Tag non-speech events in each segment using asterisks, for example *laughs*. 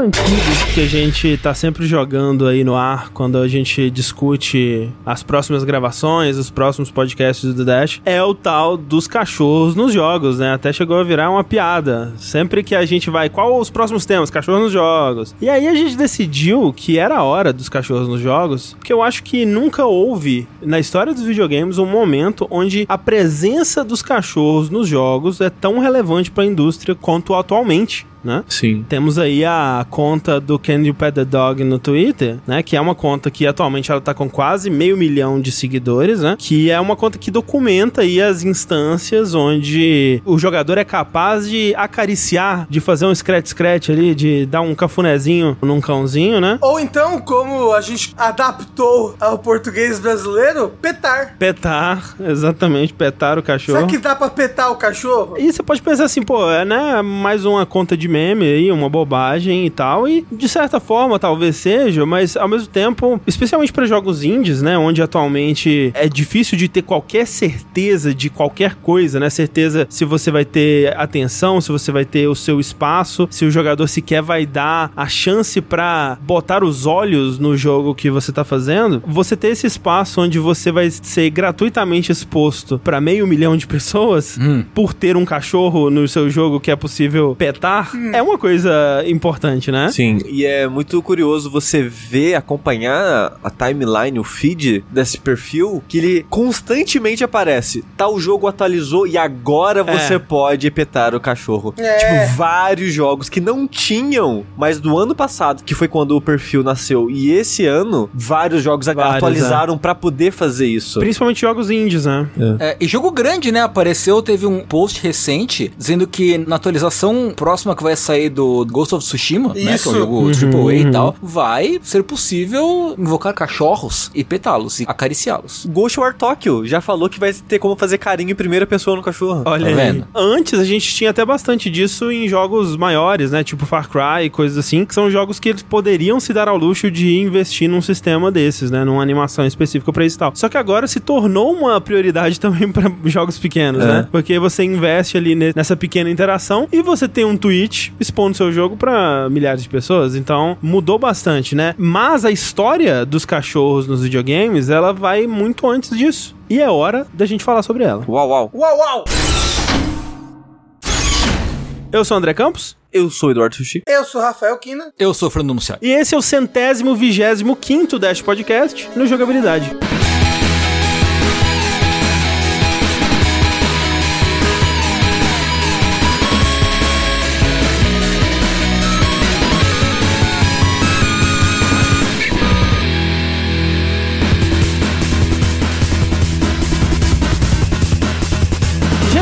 antigos que a gente tá sempre jogando aí no ar quando a gente discute as próximas gravações, os próximos podcasts do Dash, é o tal dos cachorros nos jogos, né? Até chegou a virar uma piada. Sempre que a gente vai, qual os próximos temas? Cachorros nos jogos. E aí a gente decidiu que era a hora dos cachorros nos jogos, porque eu acho que nunca houve na história dos videogames um momento onde a presença dos cachorros nos jogos é tão relevante para a indústria quanto atualmente né? Sim. Temos aí a conta do Can You Pet the Dog no Twitter, né? Que é uma conta que atualmente ela tá com quase meio milhão de seguidores, né? Que é uma conta que documenta aí as instâncias onde o jogador é capaz de acariciar, de fazer um scratch-scratch ali, de dar um cafunézinho num cãozinho, né? Ou então, como a gente adaptou ao português brasileiro, petar. Petar, exatamente, petar o cachorro. Será que dá pra petar o cachorro? E você pode pensar assim, pô, é né, mais uma conta de meme aí, uma bobagem e tal, e de certa forma talvez seja, mas ao mesmo tempo, especialmente para jogos indies, né, onde atualmente é difícil de ter qualquer certeza de qualquer coisa, né, certeza se você vai ter atenção, se você vai ter o seu espaço, se o jogador sequer vai dar a chance para botar os olhos no jogo que você tá fazendo, você ter esse espaço onde você vai ser gratuitamente exposto para meio milhão de pessoas Hum. por ter um cachorro no seu jogo que é possível petar, é uma coisa importante, né? Sim, e é muito curioso você ver, acompanhar a timeline, o feed desse perfil, que ele constantemente aparece. Tal jogo atualizou e agora É. você pode petar o cachorro. É. Tipo, vários jogos que não tinham, mas do ano passado, que foi quando o perfil nasceu, e esse ano, vários jogos Vários, atualizaram pra poder fazer isso. Principalmente jogos indies, né? É, e jogo grande, né? Apareceu, teve um post recente dizendo que na atualização próxima que vai sair do Ghost of Tsushima, né? Que é Isso. um jogo AAA e tal, vai ser possível invocar cachorros e petá-los e acariciá-los. Ghost War Tokyo já falou que vai ter como fazer carinho em primeira pessoa no cachorro. Olha Tá aí. Antes a gente tinha até bastante disso em jogos maiores, né? Tipo Far Cry e coisas assim, que são jogos que eles poderiam se dar ao luxo de investir num sistema desses, né? Numa animação específica pra isso e tal. Só que agora se tornou uma prioridade *laughs* também pra jogos pequenos, É. né? Porque você investe ali ne- nessa pequena interação e você tem um tweet expondo seu jogo pra milhares de pessoas. Então mudou bastante, né? Mas a história dos cachorros nos videogames, ela vai muito antes disso. E é hora da gente falar sobre ela. Uau, uau. Uau, uau! Eu sou o André Campos. Eu sou o Eduardo Sushi. Eu sou Rafael Kina. Eu sou o Fernando Muciari. E esse é o centésimo vigésimo quinto Dash Podcast no Jogabilidade.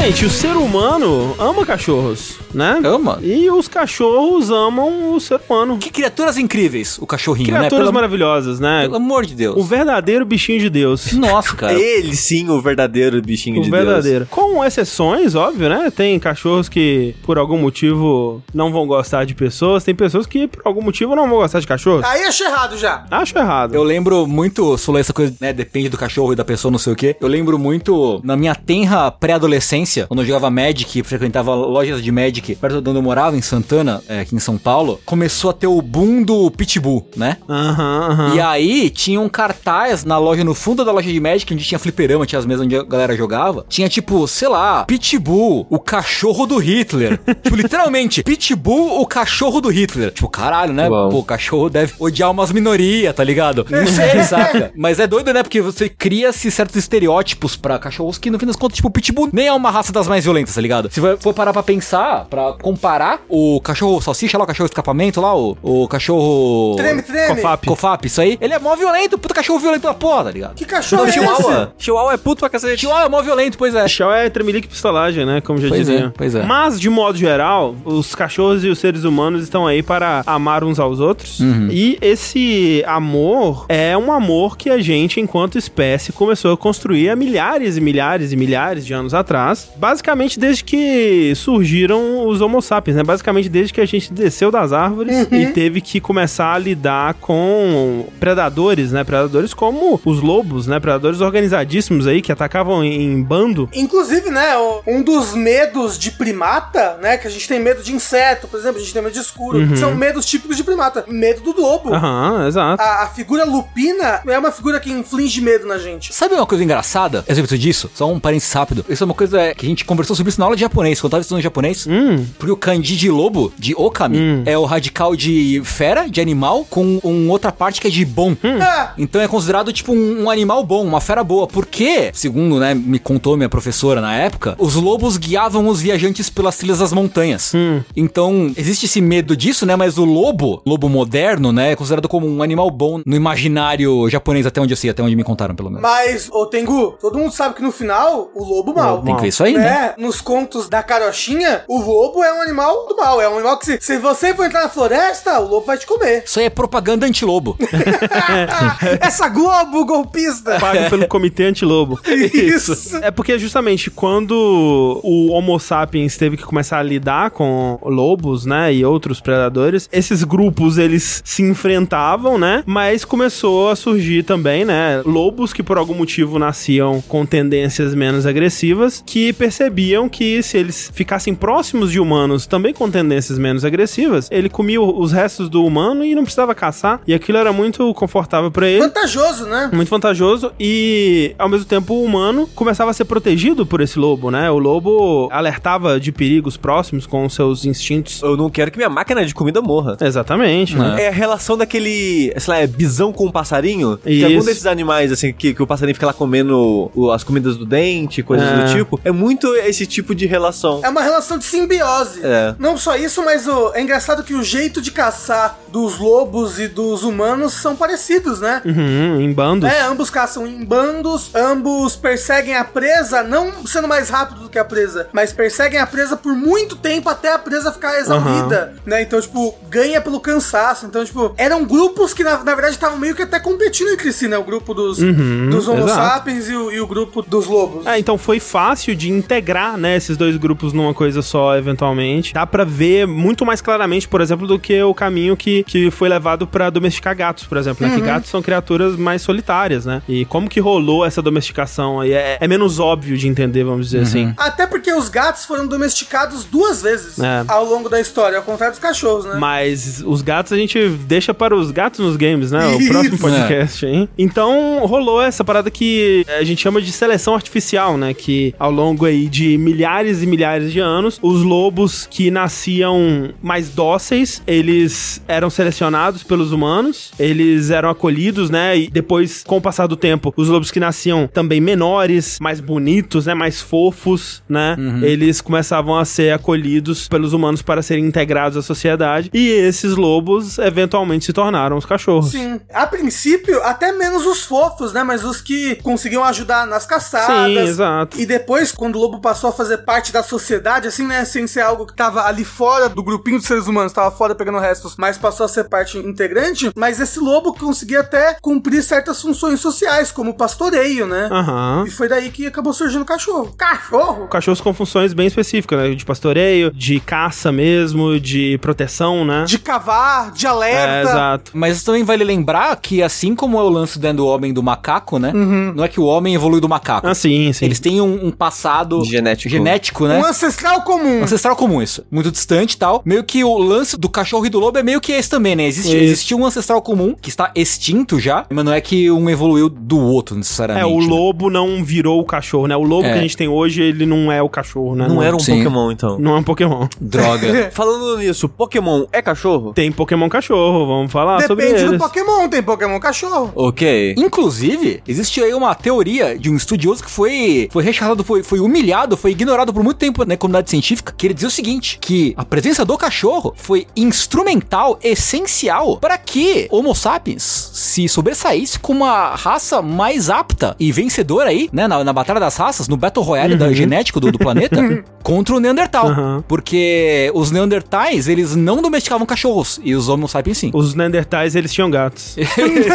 Gente, o ser humano ama cachorros, né? Ama. E os cachorros amam o ser humano. Que criaturas incríveis, o cachorrinho, né? Criaturas maravilhosas, né? pelo amor de Deus. O verdadeiro bichinho de Deus. Nossa, cara. *laughs* Ele sim, o verdadeiro bichinho O de verdadeiro. Com exceções, óbvio, né? Tem cachorros que, por algum motivo, não vão gostar de pessoas. Tem pessoas que, por algum motivo, não vão gostar de cachorros. Aí achei errado já. Acho errado. Eu lembro muito, você falou essa coisa, né? Depende do cachorro e da pessoa, não sei o quê. Eu lembro muito na minha tenra pré-adolescência, quando eu jogava Magic, frequentava lojas de Magic perto de onde eu morava, em Santana, é, aqui em São Paulo, começou a ter o boom do Pitbull, né? Aham, aham. E aí, tinha um cartaz na loja, no fundo da loja de Magic, onde tinha fliperama, tinha as mesas onde a galera jogava. Tinha, tipo, sei lá, Pitbull, o cachorro do Hitler. *laughs* tipo, literalmente, Pitbull, o cachorro do Hitler. Tipo, caralho, né? Uau. Pô, o cachorro deve odiar umas minorias, tá ligado? Não sei, *laughs* saca? Mas é doido, né? Porque você cria-se certos estereótipos pra cachorros que, no fim das contas, tipo, Pitbull nem é uma raça das mais violentas, tá ligado? Se for parar pra pensar, pra comparar o cachorro salsicha lá, o cachorro escapamento lá, o, o cachorro... Treme, treme. Cofap. Cofap, isso aí. Ele é mó violento, puta cachorro violento da porra, tá ligado? Que cachorro Deus. é esse? Chihuahua. Chihuahua é puto pra cacete. Chihuahua é mó violento, pois é. Shell é tremelique e pistolagem, né? Como já Pois dizia. é, pois é. Mas, de modo geral, os cachorros e os seres humanos estão aí para amar uns aos outros. Uhum. E esse amor é um amor que a gente, enquanto espécie, começou a construir há milhares e milhares e milhares de anos atrás. Basicamente desde que surgiram os Homo sapiens, né? Basicamente desde que a gente desceu das árvores e teve que começar a lidar com predadores, né? Predadores como os lobos, né? Predadores organizadíssimos aí que atacavam em, bando. Inclusive, né, um dos medos de primata, né, que a gente tem medo de inseto, por exemplo, a gente tem medo de escuro, Uhum. são medos típicos de primata. Medo do lobo. Aham, exato. A, a figura lupina é uma figura que inflige medo na gente. Sabe uma coisa engraçada? Respeito disso? Só um parênteses rápido. Isso é uma coisa é, que a gente conversou sobre isso na aula de japonês, quando eu tava estudando japonês. Hum. Porque o kanji de lobo, de okami, é o radical de fera, de animal, com um outra parte que é de bom. Ah, Então é considerado tipo um, um animal bom, uma fera boa. Porque, segundo né, me contou minha professora na época, os lobos guiavam os viajantes pelas trilhas das montanhas. Então existe esse medo disso, né? Mas o lobo, lobo moderno, né, é considerado como um animal bom no imaginário japonês, até onde eu sei, até onde me contaram, pelo menos. mas, ô Tengu, todo mundo sabe que no final, o lobo mal. Tem que ver isso aí, né? né? Nos contos da carochinha, o lobo é um animal do mal. É um animal que se, se você for entrar na floresta, o lobo vai te comer. Isso aí é propaganda anti-lobo. *laughs* Essa Globo golpista! Pago pelo Comitê Antilobo. *laughs* Isso. É porque justamente quando o Homo sapiens teve que começar a lidar com lobos, né, e outros predadores, esses grupos eles se enfrentavam, né, mas começou a surgir também, né, lobos que por algum motivo nasciam com tendências menos agressivas, que percebiam que se eles ficassem próximos de humanos também com tendências menos agressivas, ele comia os restos do humano e não precisava caçar, e aquilo era muito confortável pra ele. Vantajoso, né? Muito vantajoso e, ao mesmo tempo, o humano começava a ser protegido por esse lobo, né? O lobo alertava de perigos próximos com os seus instintos. Eu não quero que minha máquina de comida morra. Exatamente, né? É a relação daquele, sei lá, é bisão com o passarinho? Que Isso. algum desses animais, assim, que, que o passarinho fica lá comendo o- as comidas do dente, coisas É. do tipo. É muito esse tipo de relação. É uma relação de simbiose. É. Não só isso, mas o, é engraçado que o jeito de caçar dos lobos e dos humanos são parecidos, né? Uhum, em bandos. É, ambos caçam em bandos, ambos perseguem a presa, não sendo mais rápido do que a presa, mas perseguem a presa por muito tempo até a presa ficar exaurida, né? Então, tipo, ganha pelo cansaço. Então, tipo, eram grupos que na, na verdade estavam meio que até competindo entre si, né? O grupo dos, dos Homo exato. sapiens e o, e o grupo dos lobos. É, então foi fácil de integrar, né, esses dois grupos numa coisa só, eventualmente. Dá pra ver muito mais claramente, por exemplo, do que o caminho que, que foi levado pra domesticar gatos, por exemplo, né? Que gatos são criaturas mais solitárias, né? E como que rolou essa domesticação aí? É, é menos óbvio de entender, vamos dizer assim. Até porque os gatos foram domesticados duas vezes É. ao longo da história, ao contrário dos cachorros, né? Mas os gatos a gente deixa para os gatos nos games, né? O Isso. próximo podcast, hein? Então rolou essa parada que a gente chama de seleção artificial, né? Que ao longo aí de milhares e milhares de anos, os lobos que nasciam mais dóceis, eles eram selecionados pelos humanos, eles eram acolhidos, né? E depois, com o passar do tempo, os lobos que nasciam também menores, mais bonitos, né? Mais fofos, né? Eles começavam a ser acolhidos pelos humanos para serem integrados à sociedade. E esses lobos eventualmente se tornaram os cachorros. Sim. A princípio, até menos os fofos, né? Mas os que conseguiam ajudar nas caçadas. Sim, exato. E depois, quando o lobo passou a fazer parte da sociedade, assim, né? Sem ser algo que tava ali fora do grupinho dos seres humanos, tava fora pegando restos, mas passou a ser parte integrante. Mas esse lobo conseguia até cumprir certas funções sociais, como pastoreio, né? Aham. E foi daí que acabou surgindo o cachorro. Cachorro? Cachorros com funções bem específicas, né? De pastoreio, de caça mesmo, de proteção, né? De cavar, de É, alerta. exato. Mas também vale lembrar que, assim como é o lance dentro do homem do macaco, né? Não é que o homem evolui do macaco. Ah, sim, sim. Eles têm um, um passado Genético. genético, né? Um ancestral comum. Ancestral comum, isso. Muito distante e tal. Meio que o lance do cachorro e do lobo é meio que esse também, né? Existe, Isso. existiu um ancestral comum que está extinto já, mas não é que um evoluiu do outro, necessariamente. É, o né? lobo não virou o cachorro, né? O lobo É. que a gente tem hoje, ele não é o cachorro, né? Não era um Sim. Pokémon, então. Não é um Pokémon. Droga. *laughs* Falando nisso, Pokémon é cachorro? Tem Pokémon cachorro, vamos falar sobre Depende do eles. Pokémon, tem Pokémon cachorro. Ok. Inclusive, existe aí uma teoria de um estudioso que foi, foi rechaçado, foi, foi humilhado, foi ignorado por muito tempo na comunidade científica, que ele dizia o seguinte, que a presença do cachorro foi instrumental, essencial, para que Homo sapiens se sobressaísse com uma raça mais apta e vencedora aí, né, na, na batalha das raças, no Battle Royale da genético do, do planeta *laughs* contra o Neandertal. Aham. Porque os Neandertais, eles não domesticavam cachorros. E os Homo sapiens sim. Os Neandertais, eles tinham gatos. *laughs*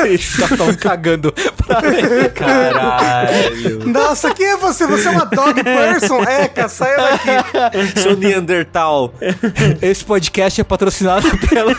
Eles estavam cagando pra *laughs* Caralho. Nossa, quem é você? Você é uma dog person? Eca, saia daqui. *laughs* Seu Neandertal. Esse podcast é patrocinado *laughs* pela.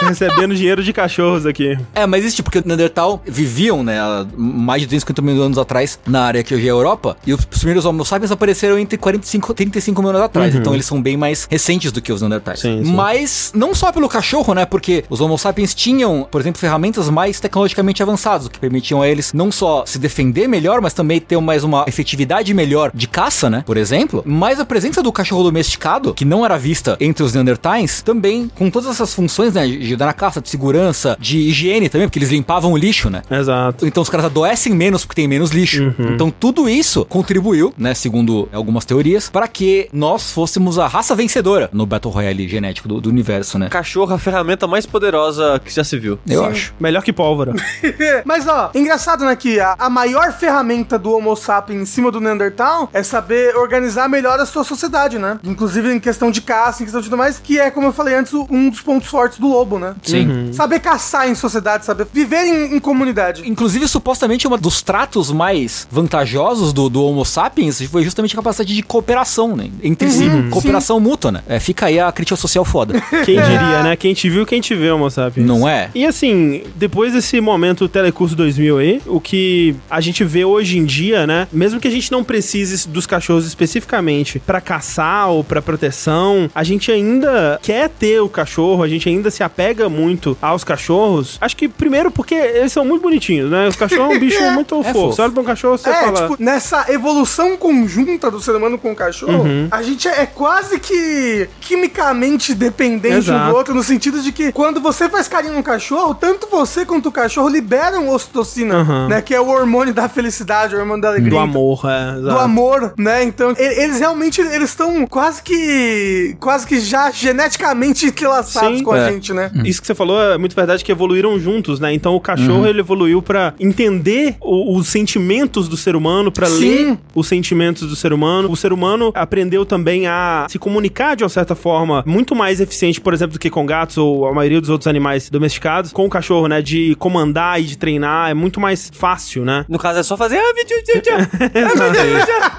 Recebendo dinheiro de cachorros aqui. É, mas isso, tipo, porque o Neandertal viviam, né, mais de 250 mil anos atrás na área que hoje é a Europa, e os primeiros Homo sapiens apareceram entre 45 e 35 mil anos atrás, então eles são bem mais recentes do que os Neandertais. Sim, sim. Mas não só pelo cachorro, né, porque os Homo sapiens tinham, por exemplo, ferramentas mais tecnologicamente avançadas, o que permitiam a eles não só se defender melhor, mas também ter mais uma efetividade melhor de caça, né, por exemplo. Mas a presença do cachorro domesticado, que não era vista entre os Neandertais, também com todas essas funções, né, de ajudar na caça, de segurança, de higiene também, porque eles limpavam o lixo, né. Exato. Então os caras adoecem menos porque tem menos lixo. Uhum. Então tudo isso contribuiu, né, segundo algumas teorias, para que nós fôssemos a raça vencedora no Battle Royale genético do, do universo, né? Cachorro, a ferramenta mais poderosa que já se viu. Eu Sim. acho. Melhor que pólvora. *laughs* *laughs* Mas ó, engraçado, né, que a, a maior ferramenta do Homo sapiens em cima do Neandertal é saber organizar melhor a sua sociedade, né? Inclusive em questão de caça, em questão de tudo mais, que é, como eu falei antes, um dos pontos fortes do lobo, né? Sim. Saber caçar em sociedade, saber viver em, em comunidade. Inclusive, supostamente, um dos tratos mais vantajosos do, do Homo sapiens foi justamente a capacidade de cooperação, né? Entre si. Cooperação mútua, né? É, fica aí a crítica social foda. *laughs* Quem diria, né? Quem te viu, quem te vê, Homo sapiens. Não é? E assim, depois desse momento Telecurso 2000 aí, o que a gente vê hoje em dia, né? Mesmo que a gente não precise dos cachorros especificamente pra caçar ou pra proteção, a gente ainda quer ter o cachorro, a gente ainda se apega muito aos cachorros. Acho que primeiro porque eles são muito bonitinhos, né? O cachorro é um bicho *laughs* muito fofo. fofo. Você olha pra um cachorro, você é, fala. tipo, nessa evolução conjunta do ser humano com o cachorro, Uhum. a gente é quase que quimicamente dependente um Exato. do outro, no sentido de que quando você faz carinho no cachorro, tanto você quanto o cachorro liberam ocitocina, Uhum. né? Que é o hormônio da felicidade, o hormônio da alegria. do amor, é. do exato. amor, né? Então, eles realmente eles estão quase que quase que já geneticamente entrelaçados Sim. com a É. gente, né? Isso que você falou é muito verdade que evoluíram juntos, né? Então o cachorro Uhum. ele evoluiu pra entender o- os sentimentos do ser humano, pra Sim. ler os sentimentos do ser humano. O ser humano aprendeu também a se comunicar de uma certa forma muito mais eficiente, por exemplo, do que com gatos ou a maioria dos outros animais domesticados, com o cachorro, né? De comandar e de treinar é muito mais fácil, né? No caso é só fazer. Ah, vídeo, vídeo, vídeo.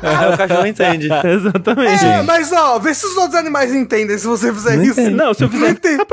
Ah. Aí o cachorro entende. *laughs* Exatamente. É, mas ó, vê se os outros animais entendem se você fizer isso. Não, se eu fizer. entendo.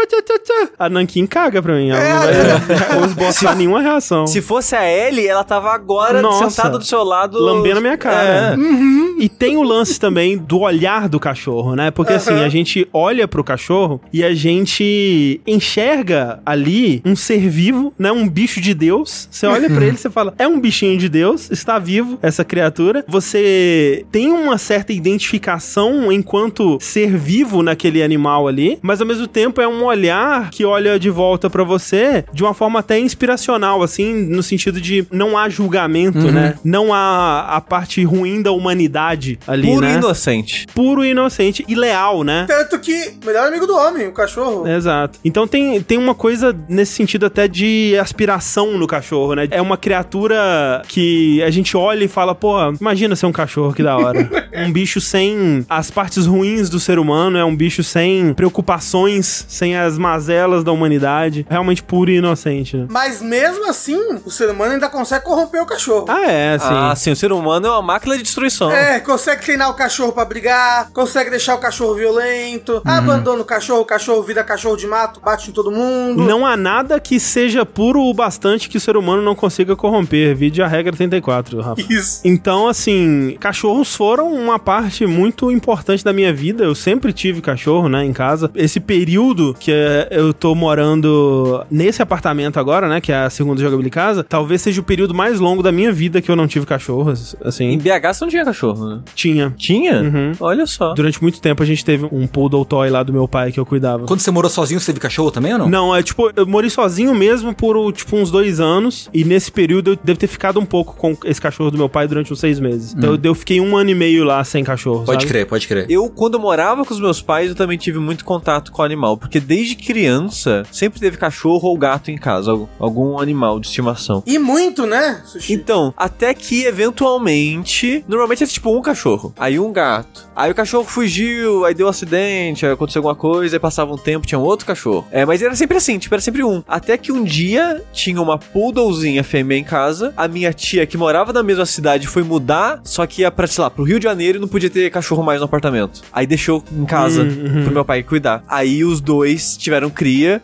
A Nankin caga pra mim. Ela É, não vai *laughs* *laughs* esboçar nenhuma reação. Se fosse a Ellie, ela tava agora Nossa. sentada do seu lado. lambendo a minha cara. É. Uhum. E tem o lance também do olhar do cachorro, né? Porque assim, a gente olha pro cachorro e a gente enxerga ali um ser vivo, né? Um bicho de Deus. Você olha pra ele e você fala, é um bichinho de Deus, está vivo essa criatura. Você tem uma certa identificação enquanto ser vivo naquele animal ali, mas ao mesmo tempo é um olhar que olha de volta pra você de uma forma até inspiracional, assim, no sentido de não há julgamento, né? Não há a parte ruim da humanidade ali, Puro né? e inocente. Puro, inocente e leal, né? Tanto que, melhor amigo do homem, o cachorro. Exato. Então tem, tem uma coisa nesse sentido até de aspiração no cachorro, né? É uma criatura que a gente olha e fala, pô, imagina ser um cachorro, que da hora. *laughs* um bicho sem as partes ruins do ser humano, é um bicho sem preocupações, sem as mazelas da humanidade. Realmente puro e inocente, né? Mas mesmo assim, o ser humano ainda consegue corromper o cachorro. Ah, é, sim. Ah, sim, o ser humano é uma máquina de destruição. É, consegue treinar o cachorro pra brigar, consegue deixar o cachorro violento, abandona o cachorro, o cachorro vira cachorro de mato, bate em todo mundo. Não há nada que seja puro o bastante que o ser humano não consiga corromper. Vide a regra 34, Rafa. Isso. Então, assim, cachorros foram uma parte muito importante da minha vida. Eu sempre tive cachorro, né, em casa. Esse período que eh, eu tô morando nesse apartamento agora, né, que é a segunda jogabilidade casa, talvez seja o período mais longo da minha vida que eu não tive cachorros, Em assim. BH você não tinha cachorro, né? Tinha. Tinha? Uhum. Olha só. Durante muito tempo a gente teve um poodle toy lá do meu pai que eu cuidava. Quando você morou sozinho, você teve cachorro também ou não? Não, é tipo, eu morei sozinho mesmo por tipo uns dois anos. E nesse período eu devo ter ficado um pouco com esse cachorro do meu pai durante uns seis meses. Então eu- eu fiquei um ano e meio lá sem cachorro. Pode sabe? crer, pode crer. Eu, quando eu morava com os meus pais, eu também tive muito contato com o animal. Porque desde criança, sempre teve cachorro ou gato em casa, al- algum animal de estimação. E muito, né, Sushi? Então, até que eventualmente, normalmente é tipo um cachorro, aí um gato. Aí o cachorro fugiu, aí deu um acidente, aí aconteceu alguma coisa, aí passava um tempo, tinha um outro cachorro. É, mas era sempre assim, tipo, era sempre um. Até que um dia tinha uma poodlezinha fêmea em casa, a minha tia que morava na mesma cidade foi mudar, só que ia pra, sei lá, pro Rio de Janeiro e não podia ter cachorro mais no apartamento. Aí deixou em casa Hum, uhum. pro meu pai cuidar. Aí os dois tiveram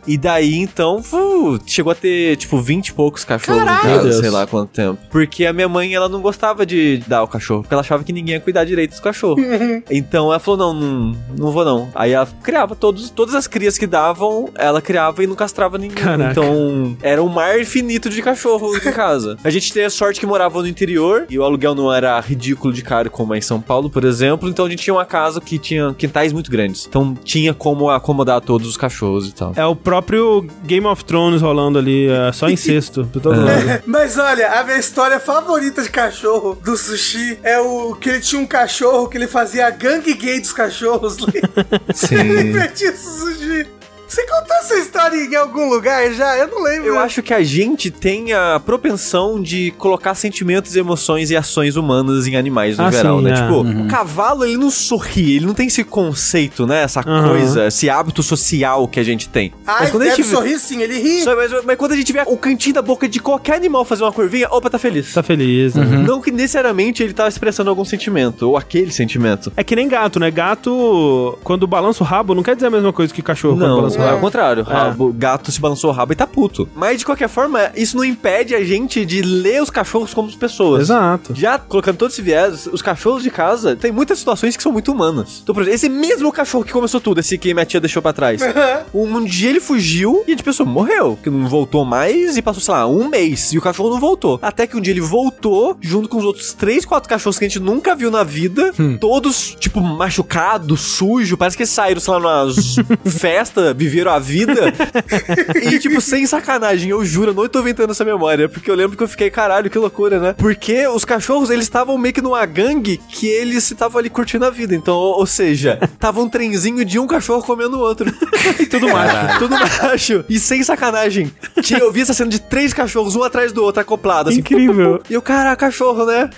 e daí então, fu, chegou a ter, tipo, 20 e poucos cachorros Caralho! em casa, sei lá quanto tempo. Porque a minha mãe, ela não gostava de dar o cachorro, porque ela achava que ninguém ia cuidar direito dos cachorros. *laughs* então ela falou: não, não, não vou não. Aí ela criava todos, todas as crias que davam, ela criava e não castrava ninguém. Caraca. Então era um mar infinito de cachorro em casa. A gente teve a sorte que morava no interior e o aluguel não era ridículo de caro como é em São Paulo, por exemplo. Então a gente tinha uma casa que tinha quintais muito grandes. Então tinha como acomodar todos os cachorros e tal. É o próprio Game of Thrones rolando ali, é só incesto pra todo lado. *laughs* Mas olha, a minha história favorita de cachorro do sushi é o que ele tinha um cachorro que ele fazia a gangue gay dos cachorros. *laughs* Sim. Feitiço sushi. Você contou essa história em algum lugar já? Eu não lembro. Eu acho que a gente tem a propensão de colocar sentimentos, emoções e ações humanas em animais no Ah, geral, sim, né? é. Tipo, o cavalo, ele não sorri, ele não tem esse conceito, né? Essa Aham. coisa, esse hábito social que a gente tem. Ai, a deve gente sorrir sim, ele ri. Só- mas, mas quando a gente vê o cantinho da boca de qualquer animal fazer uma curvinha, opa, tá feliz. Tá feliz, né? Não que necessariamente ele tá expressando algum sentimento, ou aquele sentimento. É que nem gato, né? Gato, quando balança o rabo, não quer dizer a mesma coisa que cachorro quando Não, balança o é rabo. ao contrário. Rabo, Gato se balançou o rabo e tá puto. Mas de qualquer forma, isso não impede a gente de ler os cachorros como pessoas. Exato. Já colocando todo esse viés, os cachorros de casa tem muitas situações que são muito humanas. Então, por exemplo, esse mesmo cachorro que começou tudo, esse que minha tia deixou pra trás. *laughs* um dia ele fugiu e a gente pensou, morreu, que não voltou mais e passou, sei lá, um mês. E o cachorro não voltou. Até que um dia ele voltou, junto com os outros três, quatro cachorros que a gente nunca viu na vida, todos, tipo, machucados, sujos, parece que eles saíram, sei lá, numa *laughs* festa, viveram a vida. *laughs* e, tipo, sem sacanagem, eu juro, eu não tô inventando essa memória, porque eu lembro que eu fiquei, caralho, que loucura, né? Porque os cachorros, eles estavam meio que numa gangue que eles estavam ali curtindo a vida. Então, ou, seja, tava um trenzinho de um cachorro comendo o outro. *laughs* e tudo macho. Tudo macho. E sem sacanagem. Tinha, eu vi essa cena de três cachorros, um atrás do outro, acoplado, assim. Incrível. E o cara, cachorro, né?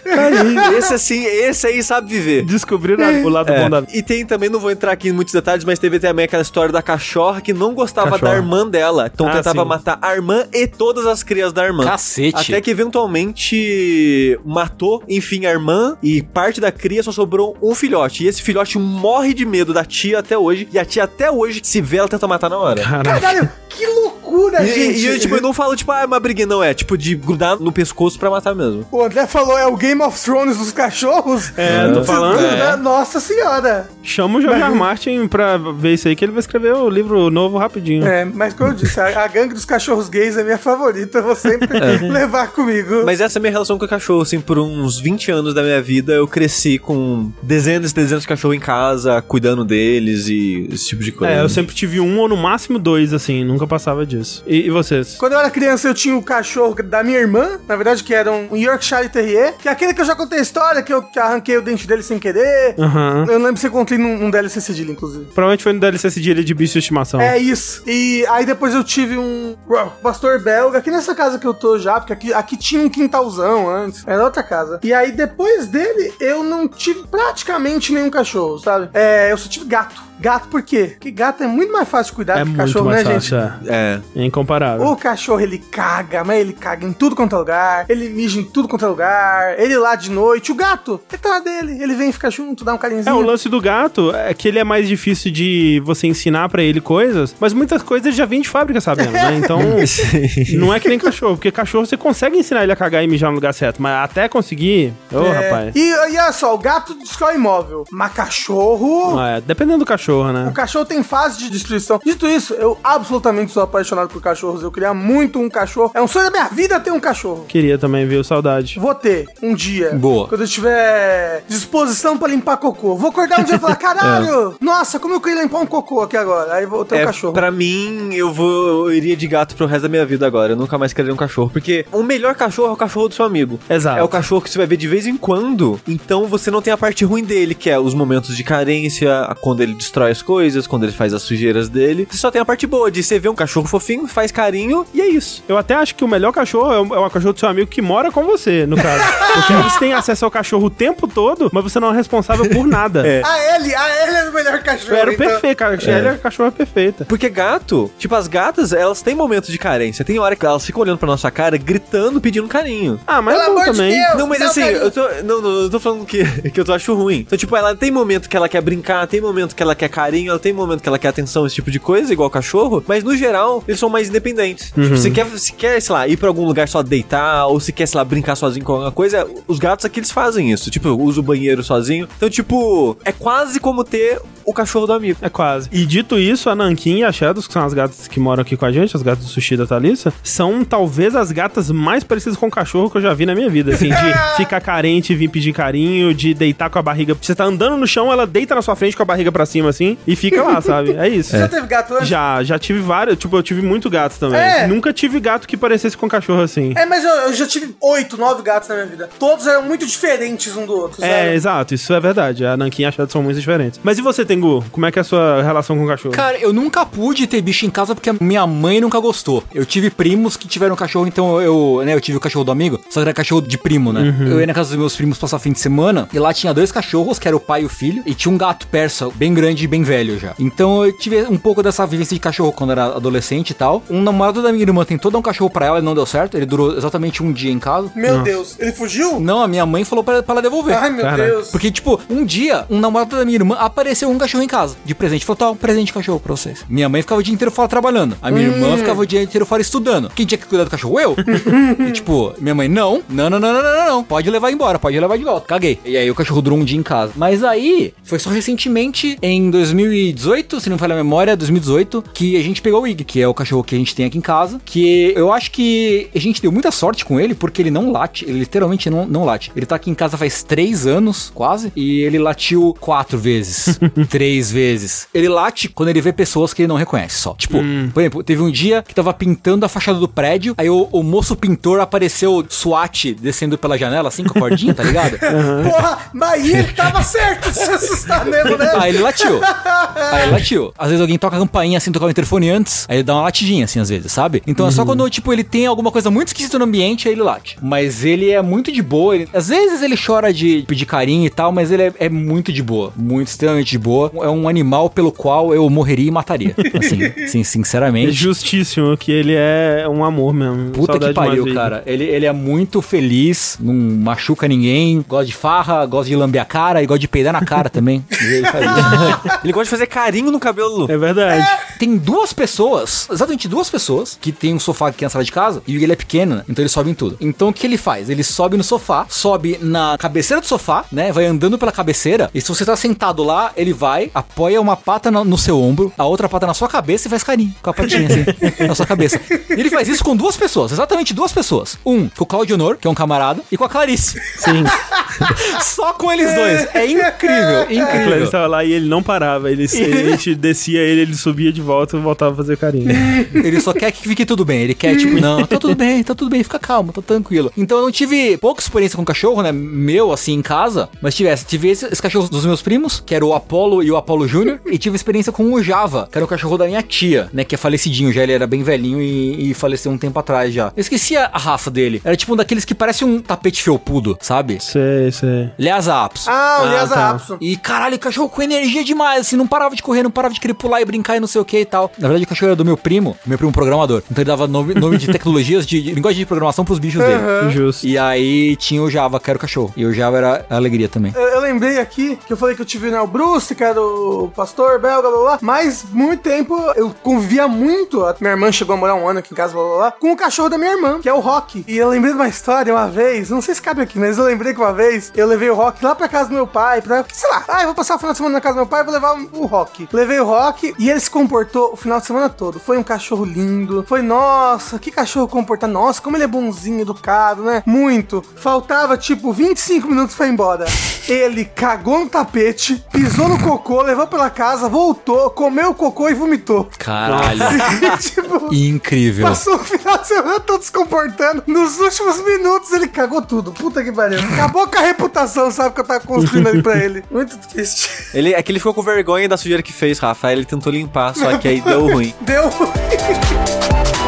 Esse assim, esse aí sabe viver. Descobriram o lado É, bom da E tem também, não vou entrar aqui em muitos detalhes, mas teve também aquela história da cachorra que não gostava Cachorra. da irmã dela. Então Ah, tentava sim. matar a irmã e todas as crias da irmã. Cacete. Até que eventualmente matou, enfim, a irmã e parte da cria só sobrou um filhote. E esse filhote morre de medo da tia até hoje. E a tia até hoje, se vê, ela tenta matar na hora. Caraca. Caralho, que loucura, E, gente. e eu, tipo, eu não falo, tipo, ah, é uma briguinha, não. É, tipo, de grudar no pescoço pra matar mesmo. O André falou, é o Game of Thrones dos cachorros? É, tô falando. né? Nossa senhora. Chama o. R. Martin pra ver isso aí, que ele vai escrever o livro novo rapidinho. É, mas como eu disse, a, a gangue dos cachorros gays é minha favorita, eu vou sempre levar comigo. Mas essa é a minha relação com o cachorro, assim, por uns 20 anos da minha vida, eu cresci com dezenas e dezenas de cachorro em casa, cuidando deles e esse tipo de coisa. É, eu sempre tive um ou no máximo dois, assim, nunca passava disso. E, e vocês? Quando eu era criança, eu tinha o cachorro da minha irmã, na verdade, que era um Yorkshire Terrier, que é aquele que eu já contei a história, que eu que arranquei o dente dele sem querer. Aham. Eu lembro que você contei num, num DLC Cedilha, inclusive. Provavelmente foi no DLC Cedilha de bicho de estimação. É isso. E aí depois eu tive um pastor belga, aqui nessa casa que eu tô já, porque aqui, aqui tinha um quintalzão antes. Era outra casa. E aí depois dele, eu não tive praticamente nenhum cachorro, sabe? É, eu só tive gato. Gato por quê? Porque gato é muito mais fácil de cuidar É que muito cachorro, mais né, fácil, gente? é. É. É incomparável. O cachorro, ele caga, mas ele caga em tudo quanto é lugar. Ele mija em tudo quanto é lugar. Ele lá de noite. O gato, ele tá lá dele. Ele vem ficar junto, dá um É, carinhozinho. o lance do gato é que ele é mais difícil de você ensinar pra ele coisas, mas muitas coisas ele já vem de fábrica sabendo, né? *laughs* Então, *laughs* não é que nem cachorro, porque cachorro você consegue ensinar ele a cagar e mijar no lugar certo, mas até conseguir, ô É. rapaz. E, e olha só, o gato destrói imóvel. Mas cachorro. É, dependendo do cachorro, O né? cachorro tem fase de destruição. Dito isso, eu absolutamente sou apaixonado por cachorros. Eu queria muito um cachorro. É um sonho da minha vida ter um cachorro. Queria também, viu? Saudade. Vou ter um dia. Boa. Quando eu tiver disposição pra limpar cocô. Vou acordar um dia e falar: *laughs* caralho, nossa, como eu queria limpar um cocô aqui agora. Aí vou ter um É, cachorro. pra mim, eu vou eu iria de gato pro resto da minha vida agora. Eu nunca mais queria um cachorro. Porque o melhor cachorro é o cachorro do seu amigo. Exato. É o cachorro que você vai ver de vez em quando. Então você não tem a parte ruim dele, que é os momentos de carência, quando ele destrói as coisas, quando ele faz as sujeiras dele. Você só tem a parte boa de você ver um cachorro fofinho, faz carinho e é isso. Eu até acho que o melhor cachorro é o, é o cachorro do seu amigo que mora com você, no caso. *laughs* Porque você tem acesso ao cachorro o tempo todo, mas você não é responsável por nada. É. A Ellie, a Ellie é o melhor cachorro. Era o então. perfeito, cara. Ela é a cachorra perfeita. Porque gato, tipo, as gatas, elas têm momentos de carência. Tem hora que elas ficam olhando pra nossa cara, gritando, pedindo carinho. Ah, mas Pelo é bom de também. Deus. Não, mas assim, carinho. eu tô. Não, não, eu tô falando que, *laughs* que eu tô acho ruim. Então, tipo, ela tem momento que ela quer brincar, tem momento que ela quer carinho, ela tem momento que ela quer atenção, esse tipo de coisa, igual cachorro, mas no geral, eles são mais independentes. Tipo, se quer, se quer, sei lá, ir pra algum lugar só deitar, ou se quer, sei lá, brincar sozinho com alguma coisa, os gatos aqui eles fazem isso. Tipo, usa o banheiro sozinho. Então, tipo, é quase como ter o cachorro do amigo. É quase. E dito isso, a Nankin e a Shadows, que são as gatas que moram aqui com a gente, as gatas do sushi da Thalissa, são talvez as gatas mais parecidas com cachorro que eu já vi na minha vida. Assim, de *laughs* ficar carente, vir pedir carinho, de deitar com a barriga. Você tá andando no chão, ela deita na sua frente com a barriga pra cima, assim, e fica lá, *laughs* sabe? É isso. Já teve gato antes? Já, já tive vários. Tipo, eu tive muito gato também. É. Nunca tive gato que parecesse com cachorro assim. É, mas eu, eu já tive oito, nove gatos na minha vida. Todos eram muito diferentes um do outro. É, sério. exato, isso é verdade. A Nankin e a Shadow são muito diferentes. Mas e você, Tengu? Como é que é a sua relação com o cachorro? Cara, eu nunca pude ter bicho em casa porque a minha mãe nunca gostou. Eu tive primos que tiveram cachorro, então eu, né, eu tive o cachorro do amigo, só que era cachorro de primo, né? Eu ia na casa dos meus primos passar fim de semana e lá tinha dois cachorros, que era o pai e o filho, e tinha um gato persa, bem grande e bem velho já. Então eu tive um pouco dessa vivência de cachorro quando era adolescente e tal. Um namorado da minha irmã tentou dar um cachorro pra ela e não deu certo, ele durou exatamente um dia em casa. Meu Deus, ele fugiu? Não, a minha mãe falou pra, pra ela devolver. Ai, meu Caraca. Deus. Porque, tipo, um dia, um namorado da minha irmã apareceu um cachorro em casa. De presente, falou, um presente de cachorro pra vocês. Minha mãe ficava o dia inteiro fora trabalhando. A minha hum. irmã ficava o dia inteiro fora estudando. Quem tinha que cuidar do cachorro? Eu? *laughs* e, tipo, minha mãe, não, não, não, não, não, não, não, Pode levar embora, pode levar de volta. Caguei. E aí o cachorro durou um dia em casa. Mas aí, foi só recentemente, em 2018, se não falha a memória, 2018, que a gente pegou o Ig, que é o cachorro que a gente tem aqui em casa. Que eu acho que a gente deu muita sorte com ele, porque ele não late. Ele literalmente não, não late. Ele tá aqui em casa faz três anos, quase, e ele latiu quatro vezes. *laughs* três vezes. Ele late quando ele vê pessoas que ele não reconhece só. Tipo, por exemplo, teve um dia que tava pintando a fachada do prédio, aí o, o moço pintor apareceu SWAT descendo pela janela, assim, com a cordinha, tá ligado? *laughs* Porra, mas ele tava certo de se assustar mesmo, né? Aí ele latiu. Aí ele latiu. Às vezes alguém toca a campainha assim, tocar o interfone antes, aí ele dá uma latidinha assim, às vezes, sabe? Então é só quando, tipo, ele tem alguma coisa muito esquisita no ambiente, aí ele late. Mas ele é muito de boa. ele- às vezes ele chora de pedir carinho e tal, mas ele é, é muito de boa. Muito, extremamente de boa. É um animal pelo qual eu morreria e mataria. *laughs* Assim, sim, É sinceramente. justíssimo que ele é um amor mesmo. Puta Saudade que pariu, cara. Ele, ele é muito feliz, não machuca ninguém, gosta de farra, gosta de lamber a cara e gosta de peidar na cara também. Ele *laughs* faz isso. *laughs* Ele gosta de fazer carinho no cabelo. É verdade. Tem duas pessoas, exatamente duas pessoas, que tem um sofá aqui na sala de casa e ele é pequeno, né? Então ele sobe em tudo. Então o que ele faz? Ele sobe no sofá, sobe na cabeceira do sofá, né? Vai andando pela cabeceira. E se você tá sentado lá, ele vai, apoia uma pata no, no seu ombro, a outra pata na sua cabeça e faz carinho com a patinha assim, *laughs* na sua cabeça. E ele faz isso com duas pessoas, exatamente duas pessoas. Um, com o Claudio Honor, que é um camarada, e com a Clarice. Sim. *laughs* Só com eles dois. É incrível, *laughs* A Clarice incrível. tava lá e ele não parava. Ele, ele- a gente descia ele, ele subia de volta e voltava a fazer carinho. Ele só quer que fique tudo bem. Ele quer, tipo, não, tá tudo bem, tá tudo bem, fica calmo, tá tranquilo. Então eu não tive pouca experiência com cachorro, né? Meu, assim, em casa. Mas tivesse, tive esse, esse cachorro dos meus primos, que era o Apollo e o Apollo Júnior. E tive experiência com o Java, que era o cachorro da minha tia, né? Que é falecidinho já, ele era bem velhinho e, e faleceu um tempo atrás já. Eu esqueci a, a raça dele. Era tipo um daqueles que parece um tapete felpudo, sabe? Sei, sei. Lhasa Apso. Ah, o Ah, Lhasa tá. Apson. E caralho, o cachorro com energia demais, assim, não parava de correr, não parava de querer pular e brincar e não sei o que e tal. Na verdade, o cachorro era do meu primo, meu primo programador. Então ele dava nome, nome de *laughs* tecnologias, de, de linguagem de programação pros bichos dele. Justo. E aí tinha o Java, que era o cachorro. E o Java era a alegria também. Eu, eu lembrei aqui que eu falei que eu tive né, o Bruce, que era o pastor belga, blá blá. Mas muito tempo eu convivia muito. A minha irmã chegou a morar um ano aqui em casa, blá blá blá, com o cachorro da minha irmã, que é o Rock. E eu lembrei de uma história uma vez, não sei se cabe aqui, mas eu lembrei que uma vez eu levei o Rock lá pra casa do meu pai, pra, sei lá, ah, eu vou passar o final de semana na casa do meu pai, vou levar o Rock. Levei o Rock e ele se comportou o final de semana todo. Foi um cachorro lindo. Foi, nossa, que cachorro comportado. Nossa, como ele é bonzinho, educado, né? Muito. Faltava, tipo, 25 minutos pra ir embora. Ele cagou no tapete, pisou no cocô, levou pela casa, voltou, comeu o cocô e vomitou. Caralho. *laughs* tipo, Incrível. Passou o final de semana todo se comportando. Nos últimos minutos ele cagou tudo. Puta que pariu. Acabou com a reputação, sabe, que eu tava construindo ali pra ele. Muito triste. Ele, é que ele ficou com vergonha da sujeira que fez, Rafa. Aí ele tentou limpar, só que aí deu ruim. *laughs* Deu. Indo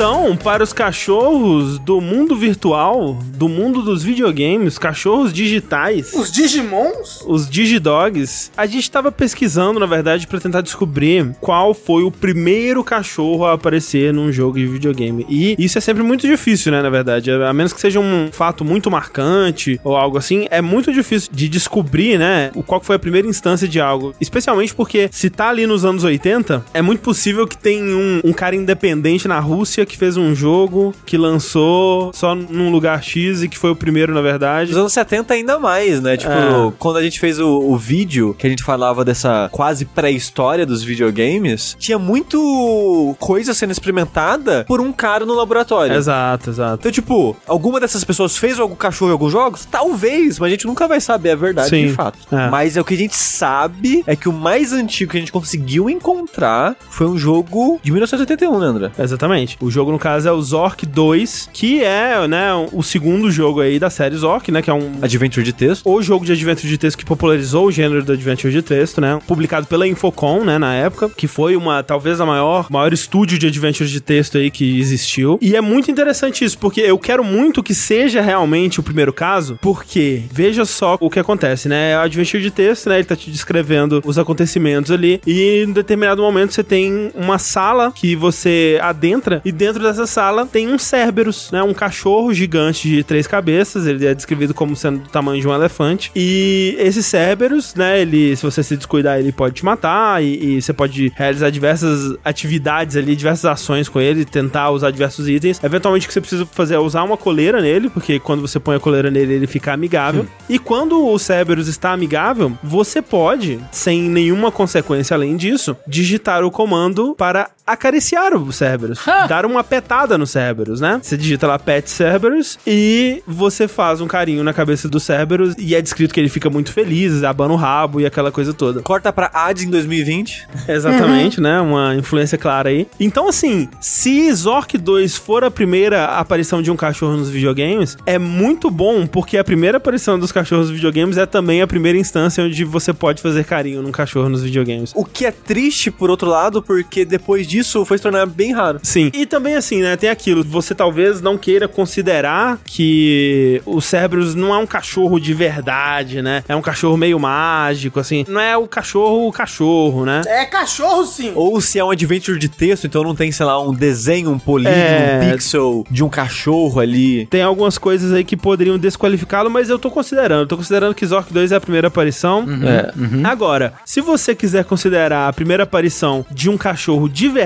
então para os cachorros do mundo virtual, do mundo dos videogames, cachorros digitais. Os Digimons? Os Digidogs, a gente estava pesquisando, na verdade, para tentar descobrir qual foi o primeiro cachorro a aparecer num jogo de videogame. E isso é sempre muito difícil, né, na verdade. A menos que seja um fato muito marcante ou algo assim, é muito difícil de descobrir, né, o qual foi a primeira instância de algo. Especialmente porque se tá ali nos anos 80, é muito possível que tenha um, um cara independente na Rússia que fez um jogo que lançou só num lugar X e que foi o primeiro, na verdade. Nos anos 70 ainda mais, né? Tipo, É. quando a gente fez o, o vídeo, que a gente falava dessa quase pré-história dos videogames, tinha muito coisa sendo experimentada por um cara no laboratório. Exato, exato. Então, tipo, alguma dessas pessoas fez algum cachorro em alguns jogos? Talvez, mas a gente nunca vai saber a verdade Sim, de fato. é. Mas é o que a gente sabe é que o mais antigo que a gente conseguiu encontrar foi um jogo de 1981, né, André? Exatamente. O jogo, no caso, é o Zork 2, que é, né, o segundo jogo aí da série Zork, né, que é um... Adventure de texto. O jogo de adventure de texto que popularizou o gênero do adventure de texto, né? Publicado pela Infocom, né, na época, que foi uma, talvez a maior, maior estúdio de adventure de texto aí que existiu. E é muito interessante isso, porque eu quero muito que seja realmente o primeiro caso, porque veja só o que acontece, né? O adventure de texto, né, ele tá te descrevendo os acontecimentos ali, e em determinado momento você tem uma sala que você adentra, e dentro dessa sala tem um Cerberus, né? Um cachorro gigante de três cabeças, ele é descrevido como sendo do tamanho de um elefante. E esse Cerberus, né? Ele, se você se descuidar, ele pode te matar e, e você pode realizar diversas atividades ali, diversas ações com ele, tentar usar diversos itens. Eventualmente o que você precisa fazer é usar uma coleira nele, porque quando você põe a coleira nele, ele fica amigável. E quando o Cerberus está amigável, você pode, sem nenhuma consequência além disso, digitar o comando para acariciar o Cerberus, dar uma petada no Cerberus, né? Você digita lá Pet Cerberus e você faz um carinho na cabeça do Cerberus e é descrito que ele fica muito feliz, abana o rabo e aquela coisa toda. Corta pra Hades em 2020. Exatamente, né? Uma influência clara aí. Então, assim, se Zork 2 for a primeira aparição de um cachorro nos videogames, é muito bom, porque a primeira aparição dos cachorros nos videogames é também a primeira instância onde você pode fazer carinho num cachorro nos videogames. O que é triste, por outro lado, porque depois disso foi se tornar bem raro. Sim. E também assim, né, tem aquilo, você talvez não queira considerar que o Cerberus não é um cachorro de verdade, né? É um cachorro meio mágico, assim. Não é o cachorro o cachorro, né? É cachorro, sim. Ou se é um adventure de texto, então não tem, sei lá, um desenho, um polígono, É. um pixel de um cachorro ali. Tem algumas coisas aí que poderiam desqualificá-lo, mas eu tô considerando. Tô considerando que Zork 2 é a primeira aparição. É. Agora, se você quiser considerar a primeira aparição de um cachorro de verdade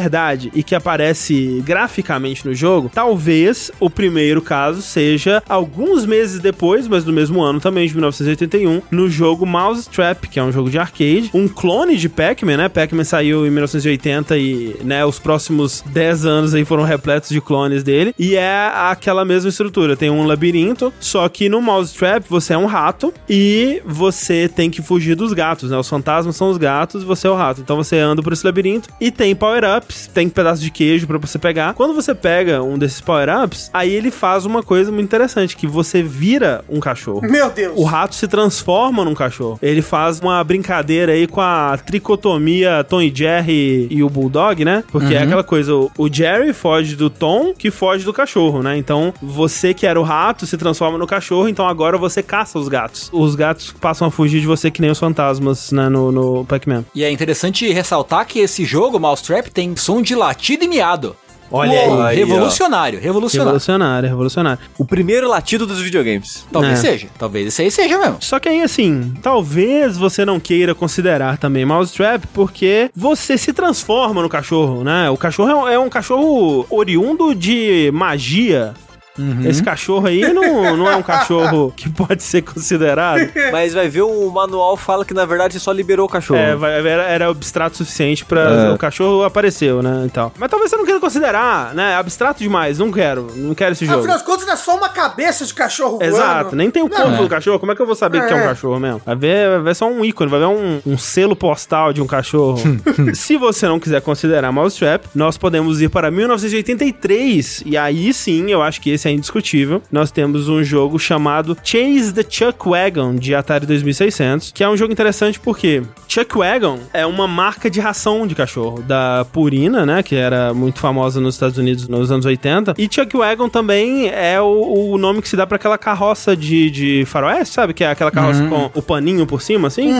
e que aparece graficamente no jogo, talvez o primeiro caso seja alguns meses depois, mas no mesmo ano também, de 1981, no jogo Mousetrap, que é um jogo de arcade, um clone de Pac-Man, né? Pac-Man saiu em 1980 e, né, os próximos 10 anos aí foram repletos de clones dele, e é aquela mesma estrutura, tem um labirinto, só que no Mousetrap você é um rato e você tem que fugir dos gatos, né? Os fantasmas são os gatos você é o rato. Então você anda por esse labirinto e tem power-ups, tem pedaço de queijo pra você pegar. Quando você pega um desses power-ups, aí ele faz uma coisa muito interessante, que você vira um cachorro. Meu Deus. O rato se transforma num cachorro. Ele faz uma brincadeira aí com a tricotomia Tom e Jerry e o Bulldog, né? Porque é aquela coisa, o- o Jerry foge do Tom, que foge do cachorro, né? Então, você que era o rato se transforma no cachorro, então agora você caça os gatos. Os gatos passam a fugir de você que nem os fantasmas, né? No, no Pac-Man. E é interessante ressaltar que esse jogo, Mousetrap, tem som de latido e miado. Olha Uou. aí. Revolucionário, revolucionário. Revolucionário, revolucionário. O primeiro latido dos videogames. Talvez É. seja. Talvez esse aí seja mesmo. Só que aí, assim, talvez você não queira considerar também Mousetrap, porque você se transforma no cachorro, né? O cachorro é um, é um cachorro oriundo de magia. Esse cachorro aí não, não é um cachorro *laughs* que pode ser considerado. Mas vai ver, o manual fala que na verdade só liberou o cachorro. É, vai- era, era abstrato o suficiente pra. É. O cachorro apareceu, né? E tal. Mas talvez você não queira considerar, né? Abstrato demais. Não quero. Não quero esse jogo. Afinal de contas, é só uma cabeça de cachorro voando. Exato, nem tem o corpo Não. do cachorro. Como é que eu vou saber que é um É. cachorro mesmo? Vai ver, vai ver só um ícone, vai ver um, um selo postal de um cachorro. *laughs* Se você não quiser considerar Mousetrap, nós podemos ir para 1983. E aí sim, eu acho que esse é indiscutível. Nós temos um jogo chamado Chase the Chuck Wagon de Atari 2600, que é um jogo interessante porque Chuck Wagon é uma marca de ração de cachorro da Purina, né? Que era muito famosa nos Estados Unidos nos anos 80. E Chuck Wagon também é o, o nome que se dá pra aquela carroça de, de faroeste, sabe? Que é aquela carroça com o paninho por cima, assim.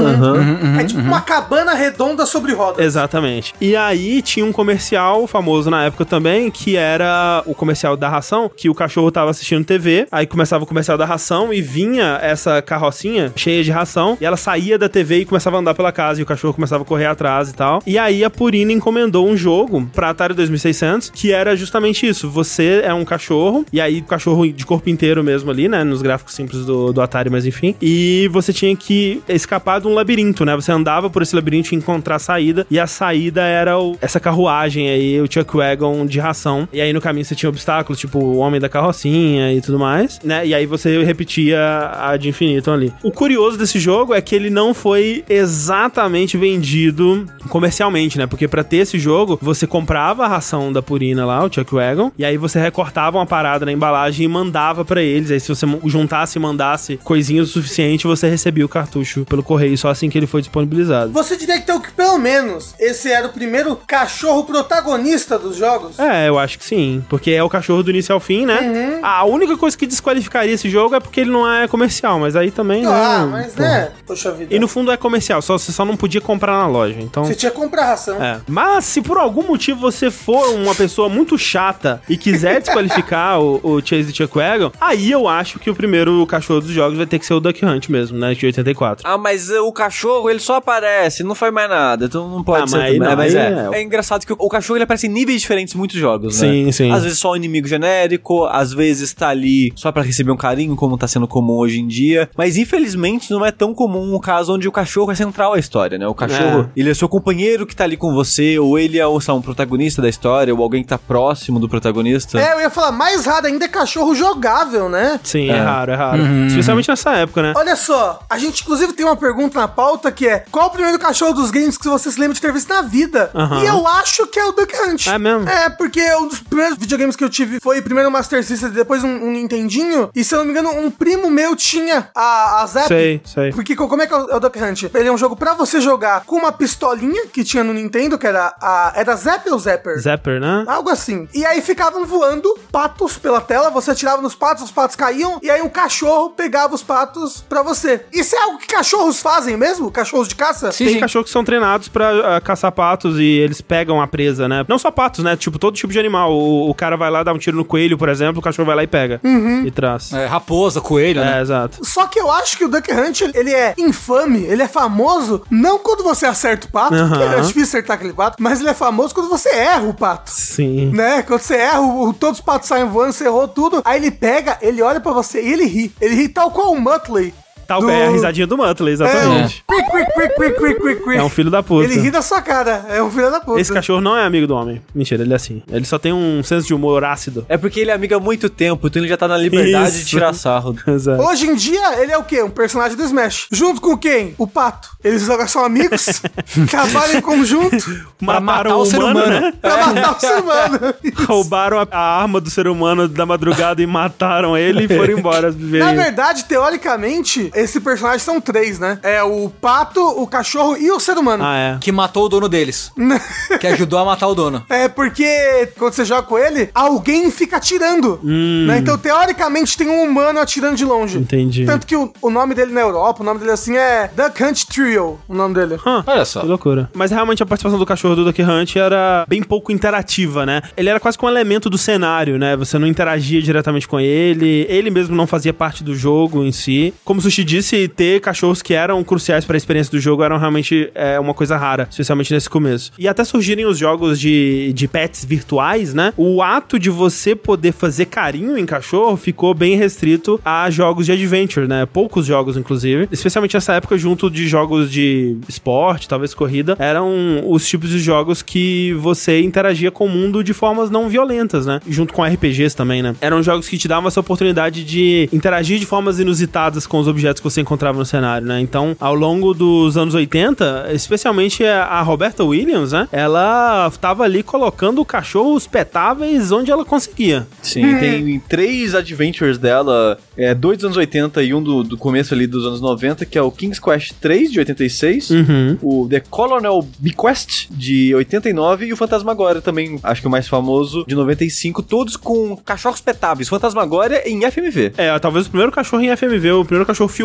É tipo uma cabana redonda sobre rodas. Exatamente. E aí tinha um comercial famoso na época também, que era o comercial da ração, que o cachorro tava assistindo TV, aí começava o comercial da ração e vinha essa carrocinha cheia de ração, e ela saía da TV e começava a andar pela casa, e o cachorro começava a correr atrás e tal. E aí a Purina encomendou um jogo pra Atari 2600, que era justamente isso. Você é um cachorro, e aí cachorro de corpo inteiro mesmo ali, né, nos gráficos simples do, do Atari, mas enfim. E você tinha que escapar de um labirinto, né? Você andava por esse labirinto e encontrar a saída, e a saída era o- essa carruagem aí, o Chuck Wagon de ração. E aí no caminho você tinha obstáculos, tipo o homem da carrocinha e tudo mais, né? E aí você repetia a de infinito ali. O curioso desse jogo é que ele não foi exatamente vendido comercialmente, né? Porque pra ter esse jogo, você comprava a ração da Purina lá, o Chuck Wagon, e aí você recortava uma parada na embalagem e mandava pra eles. Aí se você juntasse e mandasse coisinhas o suficiente, você recebia o cartucho pelo correio, só assim que ele foi disponibilizado. Você diria então que pelo menos esse era o primeiro cachorro protagonista dos jogos? É, eu acho que sim. Porque é o cachorro do início ao fim, né? A única coisa que desqualificaria esse jogo é porque ele não é comercial, mas aí também. Ah, né, mas pô. né? Poxa vida. E no fundo é comercial, só, você só não podia comprar na loja. Então. Você tinha que comprar ração. É. Mas se por algum motivo você for uma pessoa muito chata e quiser desqualificar *laughs* o, o Chase the Chuck Wagon, aí eu acho que o primeiro cachorro dos jogos vai ter que ser o Duck Hunt mesmo, né? De 84. Ah, mas uh, o cachorro, ele só aparece, não faz mais nada, então não pode Ah, ser mas também. não, mas é. é. É engraçado que o, o cachorro, ele aparece em níveis diferentes em muitos jogos, né? Sim, sim. Às vezes só um inimigo genérico, às vezes tá ali só pra receber um carinho, como tá sendo comum hoje em dia. Mas infelizmente não é tão comum o caso onde o cachorro é central à história, né? O cachorro, ele é seu companheiro que tá ali com você, ou ele é o, sei lá, um protagonista da história, ou alguém que tá próximo do protagonista. É, eu ia falar, mais raro ainda é cachorro jogável, né? Sim, é, É. raro, é raro. Especialmente nessa época, né? Olha só, a gente inclusive tem uma pergunta na pauta que é: qual o primeiro cachorro dos games que você se lembra de ter visto na vida? Aham. E eu acho que é o Duck Hunt. É mesmo? É, porque um dos primeiros videogames que eu tive foi primeiro Master System, depois um, um Nintendinho. E se eu não me engano, um primo meu tinha a, a Zap. Sei, sei. Porque co- como é que é o, é o Duck Hunt? Ele é um jogo pra você jogar com uma pistolinha que tinha no Nintendo, que era a. Era Zap ou Zapper? Zapper, né? Algo assim. E aí ficavam voando patos pela tela, você atirava nos patos, os patos caíam, e aí um cachorro pegava os patos pra você. Isso é algo que cachorros fazem mesmo? Cachorros de caça? Sim, Tem sim. cachorros que são treinados pra ah, caçar patos e eles pegam a presa, né? Não só patos, né? Tipo, todo tipo de animal. O, o cara vai lá dar um tiro no coelho, por exemplo, o cachorro vai lá e pega. E traz. É, É, raposa, coelho, né? exato. Só que eu acho que o Duck Hunt, ele é infame, ele é famoso, não quando você acerta o pato, Aham. porque é difícil acertar aquele pato, mas ele é famoso quando você erra o pato. Sim. Né? Quando você erra, o- o- todos os patos saem voando, você errou tudo. Aí ele pega, ele olha pra você e ele ri. Ele ri tal qual o Muttley. Tal do- é a risadinha do Muttley, É, exatamente. o quick, quick. É, um filho da puta. Ele ri da sua cara, é um filho da puta. Esse cachorro não é amigo do homem. Mentira, ele é assim. Ele só tem um senso de humor ácido. É porque ele é amigo há muito tempo, então ele já tá na liberdade de Isso. tirar sarro. *laughs* Exato. Hoje em dia, ele é o quê? Um personagem do Smash. Junto com quem? O Pato. Eles agora são amigos, *laughs* trabalham em conjunto Pra matar Mataram o ser humano. né? pra matar o ser humano. *laughs* Roubaram a, a arma do ser humano da madrugada e mataram ele e foram embora viver. Na verdade, teoricamente, esse personagem são três, né? É o pato, o cachorro e o ser humano. Ah, é. Que matou o dono deles. *laughs* que ajudou a matar o dono. É porque quando você joga com ele, alguém fica atirando. né? Então, teoricamente, tem um humano atirando de longe. Entendi. Tanto que o, o nome dele na Europa, o nome dele assim é Duck Hunt Trio, o nome dele. Hã, Olha só. Que loucura. Mas realmente a participação do cachorro do Duck Hunt era bem pouco interativa, né? Ele era quase que um elemento do cenário, né? Você não interagia diretamente com ele, ele mesmo não fazia parte do jogo em si. Como o Sushi disse, ter cachorros que eram cruciais para a experiência do jogo eram realmente é, uma coisa rara, especialmente nesse começo. E até surgirem os jogos de, de pets virtuais, né? O ato de você poder fazer carinho em cachorro ficou bem restrito a jogos de adventure, né? Poucos jogos, inclusive. Especialmente nessa época, junto de jogos de esporte, talvez corrida, eram os tipos de jogos que você interagia com o mundo de formas não violentas, né? Junto com RPGs também, né? Eram jogos que te davam essa oportunidade de interagir de formas inusitadas com os objetos que você encontrava no cenário, né? Então, ao longo dos anos 80, especialmente a Roberta Williams, né? Ela tava ali colocando cachorros petáveis onde ela conseguia. Sim, tem três adventures dela, é, dois dos anos 80 e um do, do começo ali dos anos 90, que é o King's Quest 3 de 86, Uhum. o The Colonel Bequest de 89 e o Fantasmagoria também, acho que o mais famoso, de 95, todos com cachorros petáveis. Fantasmagoria em FMV. É, talvez o primeiro cachorro em FMV, o primeiro cachorro filmado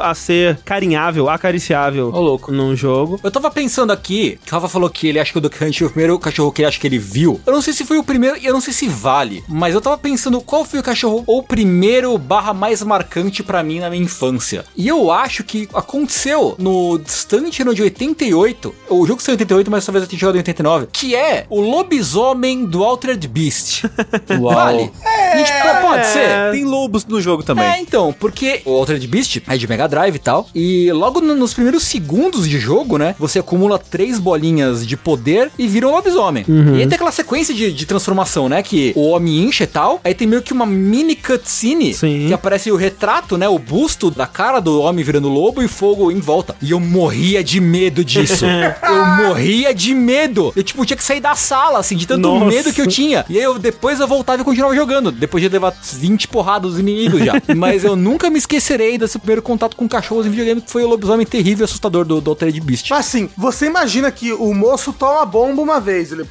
a ser carinhável, acariciável Ô, louco. num jogo. Eu tava pensando aqui, que o Rafa falou que ele acha que o Duck Hunt foi o primeiro cachorro que ele acha que ele viu. Eu não sei se foi o primeiro e eu não sei se vale, mas eu tava pensando qual foi o cachorro ou o primeiro barra mais marcante pra mim na minha infância. E eu acho que aconteceu no distante ano de 88, o jogo saiu em 88, mas talvez eu tenha jogado em 89, que é o lobisomem do Altered Beast. *laughs* Vale? Gente, pô, pode ser? Tem lobos no jogo também. É, então, porque o Altered Beast é de Mega Drive e tal, e logo no- nos primeiros segundos de jogo, né, você acumula três bolinhas de poder e vira um lobisomem. E aí tem aquela sequência de, de transformação, né, que o homem incha e tal, aí tem meio que uma mini cutscene, Sim. que aparece o retrato, né, o busto da cara do homem virando lobo e fogo em volta. E eu morria de medo disso. *laughs* eu morria de medo. Eu, tipo, tinha que sair da sala, assim, de tanto Nossa. medo que eu tinha. E aí eu depois eu voltava e continuava jogando, depois de levar 20 porradas dos inimigos já. *laughs* Mas eu nunca me esquecerei desse primeiro contato com cachorros em videogame, que foi o lobisomem terrível e assustador do, do Altered Beast. Mas assim, você imagina que o moço toma bomba uma vez, ele.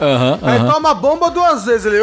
Aham, Aí aham. toma bomba duas vezes, ele.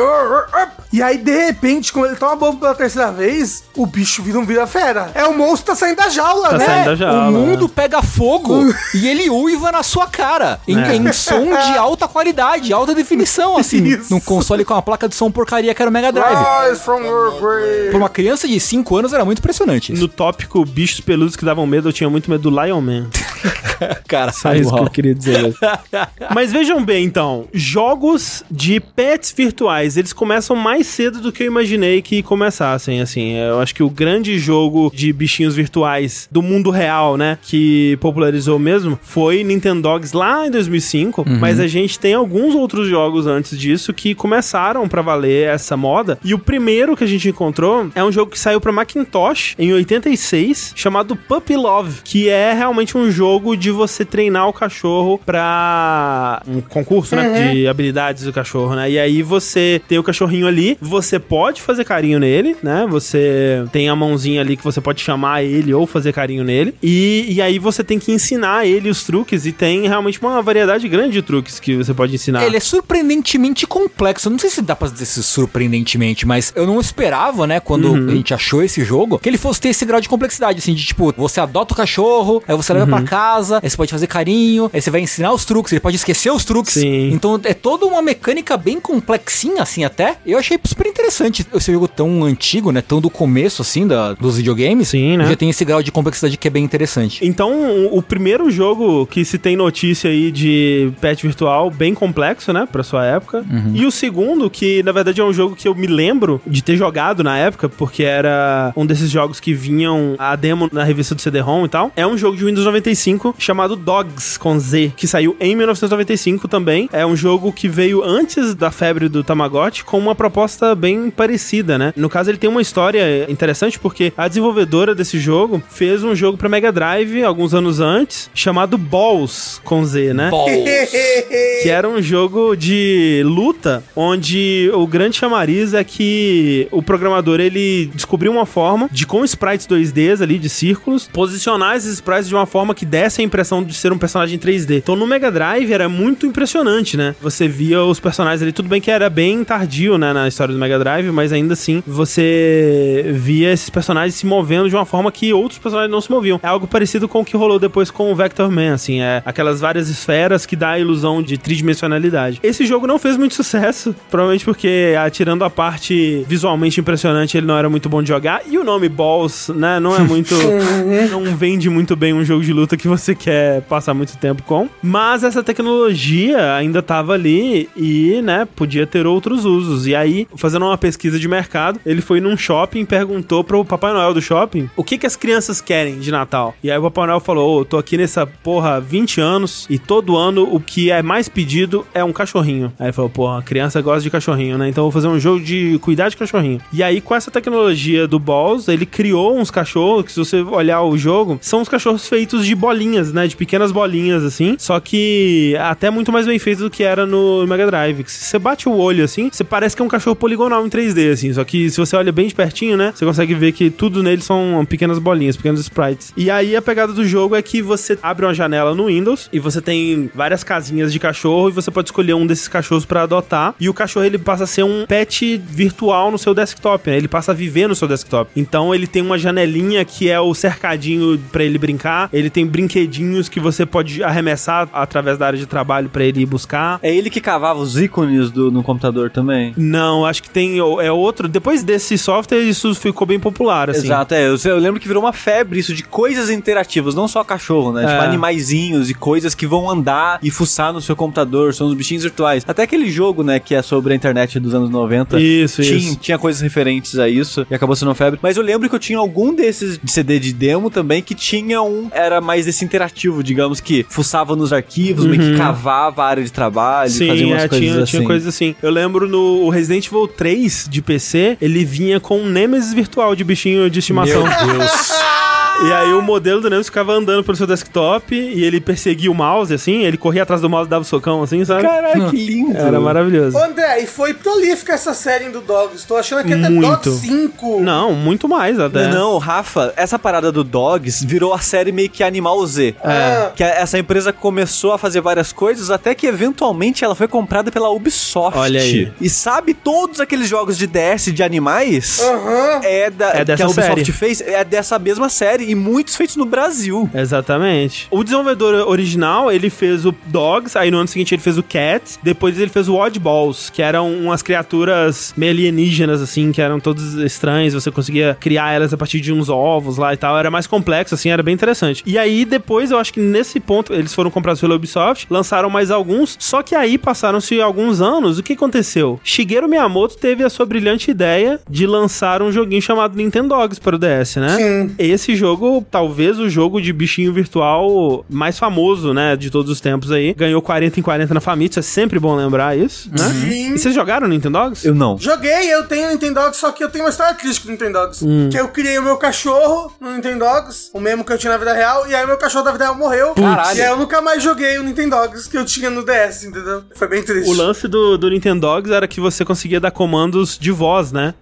E aí, de repente, quando ele toma bomba pela terceira vez, o bicho vira um vira-fera. É o monstro que tá saindo da jaula, Tá né? saindo da jaula. O mundo pega fogo *laughs* e ele uiva na sua cara. Em, É. em som de *laughs* alta qualidade, alta definição, assim. Isso. Num console com uma placa de som porcaria que era o Mega Drive. Rise from your grave. Pra uma criança de 5 anos era muito impressionante. No tópico bichos peludos que davam medo, eu tinha muito medo do Lion Man. *laughs* Cara, Só isso que eu queria dizer. *laughs* Mas vejam bem, então, jogos de pets virtuais, eles começam mais cedo do que eu imaginei que começassem, assim. Eu acho que o grande jogo de bichinhos virtuais do mundo real, né, que popularizou mesmo, foi Nintendogs lá em 2005, mas a gente tem alguns outros jogos antes disso que começaram pra valer essa moda, e o primeiro que a gente encontrou é um jogo que saiu pra Macintosh em 86, chamado Puppy Love, que é realmente um jogo de você treinar o cachorro pra um concurso, né, de habilidades do cachorro, né? E aí você tem o cachorrinho ali, você pode fazer carinho nele, né? Você tem a mãozinha ali que você pode chamar ele ou fazer carinho nele. E, e aí você tem que ensinar ele os truques e tem realmente uma variedade grande de truques que você pode ensinar. Ele é surpreendentemente complexo. Eu não sei se dá pra dizer surpreendentemente, mas eu não esperava, né, quando Uhum. a gente achou esse jogo, que ele fosse ter esse grau de complexidade, assim, de tipo, você adota o cachorro, aí você leva Uhum. pra casa, aí você pode fazer carinho, aí você vai ensinar os truques, ele pode esquecer os truques. Sim. Então é toda uma mecânica bem complexinha, assim, até. Eu achei super interessante esse jogo tão antigo, né, tão do começo, assim, da, dos videogames. Sim, né? Já tem esse grau de complexidade que é bem interessante. Então, o- primeiro jogo que se tem notícia aí de pet virtual, bem complexo, né, pra sua época. E o segundo, que na verdade é um jogo que eu me lembro de ter jogado na época, porque era um desses jogos que vinham a demo na revista do CD-ROM e tal, é um jogo de Windows 95 chamado Dogs, com Z, que saiu em 1995 também. É um jogo que veio antes da febre do Tamagotchi com uma proposta bem parecida, né? No caso, ele tem uma história interessante porque a desenvolvedora desse jogo fez um jogo pra Mega Drive alguns anos antes, chamado Balls, com Z, né? Balls. *laughs* Que era um jogo de luta, onde o grande chamariz é que o programador ele descobriu uma forma de, com sprites 2Ds ali, de círculos, posicionar esses sprites de uma forma que desse a impressão de ser um personagem 3D. Então no Mega Drive era muito impressionante, né? Você via os personagens ali, tudo bem que era bem tardio, né, na história do Mega Drive, mas ainda assim você via esses personagens se movendo de uma forma que outros personagens não se moviam. É algo parecido com o que rolou depois com o Vector Man, assim, é aquelas várias esferas que dá a ilusão de tridimensionalidade. Esse jogo não fez muito *laughs* sucesso, provavelmente porque, tirando a parte visualmente impressionante, ele não era muito bom de jogar, e o nome Balls, né, não é muito... *laughs* não vende muito bem um jogo de luta que você quer passar muito tempo com, mas essa tecnologia ainda tava ali e, né, podia ter outros usos. E aí, fazendo uma pesquisa de mercado, ele foi num shopping e perguntou pro Papai Noel do shopping o que que as crianças querem de Natal. E aí o Papai Noel falou: Ô, oh, tô aqui nessa porra há 20 anos e todo ano o que é mais pedido é um cachorrinho. Aí ele falou: porra, a criança gosta de cachorrinho, né? Então eu vou fazer um jogo de cuidar de cachorrinho. E aí, com essa tecnologia do Balls, ele criou uns cachorros que, se você olhar o jogo, são uns cachorros feitos de bolinhas, né? De pequenas bolinhas, assim. Só que até muito mais bem feito do que era no Mega Drive. Que se você bate o olho assim, você parece que é um cachorro poligonal em 3D, assim. Só que se você olha bem de pertinho, né? Você consegue ver que tudo nele são pequenas bolinhas, pequenos sprites. E aí a pegada do jogo é que você abre uma janela no Windows e você tem várias casinhas de cachorro e você pode escolher um desses cachorros para adotar. E o cachorro ele passa a ser um pet virtual no seu desktop, né? Ele passa a viver no seu desktop. Então ele tem uma janelinha que é o cercadinho para ele brincar. Ele tem brinquedinhos que você pode arremessar através da área de trabalho para ele ir buscar. É ele que cavava os ícones do, no computador também? Não, acho que tem. É outro. Depois desse software, isso ficou bem popular, assim. Exato, é. Eu, eu lembro que virou uma febre isso de coisas interativas, não só cachorro, né? Tipo, É. Tipo, animaizinhos e coisas que vão andar e fuçar no seu computador, são os bichinhos virtuais. Até aquele jogo, né, que é sobre a internet dos anos 90. Isso, tinha, isso. tinha coisas referentes a isso e acabou sendo uma febre. Mas eu lembro que eu tinha algum desses de CD de demo também que tinha um. Era mais esse interativo, digamos, que fuçava nos arquivos, meio que cavava a área de trabalho, fazia Sim, umas é, coisas tinha, assim. tinha coisas assim. Eu lembro no Resident Evil 3 de PC, ele vinha com um Nemesis virtual de bichinho de estimação. Meu Deus. *laughs* E aí o modelo do Nemesis ficava andando pelo seu desktop e ele perseguia o mouse, assim, ele corria atrás do mouse e dava um socão, assim, sabe? Caralho, que lindo. Era maravilhoso. Ô, André, e foi prolífica essa série do Dogs. Tô achando que até Muito. Dogs 5. Não, muito mais até. Não, não, Rafa, essa parada do Dogs virou a série meio que Animal Z. É. Que essa empresa começou a fazer várias coisas até que eventualmente ela foi comprada pela Ubisoft. Olha aí. E sabe, todos aqueles jogos de DS de animais Aham. é, da, É dessa que a Ubisoft série. fez, é dessa mesma série e muitos feitos no Brasil. Exatamente. O desenvolvedor original, ele fez o Dogs, aí no ano seguinte ele fez o Cat, depois ele fez o Oddballs, que eram umas criaturas meio alienígenas, assim, que eram todas estranhas, você conseguia criar elas a partir de uns ovos lá e tal, era mais complexo, assim, era bem interessante. E aí depois, eu acho que nesse ponto, eles foram comprados pela Ubisoft, lançaram mais alguns, só que aí passaram-se alguns anos, o que aconteceu? Shigeru Miyamoto teve a sua brilhante ideia de lançar um joguinho chamado Nintendogs para o DS, né? Sim. Esse jogo, talvez o jogo de bichinho virtual mais famoso, né, de todos os tempos aí. Ganhou 40 em 40 na Famitsu, é sempre bom lembrar isso, né? Sim. E vocês jogaram Nintendogs? Eu não. Joguei, eu tenho Nintendogs, só que eu tenho uma história triste com o Nintendogs. Hum. Que eu criei o meu cachorro no Nintendogs, o mesmo que eu tinha na vida real, e aí o meu cachorro da vida real morreu. Caralho. E aí eu nunca mais joguei o Nintendogs que eu tinha no DS, entendeu? Foi bem triste. O lance do, do Nintendogs era que você conseguia dar comandos de voz, né?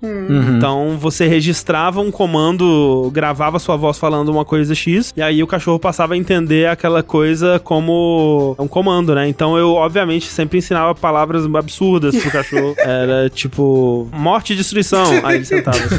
Então você registrava um comando, gravava sua voz falando uma coisa X, e aí o cachorro passava a entender aquela coisa como um comando, né? Então eu, obviamente, sempre ensinava palavras absurdas pro cachorro. *laughs* Era tipo, morte e destruição. *laughs* Aí ele sentava assim.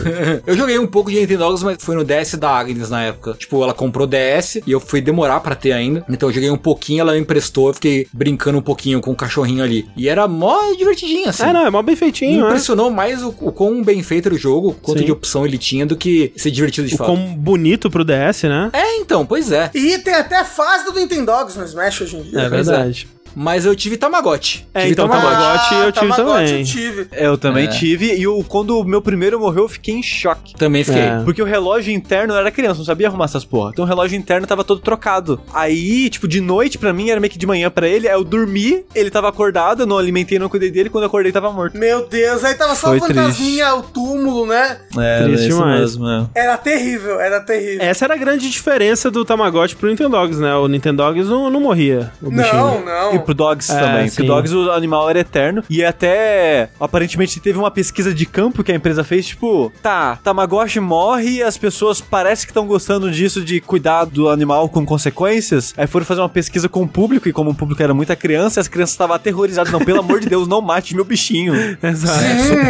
Eu joguei um pouco de Nintendogs, mas foi no DS da Agnes na época. Tipo, ela comprou DS e eu fui demorar pra ter ainda. Então eu joguei um pouquinho, ela me emprestou, eu fiquei brincando um pouquinho com o cachorrinho ali. E era mó divertidinho, assim. É, não, é mó bem Me feitinho, né? impressionou mais o, o quão bem feito era o jogo, quanto Sim. de opção ele tinha do que ser divertido de O fato. quão bonito pro DS, né? É, então, pois é. E tem até fase do Nintendogs no Smash hoje em dia. É Pois verdade. Mas eu tive Tamagotchi. É, tive então, Tamagotchi eu tive Tamagotchi também. eu tive. Eu também tive, e o, quando o meu primeiro morreu, eu fiquei em choque. Também fiquei. É. Porque o relógio interno eu era criança, não sabia arrumar essas porra. Então o relógio interno tava todo trocado. Aí, tipo, de noite pra mim era meio que de manhã pra ele. Aí eu dormi, ele tava acordado, eu não alimentei, não cuidei dele. Quando eu acordei, tava morto. Meu Deus, aí tava só Foi o fantasminha, o túmulo, né? É, Triste demais. mesmo, é. Era terrível, era terrível. Essa era a grande diferença do Tamagotchi pro Nintendogs, né? O Nintendogs não, não morria, o bichinho. não, não. E pro Dogs É, também. sim. Porque o Dogs, o animal era eterno. E até, aparentemente, teve uma pesquisa de campo que a empresa fez, tipo, tá, Tamagotchi morre e as pessoas parecem que estão gostando disso, de cuidar do animal com consequências. Aí foram fazer uma pesquisa com o público, e como o público era muita criança, as crianças estavam aterrorizadas. Não, pelo amor de Deus, não mate meu bichinho. *laughs* Exato.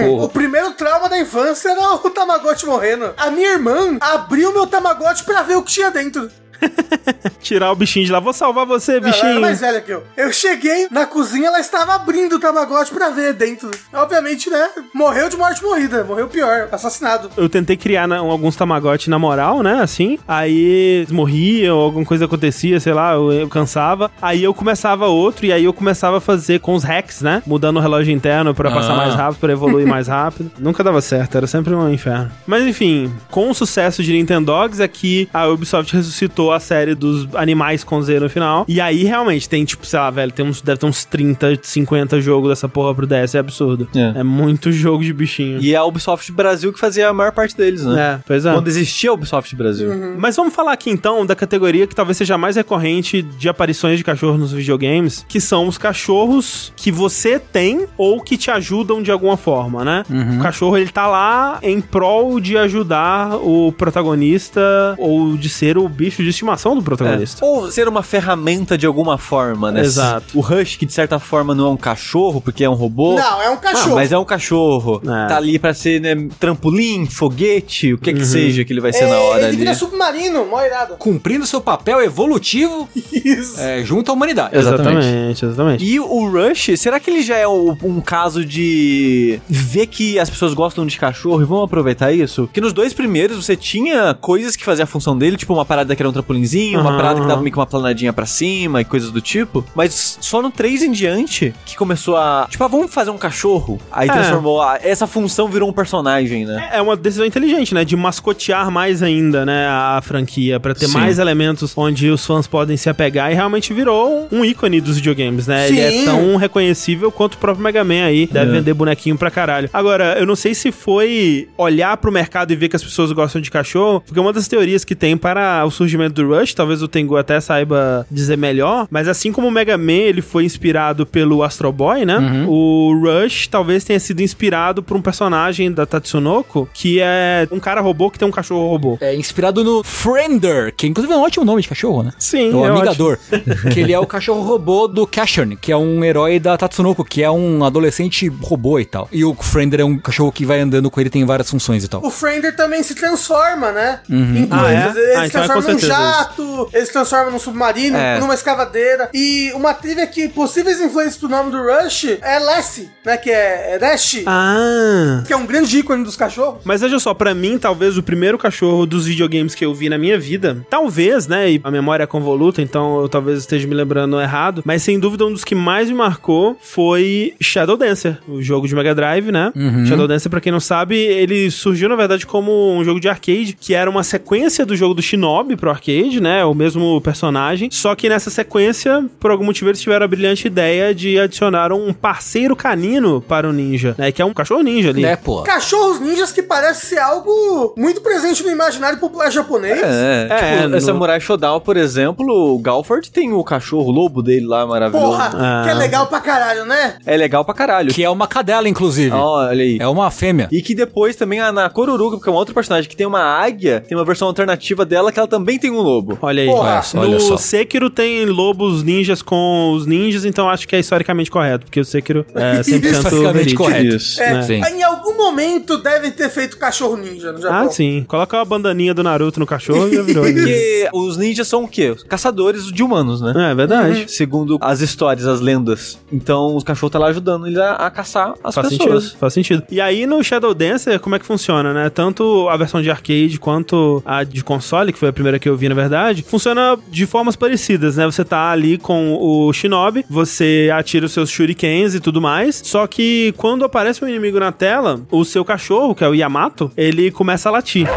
Hum, o primeiro trauma da infância era o Tamagotchi morrendo. A minha irmã abriu meu Tamagotchi pra ver o que tinha dentro. *laughs* Tirar o bichinho de lá. Vou salvar você, Ela era bichinho. mais velha que eu. Eu cheguei na cozinha, ela estava abrindo o Tamagotchi pra ver dentro. Obviamente, né? Morreu de morte morrida. Morreu pior, assassinado. Eu tentei criar na- alguns Tamagotchi na moral, né? Assim. Aí eles morriam, alguma coisa acontecia, sei lá, eu, eu cansava. Aí eu começava outro, e aí eu começava a fazer com os hacks, né? Mudando o relógio interno pra passar Ah. mais rápido, pra evoluir mais rápido. *laughs* Nunca dava certo, era sempre um inferno. Mas enfim, com o sucesso de Nintendogs é que a Ubisoft ressuscitou a série dos animais com Z no final. E aí realmente tem, tipo, sei lá, velho, tem uns, deve ter uns 30, 50 jogos dessa porra pro DS, é absurdo. É. É muito jogo de bichinho. E é a Ubisoft Brasil que fazia a maior parte deles, né? É, pois é. Quando existia a Ubisoft Brasil. Mas vamos falar aqui então da categoria que talvez seja a mais recorrente de aparições de cachorro nos videogames, que são os cachorros que você tem ou que te ajudam de alguma forma, né? O cachorro ele tá lá em prol de ajudar o protagonista ou de ser o bicho de estimação do protagonista. É. Ou ser uma ferramenta de alguma forma, né? Exato. O Rush, que de certa forma não é um cachorro, porque é um robô. Não, é um Ah, cachorro. mas é um cachorro. É. Tá ali pra ser, né, trampolim, foguete, o que que seja que ele vai ser É, na hora ele ali. vira submarino, mó irado. Cumprindo seu papel evolutivo Isso. é, junto à humanidade. Exatamente. exatamente. exatamente. E o Rush, será que ele já é o- um caso de ver que as pessoas gostam de cachorro e vão aproveitar isso? Que nos dois primeiros você tinha coisas que faziam a função dele, tipo uma parada que era um trampolinzinho, uma Aham, parada que dava meio que uma planadinha pra cima e coisas do tipo. Mas só no 3 em diante que começou a. Tipo, ah, vamos fazer um cachorro. Aí É. transformou. a- essa função virou um personagem, né? É uma decisão inteligente, né? De mascotear mais ainda, né? A franquia, pra ter Sim. mais elementos onde os fãs podem se apegar e realmente virou um ícone dos videogames, né? Ele é Sim. tão reconhecível quanto o próprio Mega Man aí. Deve É. vender bonequinho pra caralho. Agora, eu não sei se foi olhar pro mercado e ver que as pessoas gostam de cachorro, porque uma das teorias que tem para o surgimento do Rush, talvez o Tengu até saiba dizer melhor, mas assim como o Mega Man ele foi inspirado pelo Astro Boy, né? O Rush talvez tenha sido inspirado por um personagem da Tatsunoko, que é um cara robô que tem um cachorro robô. É inspirado no Friender, que inclusive é um ótimo nome de cachorro, né? Sim, o é amigador. *laughs* que ele é o cachorro robô do Cashion, que é um herói da Tatsunoko, que é um adolescente robô e tal. E o Friender é um cachorro que vai andando com ele, tem várias funções e tal. O Friender também se transforma, né? Em Ah, é? Ele Ah, se então é transforma certeza jato, ele se transforma num submarino, É. numa escavadeira. E uma trilha que possíveis influências pro nome do Rush é Lassie, né? Que é Dash, Ah. que é um grande ícone dos cachorros. Mas veja só, pra mim, talvez o primeiro cachorro dos videogames que eu vi na minha vida, talvez, né, e a memória é convoluta, então eu talvez esteja me lembrando errado, mas sem dúvida um dos que mais me marcou foi Shadow Dancer, o jogo de Mega Drive, né? Shadow Dancer, pra quem não sabe, ele surgiu na verdade como um jogo de arcade, que era uma sequência do jogo do Shinobi pro arcade, né? O mesmo personagem, só que nessa sequência, por algum motivo, eles tiveram a brilhante ideia de adicionar um parceiro canino para o ninja, né? Que é um cachorro ninja ali. Né, pô? Cachorros ninjas que parece ser algo muito presente no imaginário popular japonês. É, É, tipo, no- Samurai Shodown, por exemplo, o Galford tem o cachorro o lobo dele lá, maravilhoso. Porra, Ah. que é legal pra caralho, né? É legal pra caralho. Que é uma cadela, inclusive. Olha aí. É uma fêmea. E que depois também a, na Coruruga, que é um outro personagem que tem uma águia, tem uma versão alternativa dela que ela também tem um lobo. Olha aí. Porra, Olha só, olha no só. Sekiro tem lobos ninjas com os ninjas, então acho que é historicamente correto, porque o Sekiro é *laughs* 100% Historicamente verídico. correto. Isso. É, né? Em algum momento devem ter feito cachorro ninja no Japão. Ah, sim. Coloca uma bandaninha do Naruto no cachorro e já virou. ninja. *laughs* Porque os ninjas são o quê? Caçadores de humanos, né? É, é verdade. Segundo as histórias, as lendas. Então os cachorros tá lá ajudando ele a, a caçar as Faz pessoas. sentido, faz sentido. E aí no Shadow Dancer, como é que funciona, né? Tanto a versão de arcade quanto a de console, que foi a primeira que eu vi, na na verdade, funciona de formas parecidas, né? Você tá ali com o Shinobi, você atira os seus shurikens e tudo mais, só que quando aparece um inimigo na tela, o seu cachorro, que é o Yamato, ele começa a latir.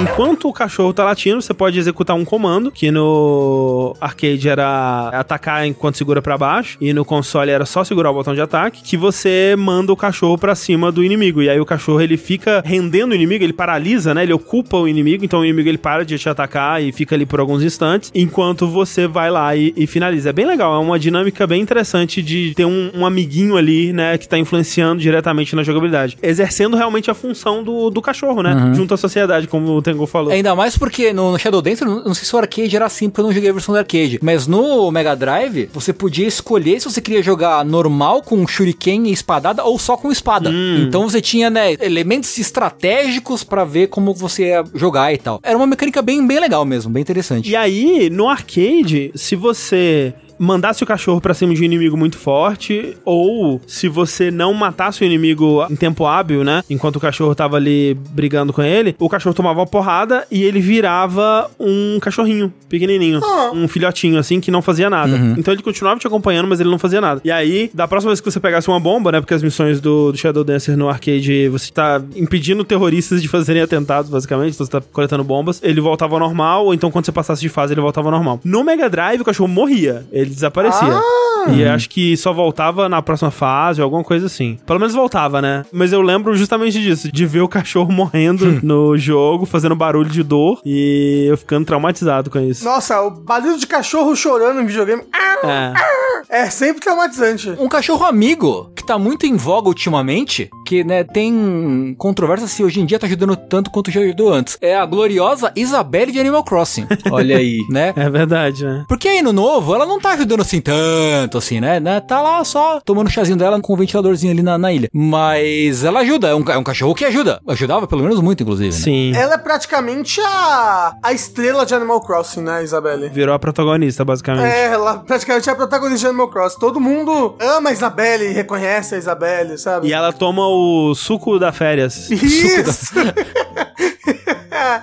Enquanto o cachorro tá latindo, você pode executar um comando, que no arcade era atacar enquanto segura pra baixo, e no console era só segurar o botão de ataque, que você manda o cachorro pra cima do inimigo. E aí o cachorro ele fica rendendo o inimigo, ele paralisa, né? Ele ocupa o inimigo, então o inimigo ele para de te atacar e fica ali por alguns instantes, enquanto você vai lá e, e finaliza. É bem legal, é uma dinâmica bem interessante de ter um, um amiguinho ali, né, que tá influenciando diretamente na jogabilidade. Exercendo realmente a função do, do cachorro, né? Junto à sociedade, como o Tengu falou. Ainda mais porque no Shadow Dance, não sei se o arcade era assim, porque eu não joguei a versão do arcade. Mas no Mega Drive, você podia escolher se você queria jogar normal com shuriken e espadada ou só com espada. Então você tinha, né, elementos estratégicos pra ver como você ia jogar e tal. Era uma mecânica bem, bem legal mesmo, bem interessante. E aí, no arcade, se você mandasse o cachorro pra cima de um inimigo muito forte, ou se você não matasse o inimigo em tempo hábil, né? Enquanto o cachorro tava ali brigando com ele, o cachorro tomava uma porrada e ele virava um cachorrinho pequenininho, um filhotinho assim que não fazia nada. Então ele continuava te acompanhando, mas ele não fazia nada. E aí, da próxima vez que você pegasse uma bomba, né? Porque as missões do, do Shadow Dancer no arcade, você tá impedindo terroristas de fazerem atentados, basicamente, então você tá coletando bombas. Ele voltava ao normal, ou então quando você passasse de fase, ele voltava ao normal. No Mega Drive, o cachorro morria. Ele desaparecia. E acho que só voltava na próxima fase ou alguma coisa assim. Pelo menos voltava, né? Mas eu lembro justamente disso, de ver o cachorro *laughs* morrendo no jogo, fazendo barulho de dor e eu ficando traumatizado com isso. Nossa, o barulho de cachorro chorando em videogame É. é sempre traumatizante. Um cachorro amigo, que tá muito em voga ultimamente, que, né, tem controvérsia se hoje em dia tá ajudando tanto quanto já ajudou antes. É a gloriosa Isabelle de Animal Crossing. *laughs* Olha aí. né? É verdade, né? Porque aí no novo, ela não tá ajudando assim tanto, assim, né? né? Tá lá só tomando o chazinho dela com um ventiladorzinho ali na, na ilha. Mas ela ajuda, é um, é um cachorro que ajuda. Ajudava pelo menos muito, inclusive. né? Sim. Ela é praticamente a, a estrela de Animal Crossing, né, Isabelle? Virou a protagonista, basicamente. É, ela praticamente é a protagonista de Animal Crossing. Todo mundo ama a Isabelle, reconhece a Isabelle, sabe? E ela toma o suco da férias. Isso! *laughs*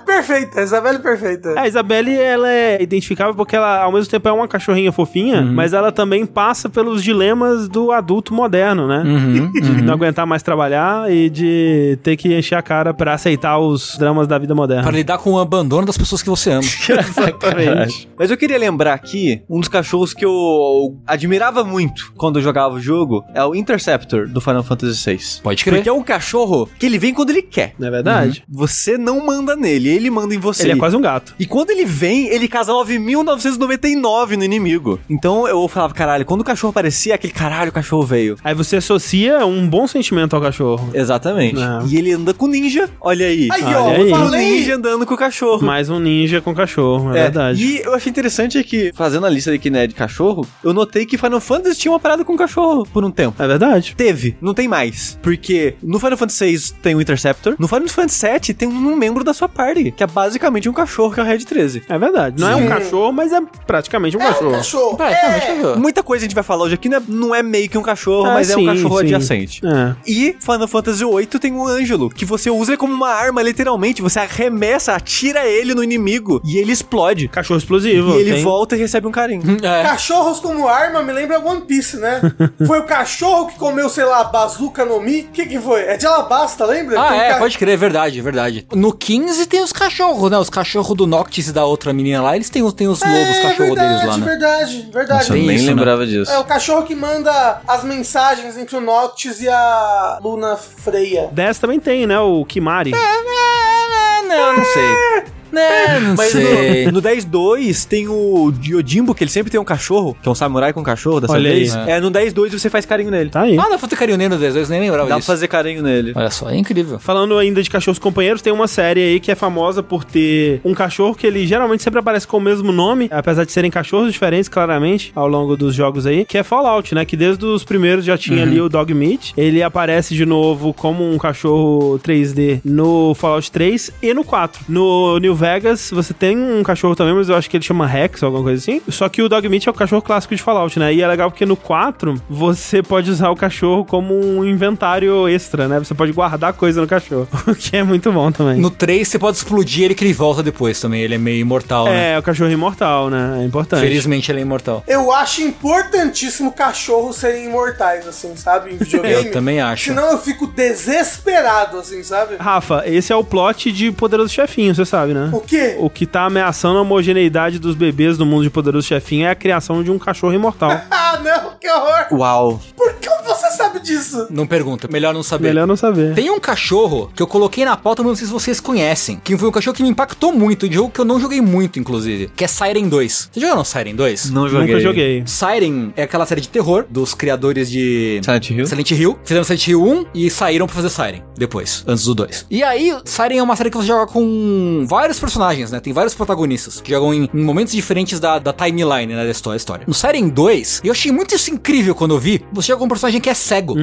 perfeita, Isabelle perfeita. A Isabelle, ela é identificável porque ela, ao mesmo tempo, é uma cachorrinha fofinha, mas ela também passa pelos dilemas do adulto moderno, né? *laughs* De não aguentar mais trabalhar e de ter que encher a cara pra aceitar os dramas da vida moderna. Pra lidar com o abandono das pessoas que você ama. *laughs* Exatamente. *laughs* Mas eu queria lembrar aqui um dos cachorros que eu admirava muito quando eu jogava o jogo é o Interceptor do Final Fantasy VI. Pode crer. Porque é um cachorro que ele vem quando ele quer. Não é verdade? Você não manda nele, ele manda em você. Ele é quase um gato. E quando ele vem, ele casa 9.999 no inimigo. Então eu falava, caralho, quando o cachorro aparecia, aquele caralho, o cachorro veio. Aí você associa um bom sentimento ao cachorro. Exatamente. É. E ele anda com ninja, olha aí. Aí, Olha ó, aí. eu O falei. ninja andando com o cachorro. Mais um ninja com cachorro, é, verdade. E eu achei interessante que, fazendo a lista aqui, né, de cachorro, eu notei que Final Fantasy tinha uma parada com cachorro por um tempo. É verdade. Teve, não tem mais. Porque no Final Fantasy VI tem o Interceptor, no Final Fantasy VII tem um membro da sua party, que é basicamente um cachorro que é o Red 13. É verdade. Não é um cachorro, mas é praticamente um É um cachorro. cachorro. Praticamente É. cachorro. Muita coisa a gente vai falar hoje aqui não é, não é meio que um cachorro, Ah, mas é um sim, cachorro sim. adjacente. É. E Final Fantasy VIII tem um Ângelo, que você usa como uma arma, literalmente. Você arremessa, atira ele no inimigo e ele explode. Cachorro explosivo. E ele tem- volta e recebe um carinho. *laughs* É. Cachorros como arma me lembra One Piece, né? *laughs* foi o cachorro que comeu, sei lá, bazooka no Mi? O que que foi? É de Alabasta, lembra? Ah, Tem um é, ca- pode crer, é verdade, é verdade. No 15 tem os cachorros, né? Os cachorros do Noctis e da outra menina lá, eles têm, os- tem os lobos É, cachorro verdade, deles lá, né? verdade, verdade. Nossa, nem isso, né? disso. É o cachorro que manda as mensagens entre o Noctis e a Luna Freya. 10 também tem, né? O Kimari. É, não, não sei. Né, não Mas sei. no, no 10.2 tem o Yojimbo, que ele sempre tem um cachorro, que é um samurai com cachorro dessa Olha aí. vez. É, no 10.2 você faz carinho nele. Tá aí. Ah, dá pra ter carinho nele no 10, eu nem lembrava Dá pra disso. fazer carinho nele. Olha só, é incrível. Falando ainda de cachorros companheiros, tem uma série aí que é famosa por ter um cachorro que ele geralmente sempre aparece com o mesmo nome, apesar de serem cachorros diferentes, claramente, ao longo dos jogos aí, que é Fallout, né? Que desde os primeiros já tinha ali o Dog Meat. Ele aparece de novo como um cachorro 3D no Fallout 3 e no 4. No New Vegas você tem um cachorro também, mas eu acho que ele chama Rex ou alguma coisa assim. Só que o Dog Meat é o cachorro clássico de Fallout, né? E é legal porque no 4 você pode usar o cachorro como um inventário extra, né? Você pode guardar coisa no cachorro, *laughs* o que é muito bom também. No 3 você pode explodir ele que ele volta depois também. Ele é meio imortal, né? É, o cachorro imortal, né? É importante. Felizmente ele é imortal. Eu acho importantíssimo cachorros serem imortais, assim, sabe? Em *laughs* videogame. Eu também acho. Senão eu fico desesperado, assim, sabe? Rafa, esse é o plot de Poderoso Chefinho, você sabe, né? O quê? O que tá ameaçando a homogeneidade dos bebês do mundo de Poderoso Chefinho é a criação de um cachorro imortal. *laughs* Ah, não, que horror! Uau. Por que você sabe disso? Não pergunta, melhor não saber. Melhor não saber. Tem um cachorro que eu coloquei na pauta, mas não sei se vocês conhecem. Que foi um cachorro que me impactou muito, de jogo que eu não joguei muito, inclusive. Que é Siren 2. Você jogou no Siren 2? Não joguei. Nunca joguei. Siren é aquela série de terror dos criadores de Silent Hill? Silent Hill. Fizeram Silent Hill 1 e saíram pra fazer Siren depois, antes do 2. E aí, Siren é uma série que você joga com vários personagens, né? Tem vários protagonistas que jogam em, em momentos diferentes da, da timeline, né? Da história, história. No Siren 2, eu achei muito isso incrível quando eu vi. Você joga um personagem que é cego.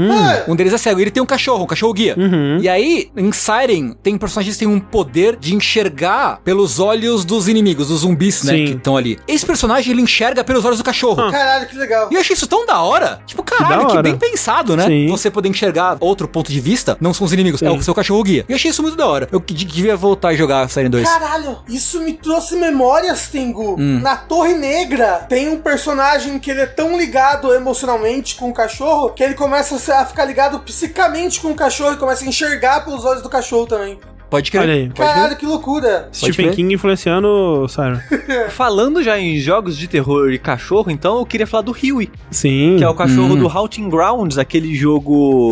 Um deles é cego. E ele tem um cachorro, um cachorro guia. E aí, em Siren, tem personagens que têm um poder de enxergar pelos olhos dos inimigos, dos zumbis, né? Sim. Que estão ali. Esse personagem, ele enxerga pelos olhos do cachorro. Caralho, que legal. E eu achei isso tão da hora. Tipo, caralho, que, hora. bem pensado, né? Sim. Você poder enxergar outro ponto de vista, não são os inimigos, é Sim. o seu cachorro guia. E eu achei isso muito da hora. Eu que- devia voltar e jogar Siren 2. Caralho, isso me trouxe memórias, Tengu. Hum. Na Torre Negra tem um personagem que ele é tão ligado emocionalmente com o cachorro que ele começa a ficar ligado psicamente com o cachorro e começa a enxergar pelos olhos do cachorro também. Pode crer. Olha aí. Pode crer. Caralho, que loucura. Stephen. King influenciando o Siren. *laughs* Falando já em jogos de terror e cachorro, então eu queria falar do Huey, Sim. que é o cachorro Hum. do Haunting Grounds, aquele jogo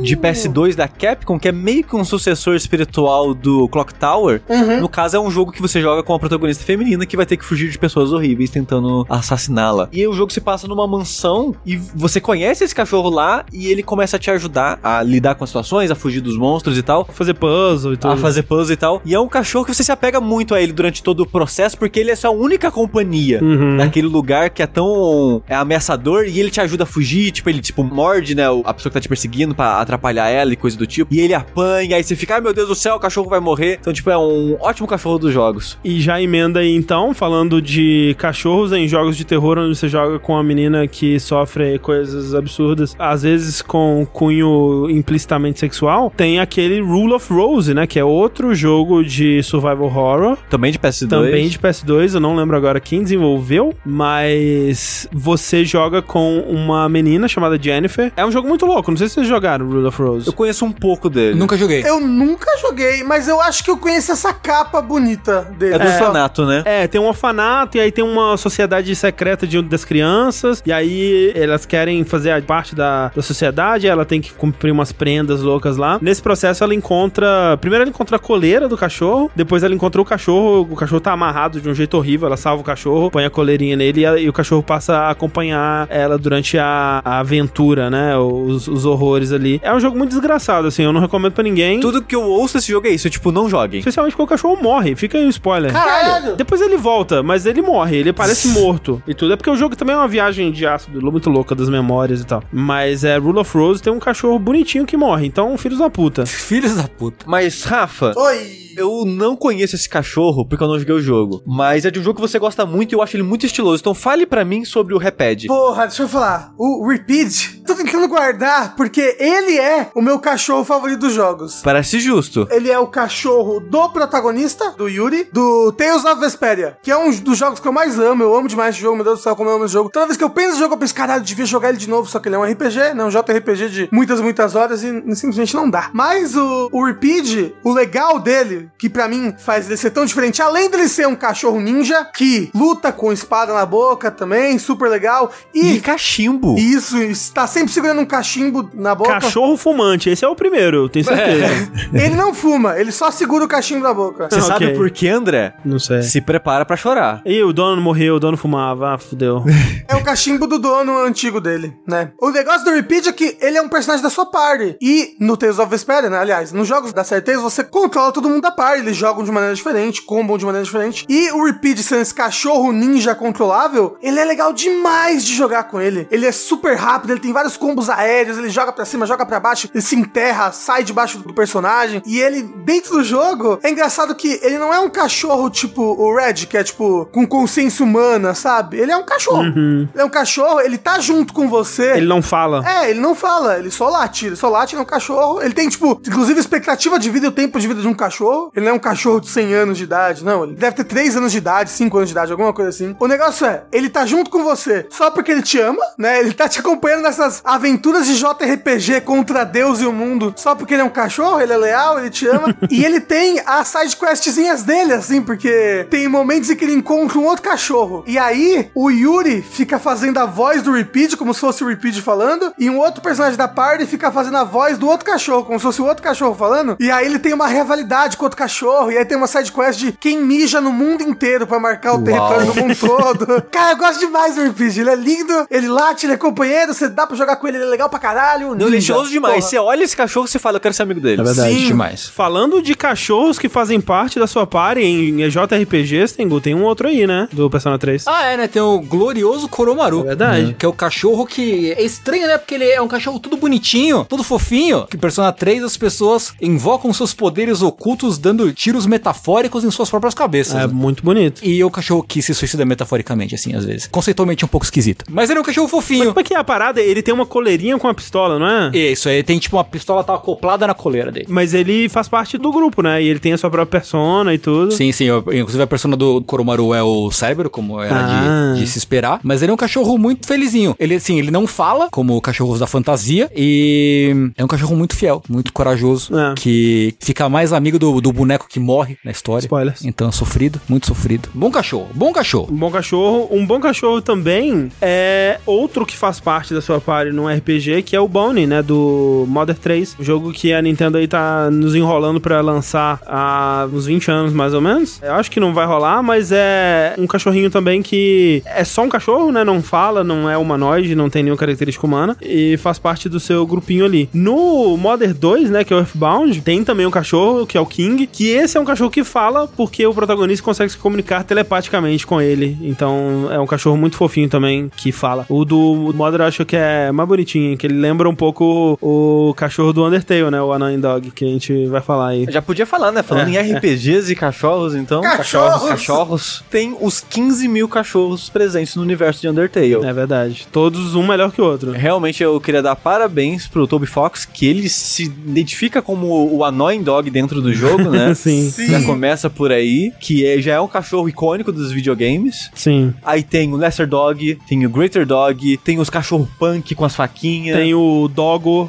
de PS2 da Capcom, que é meio que um sucessor espiritual do Clock Tower. No caso, é um jogo que você joga com a protagonista feminina que vai ter que fugir de pessoas horríveis tentando assassiná-la. E o jogo se passa numa mansão e você conhece esse cachorro lá e ele começa a te ajudar a lidar com as situações, a fugir dos monstros e tal. Fazer puzzle e tudo. A fazer puzzle e tal. E é um cachorro que você se apega muito a ele durante todo o processo, porque ele é sua única companhia Uhum. naquele lugar que é tão é ameaçador e ele te ajuda a fugir. Tipo, ele tipo morde, né? A pessoa que tá te perseguindo pra atrapalhar ela e coisa do tipo. E ele apanha, aí você fica, ai meu Deus do céu, o cachorro vai morrer. Então, tipo, é um ótimo cachorro dos jogos. E já emenda aí então, falando de cachorros em jogos de terror, onde você joga com uma menina que sofre coisas absurdas, às vezes com cunho implicitamente sexual, tem aquele Rule of Rose, né? Que é outro jogo de survival horror. Também de PS2. Também de PS2, eu não lembro agora quem desenvolveu, mas você joga com uma menina chamada Jennifer. É um jogo muito louco, não sei se vocês jogaram Of Rose. Eu conheço um pouco dele. Nunca joguei. Eu nunca joguei, mas eu acho que eu conheço essa capa bonita dele. É do orfanato, né? É, tem um orfanato e aí tem uma sociedade secreta de, das crianças, e aí elas querem fazer a parte da, da sociedade, ela tem que cumprir umas prendas loucas lá. Nesse processo ela encontra. Primeiro ela encontra a coleira do cachorro, depois ela encontra o cachorro, o cachorro tá amarrado de um jeito horrível, ela salva o cachorro, põe a coleirinha nele e, e o cachorro passa a acompanhar ela durante a, a aventura, né? Os, os horrores ali. É um jogo muito desgraçado, assim, eu não recomendo pra ninguém. Tudo que eu ouço desse jogo é isso, tipo, não joguem. Especialmente porque o cachorro morre, fica aí o spoiler. Caralho! Depois ele volta, mas ele morre, ele parece morto e tudo. É porque o jogo também é uma viagem de ácido muito louca das memórias e tal. Mas é Rule of Rose tem um cachorro bonitinho que morre, então filhos da puta. *laughs* Filhos da puta. Mas, Rafa, Oi! Eu não conheço esse cachorro porque eu não joguei o jogo. Mas é de um jogo que você gosta muito e eu acho ele muito estiloso. Então fale pra mim sobre o Reped. Porra, deixa eu falar. O Repeat, tô tentando guardar porque ele é o meu cachorro favorito dos jogos. Parece justo. Ele é o cachorro do protagonista, do Yuri, do Tales of Vesperia, que é um dos jogos que eu mais amo. Eu amo demais esse jogo, meu Deus do céu, como eu amo esse jogo. Toda vez que eu penso no jogo, eu penso, caralho, eu devia jogar ele de novo, só que ele é um RPG, né? Um JRPG de muitas, muitas horas e simplesmente não dá. Mas o, o Repeat, o legal dele, que pra mim faz ele ser tão diferente, além dele ser um cachorro ninja, que luta com espada na boca também, super legal, E e... cachimbo. Isso, está sempre segurando um cachimbo na boca. Cachorro fumante, esse é o primeiro, eu tenho certeza. Ele não fuma, ele só segura o cachimbo na boca. Você Ah, sabe ok. por quê, André? Não sei. Se prepara pra chorar. E o dono morreu, o dono fumava, ah, fudeu. *laughs* É o cachimbo do dono antigo dele, né? O negócio do Repeat é que ele é um personagem da sua party. E no Tales of Vesperia, né? Aliás, nos jogos da série Tales, você controla todo mundo da par, eles jogam de maneira diferente, combam de maneira diferente. E o Repeat sendo esse cachorro ninja controlável, ele é legal demais de jogar com ele. Ele é super rápido, ele tem vários combos aéreos, ele joga pra cima, joga pra baixo, ele se enterra, sai debaixo do personagem. E ele, dentro do jogo, é engraçado que ele não é um cachorro tipo o Red, que é tipo com consciência humana, sabe? Ele é um cachorro. Ele é um cachorro, ele tá junto com você. Ele não fala. É, ele não fala, ele só late, ele só late, ele é um cachorro. Ele tem, tipo, inclusive expectativa de vida e o tempo de vida de um cachorro. Ele não é um cachorro de 100 anos de idade, não. Ele deve ter 3 anos de idade, 5 anos de idade, alguma coisa assim. O negócio é, ele tá junto com você só porque ele te ama, né? Ele tá te acompanhando nessas aventuras de JRPG contra Deus e o mundo só porque ele é um cachorro, ele é leal, ele te ama. *laughs* e ele tem as sidequestzinhas dele, assim, porque tem momentos em que ele encontra um outro cachorro. E aí, o Yuri fica fazendo a voz do Repeat, como se fosse o Repeat falando, e um outro personagem da party fica fazendo a voz do outro cachorro, como se fosse o outro cachorro falando. E aí ele tem uma rivalidade com outro cachorro, e aí tem uma sidequest de quem mija no mundo inteiro pra marcar o território do mundo todo. *laughs* Cara, eu gosto demais do Repeat. Ele é lindo, ele late, ele é companheiro, você dá pra jogar com ele, ele é legal pra caralho. Não, ele é demais. Porra. Você olha esse cachorro e você fala, eu quero ser amigo dele. É verdade, Sim. demais. Falando de cachorros que fazem parte da sua party em JRPGs, Tengu, tem um outro aí, né? Do Persona 3. Ah, é, né? Tem o glorioso Koromaru. É verdade. Que é o cachorro que é estranho, né? Porque ele é um cachorro tudo bonitinho, tudo fofinho. Que Persona 3 as pessoas invocam seus poderes ocultos dando tiros metafóricos em suas próprias cabeças. É né? muito bonito. E o cachorro que se suicida metaforicamente, assim, às vezes. Conceitualmente um pouco esquisito. Mas ele é um cachorro fofinho. Como é que é a parada? Ele tem uma coleirinha com a pistola, não é? Isso, aí tem tipo uma pistola tá acoplada na coleira dele. Mas ele faz parte do grupo, né? E ele tem a sua própria persona e tudo. Sim, sim. eu- Inclusive a persona do Koromaru é o cérebro, como era Ah. de, de se esperar. Mas ele é um cachorro muito felizinho. Ele, assim, ele não fala, como cachorros da fantasia. E é um cachorro muito fiel, muito corajoso. É. Que fica mais amigo do, do boneco que morre na história. Spoilers. Então, sofrido, muito sofrido. Bom cachorro, bom cachorro. Um bom cachorro. Um bom cachorro também é outro que faz parte da sua party num RPG, que é o Bonnie, né? Do Modern 3. Um jogo que a Nintendo aí tá nos enrolando pra lançar há uns 20 anos, mais ou menos. Eu acho que não vai rolar, mas é um cachorrinho também que é só um cachorro, né? Não fala, não é humanoide, não tem nenhuma característica humana. E faz parte do seu grupinho ali. No Modern 2, né? Que é o Earthbound, tem também um cachorro, que é o King, que esse é um cachorro que fala porque o protagonista consegue se comunicar telepaticamente com ele. Então é um cachorro muito fofinho também que fala. O do Modern eu acho que é mais bonitinho, que ele lembra um pouco o, o cachorro do Undertale, né? O Annoying Dog, que a gente vai falar aí. Já podia falar, né? Falando É, em RPGs e cachorros, então. Cachorros! Cachorros. Tem os 15 mil cachorros presentes no universo de Undertale. É verdade. Todos um melhor que o outro. Realmente eu queria dar parabéns pro Toby Fox, que ele se identifica como o annoying dog dentro do jogo, né? *laughs* Sim. Sim. Já começa por aí, que é- já é um cachorro icônico dos videogames. Sim. Aí tem o Lesser Dog, tem o Greater Dog, tem os cachorro punk com as faquinhas. Tem o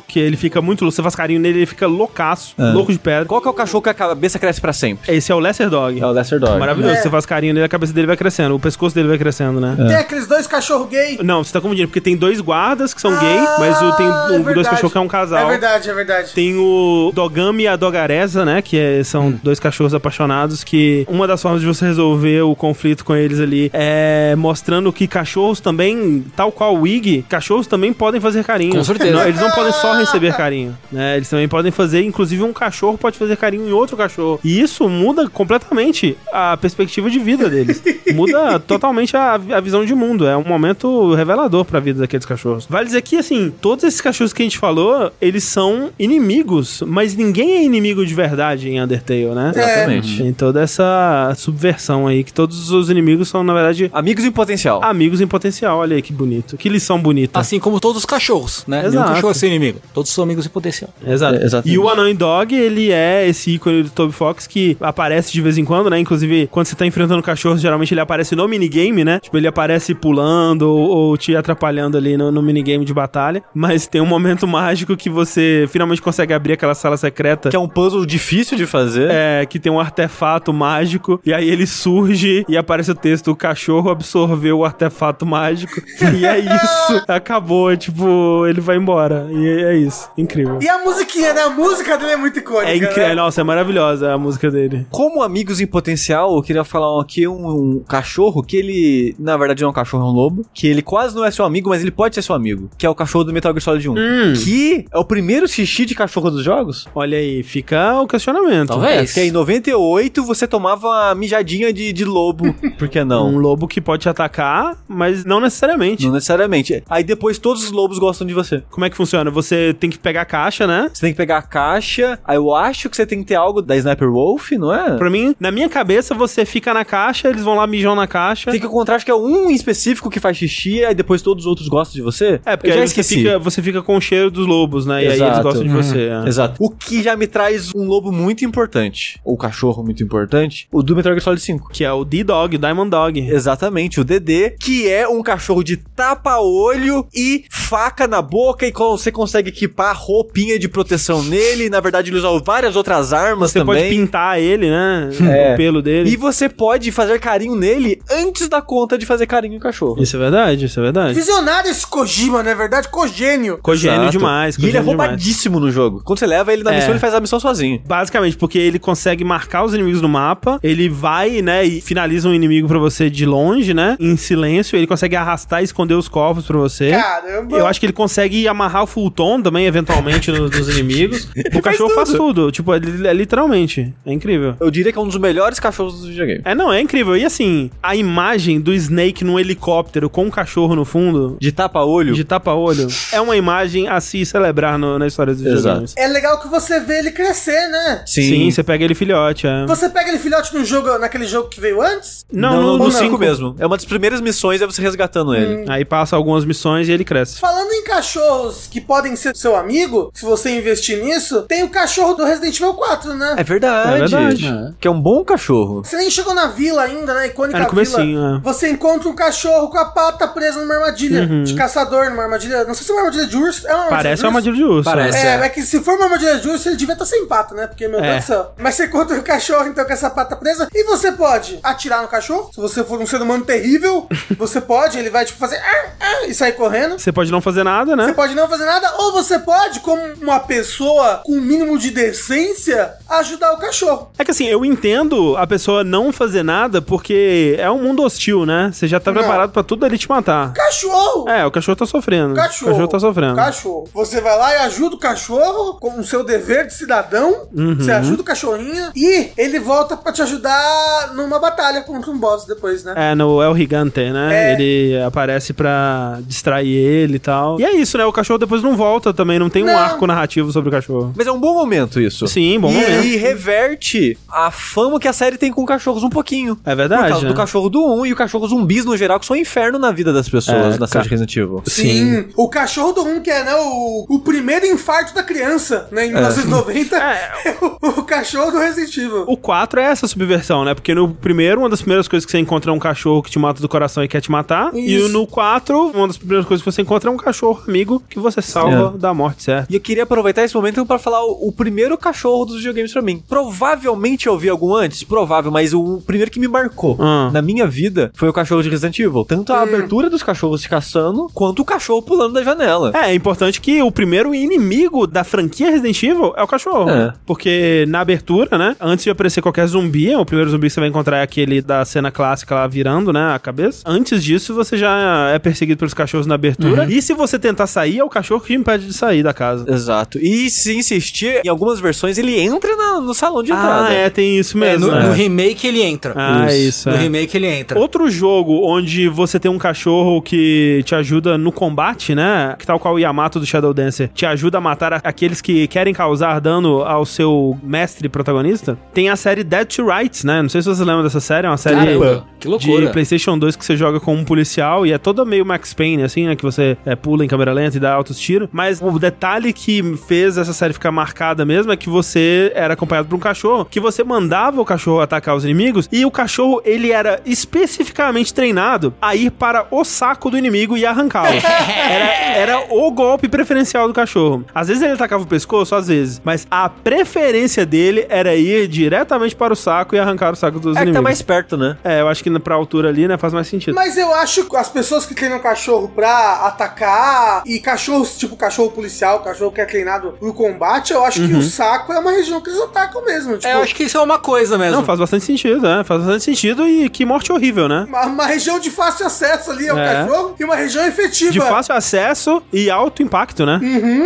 Que ele fica muito louco. Você faz carinho nele, ele fica loucaço, louco de pedra. Qual que é o cachorro que a cabeça cresce pra sempre? Esse é o Lesser Dog. É o Lesser Dog. Maravilhoso. É. Você faz carinho nele, a cabeça dele vai crescendo. O pescoço dele vai crescendo, né? Tem aqueles dois cachorro gay. Não, você tá confundindo, porque tem dois guardas que são gay, Ah, mas o, tem é um, dois verdade. cachorros que é um casal. É verdade, é verdade. Tem o Dogami e a Dogareza, né? Que é- são dois cachorros apaixonados. Que uma das formas de você resolver o conflito com eles ali é mostrando que cachorros também, tal qual o Ig, cachorros também podem fazer carinho. Com certeza. Não, eles não podem só receber carinho, né? Eles também podem fazer, inclusive um cachorro pode fazer carinho em outro cachorro. E isso muda completamente a perspectiva de vida deles. *laughs* muda totalmente a, a visão de mundo. É um momento revelador pra vida daqueles cachorros. Vale dizer que, assim, todos esses cachorros que a gente falou, eles são inimigos, mas ninguém é inimigo de verdade em Undertale, né? Exatamente. Tem toda essa subversão aí, que todos os inimigos são, na verdade, Amigos em potencial. amigos em potencial. Olha aí que bonito. Que lição bonita. Assim como todos os cachorros, né? Nenhum Exato. cachorro é seu inimigo. Todos são amigos em potencial. Exato. É, exatamente. E o Annoying Dog, ele é esse ícone do Toby Fox que aparece de vez em quando, né? Inclusive, quando você tá enfrentando cachorros, geralmente ele aparece no minigame, né? Tipo, ele aparece pulando ou, ou te atrapalhando ali no, no minigame de batalha. Mas tem um momento mágico que você finalmente consegue abrir aquela sala secreta. Que é um puzzle difícil de fazer. É, que tem um artefato mágico, e aí ele surge e aparece o texto: o cachorro absorveu o artefato mágico. *laughs* e é isso. Acabou, tipo, ele vai embora. E é isso. Incrível. E a musiquinha, né? A música dele é muito icônica. É incrível, Né? nossa, é maravilhosa a música dele. Como amigos em potencial, eu queria falar aqui um, um cachorro que ele, na verdade, não é um cachorro, é um lobo. Que ele quase não é seu amigo, mas ele pode ser seu amigo. Que é o cachorro do Metal Gear Solid 1. Hum. Que é o primeiro xixi de cachorro dos jogos. Olha aí, fica o questionamento. Talvez. É, porque em 98 você tomava uma mijadinha de, de lobo, *laughs* por que não? Um lobo que pode te atacar, mas não necessariamente. Não necessariamente. Aí depois todos os lobos gostam de você. Como é que funciona? Você tem que pegar a caixa, né? Você tem que pegar a caixa, aí eu acho que você tem que ter algo da Sniper Wolf, não é? Pra mim, na minha cabeça, você fica na caixa, eles vão lá mijam na caixa. Tem que encontrar, acho que é um em específico que faz xixi, aí depois todos os outros gostam de você. É, porque eu já aí você esqueci. fica, você fica com o cheiro dos lobos, né? E aí eles Exato. gostam de você. é. Exato. O que já me traz um lobo muito importante, ou cachorro muito importante, o do Metal Gear Solid 5. Que é o D-Dog, o Diamond Dog. Exatamente, o DD, que é um cachorro de tapa-olho e faca na boca, e você consegue equipar roupinha de proteção nele. Na verdade, ele usa várias outras armas Você também. pode pintar ele, né? *laughs* É. O pelo dele. E você pode fazer carinho nele antes da conta de fazer carinho em cachorro. Isso é verdade, isso é verdade. Visionário esse Kojima, não é verdade? Cogênio. Cogênio Exato. demais. E ele é cogênio demais. roubadíssimo no jogo. Quando você leva ele na É. missão, ele faz a missão sozinho. Basicamente, porque ele consegue marcar os inimigos no mapa, ele vai, né, e finaliza um inimigo pra você de longe, né, em silêncio, ele consegue arrastar e esconder os corpos pra você. Caramba. Eu acho que ele consegue amarrar o futon também, eventualmente, nos, nos inimigos. *laughs* O cachorro faz tudo. Tipo, ele, é literalmente. É incrível. Eu diria que é um dos melhores cachorros do videogame. É, não, é incrível. E assim, a imagem do Snake num helicóptero com um cachorro no fundo, De tapa-olho. de tapa-olho, é uma imagem a se celebrar no- na história dos videogames. É legal que você vê ele crescer, né? Sim, você pega ele filhote, é. Você pega ele filhote no jogo, naquele jogo que veio antes? Não, no, no no 5 cinco mesmo. É uma das primeiras missões, é você resgatando ele. Aí passa algumas missões e ele cresce. Falando em cachorros que podem ser seu amigo, se você investir nisso, tem o cachorro do Resident Evil 4, né? É verdade. É verdade. É. Que é um bom cachorro. Você nem chegou na vila ainda, né? Icônica É no vila. é. Você encontra um cachorro com a pata presa numa armadilha de caçador, numa armadilha. Não sei se é uma armadilha de urso. É uma armadilha Parece uma armadilha de urso. Parece. É, É. é que se for uma armadilha de urso, ele devia estar sem pata, né? Porque, meu É. Deus do céu. Mas você encontra o cachorro, então, com essa pata presa. E você pode atirar no cachorro. Se você for um ser humano terrível, *laughs* você pode. Ele vai, tipo, fazer... "Ah, ah", e sair correndo. Você pode não fazer nada, Você né? pode não fazer nada, ou você pode, como uma pessoa com o mínimo de decência, ajudar o cachorro. É que assim, eu entendo a pessoa não fazer nada porque é um mundo hostil, né? Você já tá Não. preparado pra tudo ali te matar. Cachorro! É, o cachorro tá sofrendo. Cachorro. O cachorro tá sofrendo. Cachorro. Você vai lá e ajuda o cachorro com o seu dever de cidadão. Uhum. Você ajuda o cachorrinho e ele volta pra te ajudar numa batalha contra um boss depois, né? É, no El Gigante, né? É. Ele aparece pra distrair ele e tal. E é isso, né? O cachorro depois não volta também, não tem um Não. arco narrativo sobre o cachorro. Mas é um bom momento isso. Sim, bom e, momento. E reverte a fama que a série tem com cachorros um pouquinho. É Por verdade. causa né? do cachorro do 1 e o cachorro zumbis no geral, que são um inferno na vida das pessoas É, na ca- série de Resident Evil. Sim. O cachorro do 1, que é né, o, o primeiro infarto da criança, né? Em 1990. É. É o, *laughs* o cachorro do Resident Evil. O 4 é essa subversão, né? Porque no primeiro, uma das primeiras coisas que você encontra é um cachorro que te mata do coração e quer te matar. Isso. E no 4, uma das primeiras coisas que você encontra é um cachorro amigo que você salva Da morte, certo? E eu queria aproveitar esse momento pra falar o, o primeiro cachorro dos videogames pra mim. Provavelmente eu vi algum antes, provável, mas o primeiro que me marcou Ah. na minha vida foi o cachorro de Resident Evil. Tanto a abertura dos cachorros te caçando, quanto o cachorro pulando da janela. É, é importante que o primeiro inimigo da franquia Resident Evil é o cachorro. É. Porque na abertura, né? Antes de aparecer qualquer zumbi, o primeiro zumbi que você vai encontrar é aquele da cena clássica lá virando, né? A cabeça. Antes disso, você já é perseguido pelos cachorros na abertura. E se você tentar sair, é o cachorro que te impede de sair da casa. Exato. E se insistir, em algumas versões ele entra na- no salão de entrada. Ah, é, tem isso É, mesmo. no, né? no remake ele entra. Ah, isso, No é. remake ele entra. Outro jogo onde você tem um cachorro que te ajuda no combate, né? Que tal qual o Yamato do Shadow Dancer te ajuda a matar aqueles que querem causar dano ao seu mestre protagonista. Tem a série Dead to Rights, né? Não sei se você lembra dessa série, é uma série Caramba, que loucura. de PlayStation 2 que você joga com um policial e é toda meio Max Payne, assim, né? Que você é, pula em câmera lenta e dá altos tiros. Mas o detalhe que fez essa série ficar marcada mesmo é que você era acompanhado por um cachorro, que você mandava o cachorro atacar os inimigos e o cachorro, ele era especificamente treinado a ir para o saco do inimigo e arrancá-lo. *laughs* era, era o golpe preferencial do cachorro. Às vezes ele atacava o pescoço, às vezes, mas a preferência dele era ir diretamente para o saco e arrancar o saco dos É que inimigos. tá mais perto, né? É, eu acho que pra altura ali, né, faz mais sentido. Mas eu acho que as pessoas que treinam cachorro pra atacar e cachorros, tipo cachorro policial, cachorro que é treinado no combate, eu acho que o saco é uma região que eles atacam mesmo. Tipo, É, eu acho que isso é uma coisa mesmo. Não, faz bastante sentido, né? Faz bastante sentido e que morte horrível, né? uma, uma região de fácil acesso ali ao É. cachorro e uma região efetiva. De fácil acesso e alto impacto, né?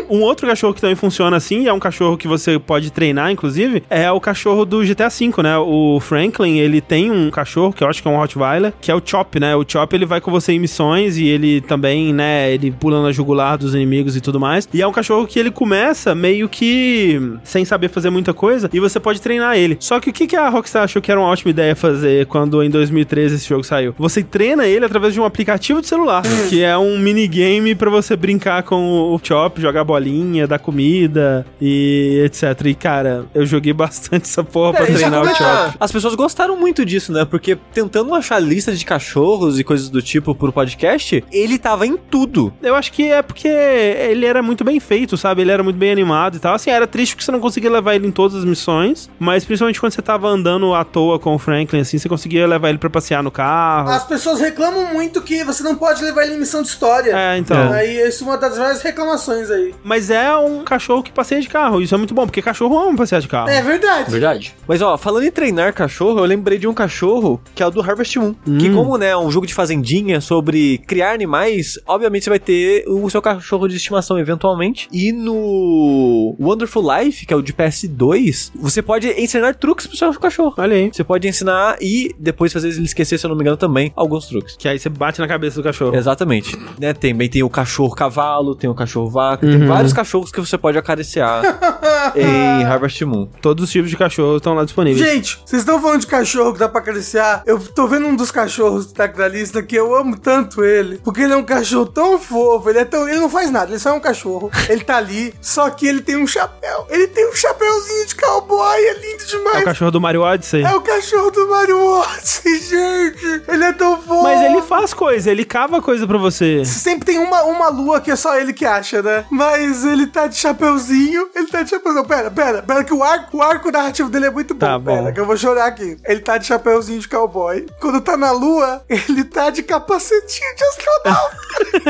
Um outro cachorro que também funciona assim, e é um cachorro que você pode treinar, inclusive, inclusive, é o cachorro do GTA V, né? O Franklin, ele tem um cachorro, que eu acho que é um Rottweiler, que é o Chop, né? O Chop, ele vai com você em missões e ele também, né, ele pula na jugular dos inimigos e tudo mais. E é um cachorro que ele começa meio que sem saber fazer muita coisa e você pode treinar ele. Só que o que, que a Rockstar achou que era uma ótima ideia fazer quando em 2013 esse jogo saiu? Você treina ele através de um aplicativo de celular, que é um minigame pra você brincar com o Chop, jogar bolinha, dar comida e etc. E cara, eu joguei bastante essa porra pra É, treinar o é Chop. As pessoas gostaram muito disso, né? Porque tentando achar lista de cachorros e coisas do tipo pro podcast, ele tava em tudo. Eu acho que é porque ele era muito bem feito, sabe? Ele era muito bem animado e tal. Assim, era triste que você não conseguia levar ele em todas as missões, mas principalmente quando você tava andando à toa com o Franklin, assim, você conseguia levar ele pra passear no carro. As pessoas reclamam muito que você não pode levar ele em missão de história. É, então. Aí isso é uma das várias reclamações aí. Mas é um cachorro que passeia de carro. Isso é muito bom, porque cachorro ama passear de carro. É verdade. Verdade. Mas ó, falando em treinar cachorro, eu lembrei de um cachorro que é o do Harvest Moon. Que como, né, é um jogo de fazendinha sobre criar animais, obviamente você vai ter o seu cachorro de estimação eventualmente. E no Wonderful Life, que é o de PS2, você pode ensinar truques pro seu cachorro. Olha aí. Você pode ensinar e depois fazer ele esquecer, se eu não me engano, também alguns truques. Que aí você bate na cabeça do cachorro. Exatamente. Né, também tem o cachorro cavalo, tem o cachorro vaca, tem vários cachorros que você pode acariciar *laughs* em Harvest Moon. Todos os tipos de cachorro estão lá disponíveis. Gente, vocês estão falando de cachorro que dá pra acariciar? Eu tô vendo um dos cachorros que tá aqui na lista que eu amo tanto ele. Porque ele é um cachorro tão fofo, ele é tão. Ele não faz nada, ele só é um cachorro. Ele tá ali, só que ele tem um chapéu. Ele tem um chapéuzinho de cowboy, é lindo É demais. o cachorro do Mario Odyssey. É o cachorro do Mario Odyssey, *laughs* gente. Ele é tão fofo. Mas ele faz coisa, ele cava coisa pra você. Sempre tem uma, uma lua que é só ele que acha, né? Mas ele tá de chapeuzinho. Ele tá de chapeuzinho. Pera, pera, pera, que o arco, o arco narrativo dele é muito bom. Tá bom. Pera, que eu vou chorar aqui. Ele tá de chapeuzinho de cowboy. Quando tá na lua, ele tá de capacetinho de astronauta. *laughs*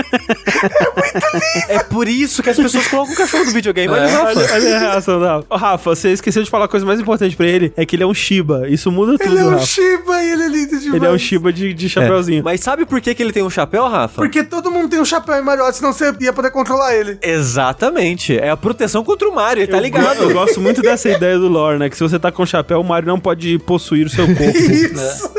é muito lindo. É por isso que as pessoas colocam o cachorro no videogame. Olha, Rafa. Olha, olha a reação da Ô, Rafa, você esqueceu de falar a coisa mais importante pra ele, é que ele é um Shiba. Isso muda tudo, Ele é um Rafa. Shiba e ele é lindo demais. Ele é um Shiba de, de chapeuzinho. Mas sabe por que, que ele tem um chapéu, Rafa? Porque todo mundo tem um chapéu em Mario senão você ia poder controlar ele. Exatamente. É a proteção contra o Mario, tá Eu ligado? Eu gosto muito dessa ideia do lore, né? Que se você tá com chapéu, o Mario não pode possuir o seu *laughs* corpo. Isso.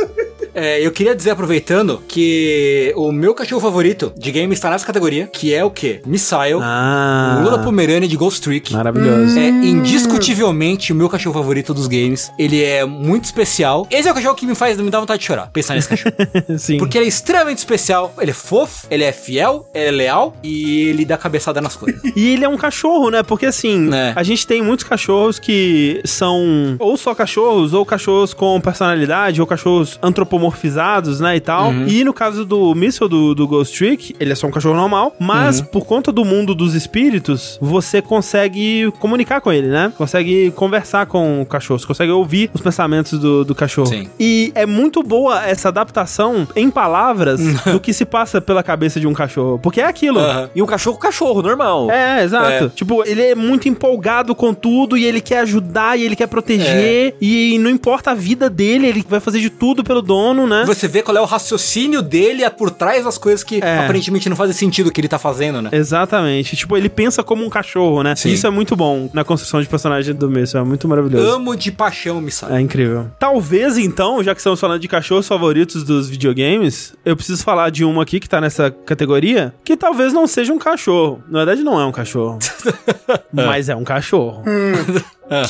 É, eu queria dizer, aproveitando, que o meu cachorro favorito de game está nessa categoria, que é o quê? Missile, ah, Lula Pomerânia de Ghost Trick. maravilhoso. É indiscutivelmente o meu cachorro favorito dos games. Ele é muito especial. Esse é o cachorro que me faz me dá vontade de chorar, pensar nesse cachorro. *laughs* Sim. Porque ele é extremamente especial, ele é fofo, ele é fiel, ele é leal e ele dá cabeçada nas coisas. *laughs* E ele é um cachorro, né? Porque assim, É. a gente tem muitos cachorros que são ou só cachorros, ou cachorros com personalidade, ou cachorros antropomorfizados, né? E tal. E no caso do Missile do, do Ghost Trick, ele é só um cachorro normal, mas por conta do mundo dos espíritos, você consegue comunicar com ele, né? Consegue conversar com o cachorro, você consegue ouvir os pensamentos do, do cachorro. Sim. E é muito boa essa adaptação em palavras *laughs* do que se passa pela cabeça de um cachorro. Porque é aquilo. Aham. E um cachorro, cachorro, normal. É, exato. É. Tipo, ele é muito empolgado com tudo e ele quer ajudar e ele quer proteger e não importa a vida dele, ele vai fazer de tudo pelo dono, né? Você vê qual é o raciocínio dele por trás das coisas que É. aparentemente não fazem sentido que ele tá fazendo, né? Exatamente. Tipo, ele pensa como um cachorro, né? Sim. Isso é muito bom na construção de personagem do Messi. É muito maravilhoso. Amo de paixão o Missile. É incrível. Talvez então, já que estamos falando de cachorros favoritos dos videogames, eu preciso falar de uma aqui que tá nessa categoria, que talvez não seja um cachorro. Na verdade, não é um cachorro. *laughs* mas é um cachorro.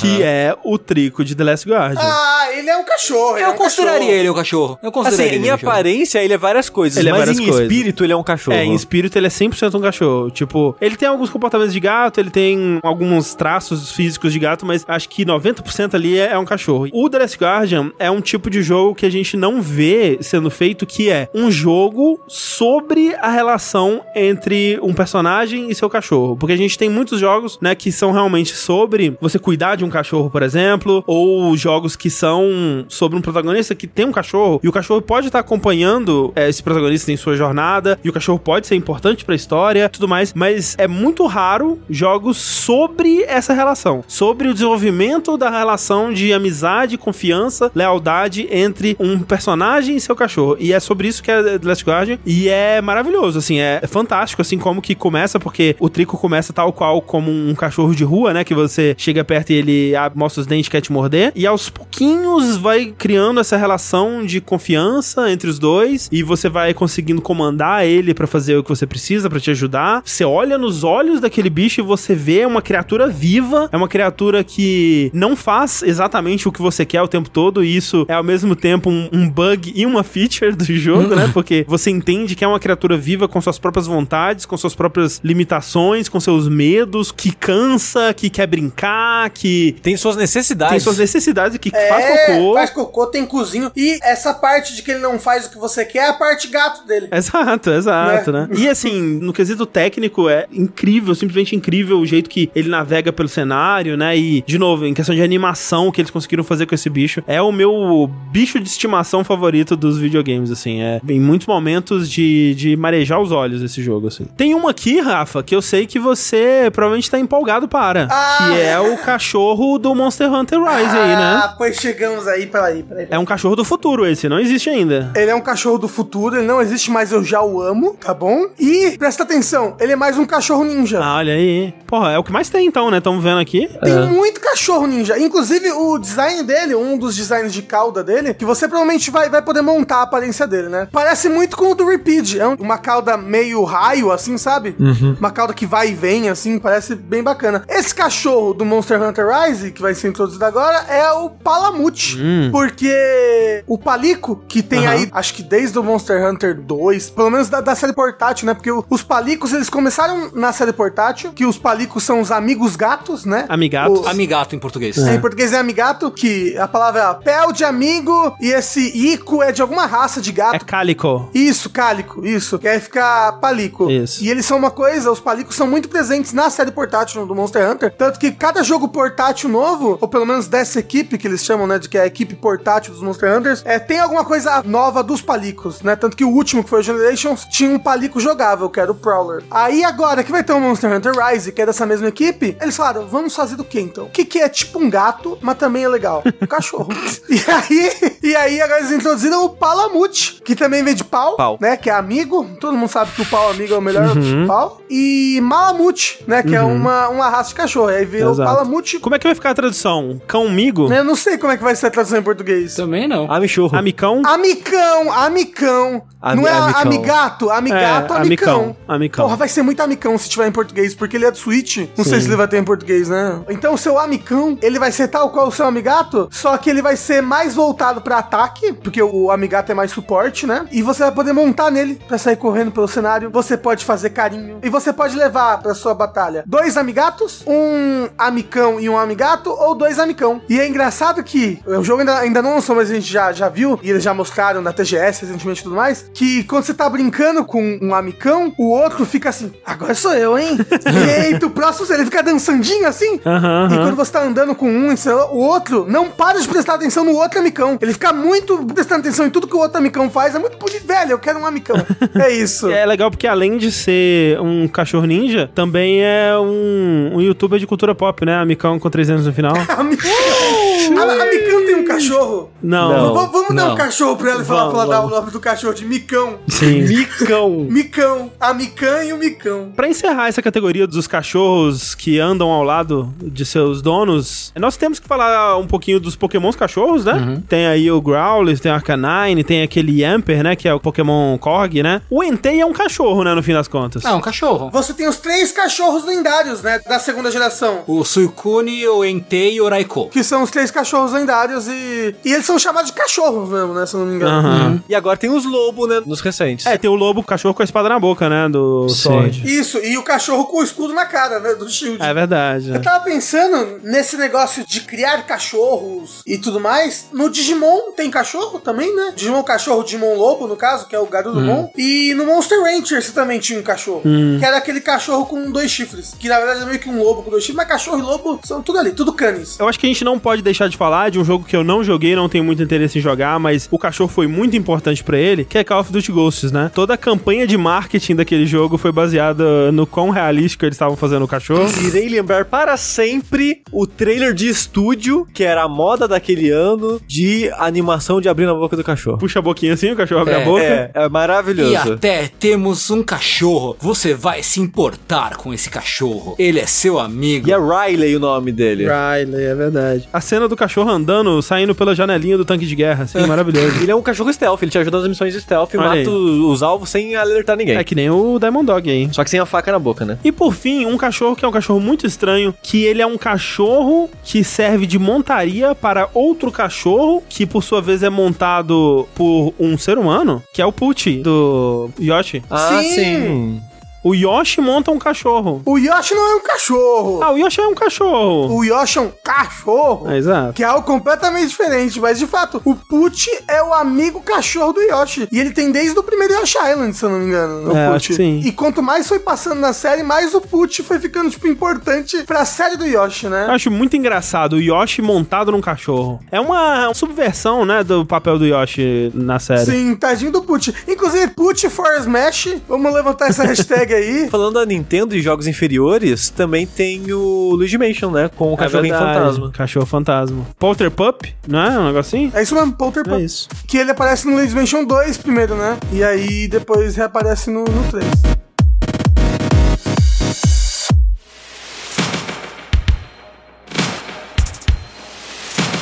Que é o trico de The Last Guardian. Ah, ele é um cachorro. ele é Eu um consideraria cachorro. ele o cachorro. Eu Assim, consideraria ele em um cachorro. aparência ele é várias coisas, Ele é mas várias em coisas. espírito ele é um cachorro. É, em espírito ele é 100% um cachorro. Tipo, ele tem alguns comportamentos de gato, ele tem alguns traços físicos de gato, mas acho que 90% ali é, é um cachorro. O The Last Guardian é um tipo de jogo que a gente não vê sendo feito, que é um jogo sobre a relação entre um personagem e seu cachorro. Porque a gente tem muitos jogos, né, que são realmente sobre você cuidar de um cachorro, por exemplo, ou jogos que são sobre um protagonista que tem um cachorro e o cachorro pode estar acompanhando é, esse protagonista em sua jornada e o cachorro pode ser importante pra história, tudo mais, mas é muito raro jogos sobre essa relação, sobre o desenvolvimento da relação de amizade, confiança, lealdade entre um personagem e seu cachorro. E é sobre isso que é The Last Guardian e é maravilhoso, assim, é, é fantástico assim como que começa porque o Trico começa tal qual como um cachorro de rua, né, que você chega perto e ele mostra os dentes e quer te morder. E aos pouquinhos vai criando essa relação de confiança entre os dois. E você vai conseguindo comandar ele pra fazer o que você precisa, pra te ajudar. Você olha nos olhos daquele bicho e você vê uma criatura viva. É uma criatura que não faz exatamente o que você quer o tempo todo. E isso é ao mesmo tempo um, um bug e uma feature do jogo, né? *laughs* Porque você entende que é uma criatura viva com suas próprias vontades, com suas próprias limitações, com seus medos, que cansa, que quer brincar, que Tem suas necessidades. tem suas necessidades que É, faz cocô. faz cocô, tem cozinho. E essa parte de que ele não faz o que você quer é a parte gato dele. Exato, exato, né? E assim, no quesito técnico, é incrível, simplesmente incrível o jeito que ele navega pelo cenário, né? E, de novo, em questão de animação, o que eles conseguiram fazer com esse bicho, é o meu bicho de estimação favorito dos videogames, assim. É em muitos momentos de, de marejar os olhos esse jogo, assim. Tem uma aqui, Rafa, que eu sei que você provavelmente tá empolgado para, Ah! que é o cachorro do Monster Hunter Rise aí, né? Ah, pois chegamos aí, peraí, peraí. É um cachorro do futuro esse, não existe ainda. Ele é um cachorro do futuro, ele não existe mais, eu já o amo, tá bom? E, presta atenção, ele é mais um cachorro ninja. Ah, olha aí. Porra, é o que mais tem então, né? Estamos vendo aqui. Tem muito cachorro ninja. Inclusive, o design dele, um dos designs de cauda dele, que você provavelmente vai, vai poder montar a aparência dele, né? Parece muito com o do Repeat. É um- uma cauda meio raio, assim, sabe? Uma cauda que vai e vem, assim, parece bem bacana. Esse cachorro do Monster Hunter Rise, que vai ser introduzido agora, é o Palamute. Porque o Palico, que tem Aham. aí, acho que desde o Monster Hunter 2, pelo menos da, da série portátil, né? Porque o- os Palicos, eles começaram na série portátil, que os Palicos são os amigos gatos, né? Amigatos. Os- Amigato em português. Em português é amigato, que a palavra é pel de amigo e esse ico é de alguma raça de É gato. cálico. Isso, cálico, isso. Que aí fica palico. Isso. E eles são uma coisa, os palicos são muito presentes na série portátil do Monster Hunter. Tanto que cada jogo portátil novo, ou pelo menos dessa equipe que eles chamam, né, de que é a equipe portátil dos Monster Hunters, é, tem alguma coisa nova dos palicos, né? Tanto que o último, que foi o Generations, tinha um palico jogável, que era o Prowler. Aí agora que vai ter o Monster Hunter Rise, que é dessa mesma equipe, eles falaram, vamos fazer do que então? O que, que é tipo um gato, mas também é legal? Um *laughs* cachorro. e aí, e aí agora eles introduziram o Palamute, que também vem de pau, Pau. né? Que é amigo. Todo mundo sabe que o pau amigo é o melhor pau. E Malamute, né? Que é uma, uma raça de cachorro. Aí veio o Palamute. Como é que vai ficar a tradução? Cão-migo? Eu não sei como é que vai ser a tradução em português. Também não. Amichorro. Amicão? Amicão, amicão. Ami- não é amicão. amigato, amigato, É, amicão. amicão, amicão. Porra, vai ser muito amicão se tiver em português, porque ele é do Switch. Não sei se ele vai ter em português, né? Então o seu amicão, ele vai ser tal qual o seu amigato, só que ele vai ser mais voltado pra ataque, porque o amigato é mais suporte, né? E você vai poder montar nele pra sair correndo pelo cenário. Você pode fazer carinho. E você pode levar pra sua batalha dois amigatos, um amicão e um amigato, ou dois amicão. E é engraçado que o jogo ainda, ainda não lançou, mas a gente já, já viu, e eles já mostraram na TGS recentemente e tudo mais, que quando você tá brincando com um amicão, o outro fica assim, agora sou eu, hein? *laughs* e aí, o próximo, ele fica dançandinho assim. Aham, E aham. quando você tá andando com um, e o outro não para de prestar atenção no outro amicão. Ele fica muito prestando atenção em tudo que o outro amicão faz. É muito bonito, velho. Eu quero um amicão. é isso. É legal porque além de ser um cachorro ninja, também é um, um youtuber de cultura pop, né? Amicão com três anos no final. *laughs* A, um cachorro. Não. Não. Vamos dar Não. um cachorro pra ela e falar Vamos, pra ela dar o vamos. nome do cachorro de Micão. Sim. *laughs* Micão. Micão. A Micã e o Micão. Pra encerrar essa categoria dos cachorros que andam ao lado de seus donos, nós temos que falar um pouquinho dos pokémons cachorros, né? Tem aí o Growlithe, tem o Arcanine, tem aquele Yamper, né? Que é o Pokémon Corgi, né? O Entei é um cachorro, né? No fim das contas. Não, um cachorro. Você tem os três cachorros lendários, né? Da segunda geração. O Suicune, o Entei e o Raikou. Que são os três cachorros lendários e. E eles são chamados de cachorros mesmo, né? Se eu não me engano. Aham. E agora tem os lobos, né? Nos recentes. É, tem o lobo, o cachorro com a espada na boca, né? Do. Sword. Isso, e o cachorro com o escudo na cara, né? Do Shield. É verdade. Eu tava pensando nesse negócio de criar cachorros e tudo mais. No Digimon tem cachorro também, né? Digimon cachorro, Digimon lobo, no caso, que é o Garurumon. E no Monster Rancher você também tinha um cachorro. Que era aquele cachorro com dois chifres. Que na verdade é meio que um lobo com dois chifres. Mas cachorro e lobo são tudo ali, tudo canis. Eu acho que a gente não pode deixar de falar de um jogo que eu não não joguei, não tenho muito interesse em jogar, mas o cachorro foi muito importante pra ele, que é Call of Duty Ghosts, né? Toda a campanha de marketing daquele jogo foi baseada no quão realístico eles estavam fazendo o cachorro. Irei lembrar para sempre o trailer de estúdio, que era a moda daquele ano, de animação de abrir na boca do cachorro. Puxa a boquinha assim, o cachorro abre É, a boca. É, é maravilhoso. E até temos um cachorro. Você vai se importar com esse cachorro. Ele é seu amigo. E é Riley o nome dele. Riley, é verdade. A cena do cachorro andando, saindo pela janelinha do tanque de guerra, assim, maravilhoso. *laughs* Ele é um cachorro stealth, ele te ajuda nas missões de stealth e Olha aí. mata os os alvos sem alertar ninguém. É que nem o Diamond Dog aí. Só que sem a faca na boca, né? E por fim, um cachorro que é um cachorro muito estranho, que ele é um cachorro que serve de montaria para outro cachorro, que por sua vez é montado por um ser humano, que é o Pucci, do Yoshi. Ah, Sim. sim. O Yoshi monta um cachorro. O Yoshi não é um cachorro. Ah, o Yoshi é um cachorro. O Yoshi é um cachorro. É, exato. Que é algo completamente diferente, mas de fato, o Pucci é o amigo cachorro do Yoshi. E ele tem desde o primeiro Yoshi Island, se eu não me engano. O É, Pucci. sim. E quanto mais foi passando na série, mais o Pucci foi ficando, tipo, importante pra série do Yoshi, né? Eu acho muito engraçado o Yoshi montado num cachorro. É uma subversão, né, do papel do Yoshi na série. Sim, tadinho do Pucci. Inclusive, Pucci for Smash. Vamos levantar essa hashtag aí. Falando da Nintendo e jogos inferiores, também tem o Luigi Mansion, né? Com o É verdade, fantasma. Cachorro fantasma. Polter Pup, não é? Um negocinho? É isso mesmo, Polter É Pup. isso. Que ele aparece no Luigi's Mansion 2 primeiro, né? E aí depois reaparece no, no 3.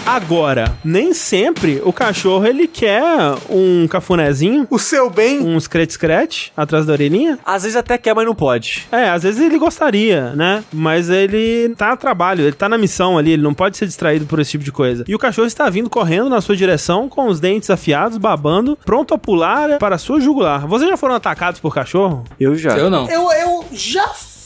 Agora, nem sempre o cachorro ele quer um cafunézinho, O seu bem. um scratch-scratch atrás da orelhinha. Às vezes até quer, mas não pode. É, às vezes ele gostaria, né? Mas ele tá a trabalho, ele tá na missão ali, ele não pode ser distraído por esse tipo de coisa. E o cachorro está vindo correndo na sua direção com os dentes afiados, babando, pronto a pular para a sua jugular. Vocês já foram atacados por cachorro? Eu já. Eu não. Eu, eu já fui,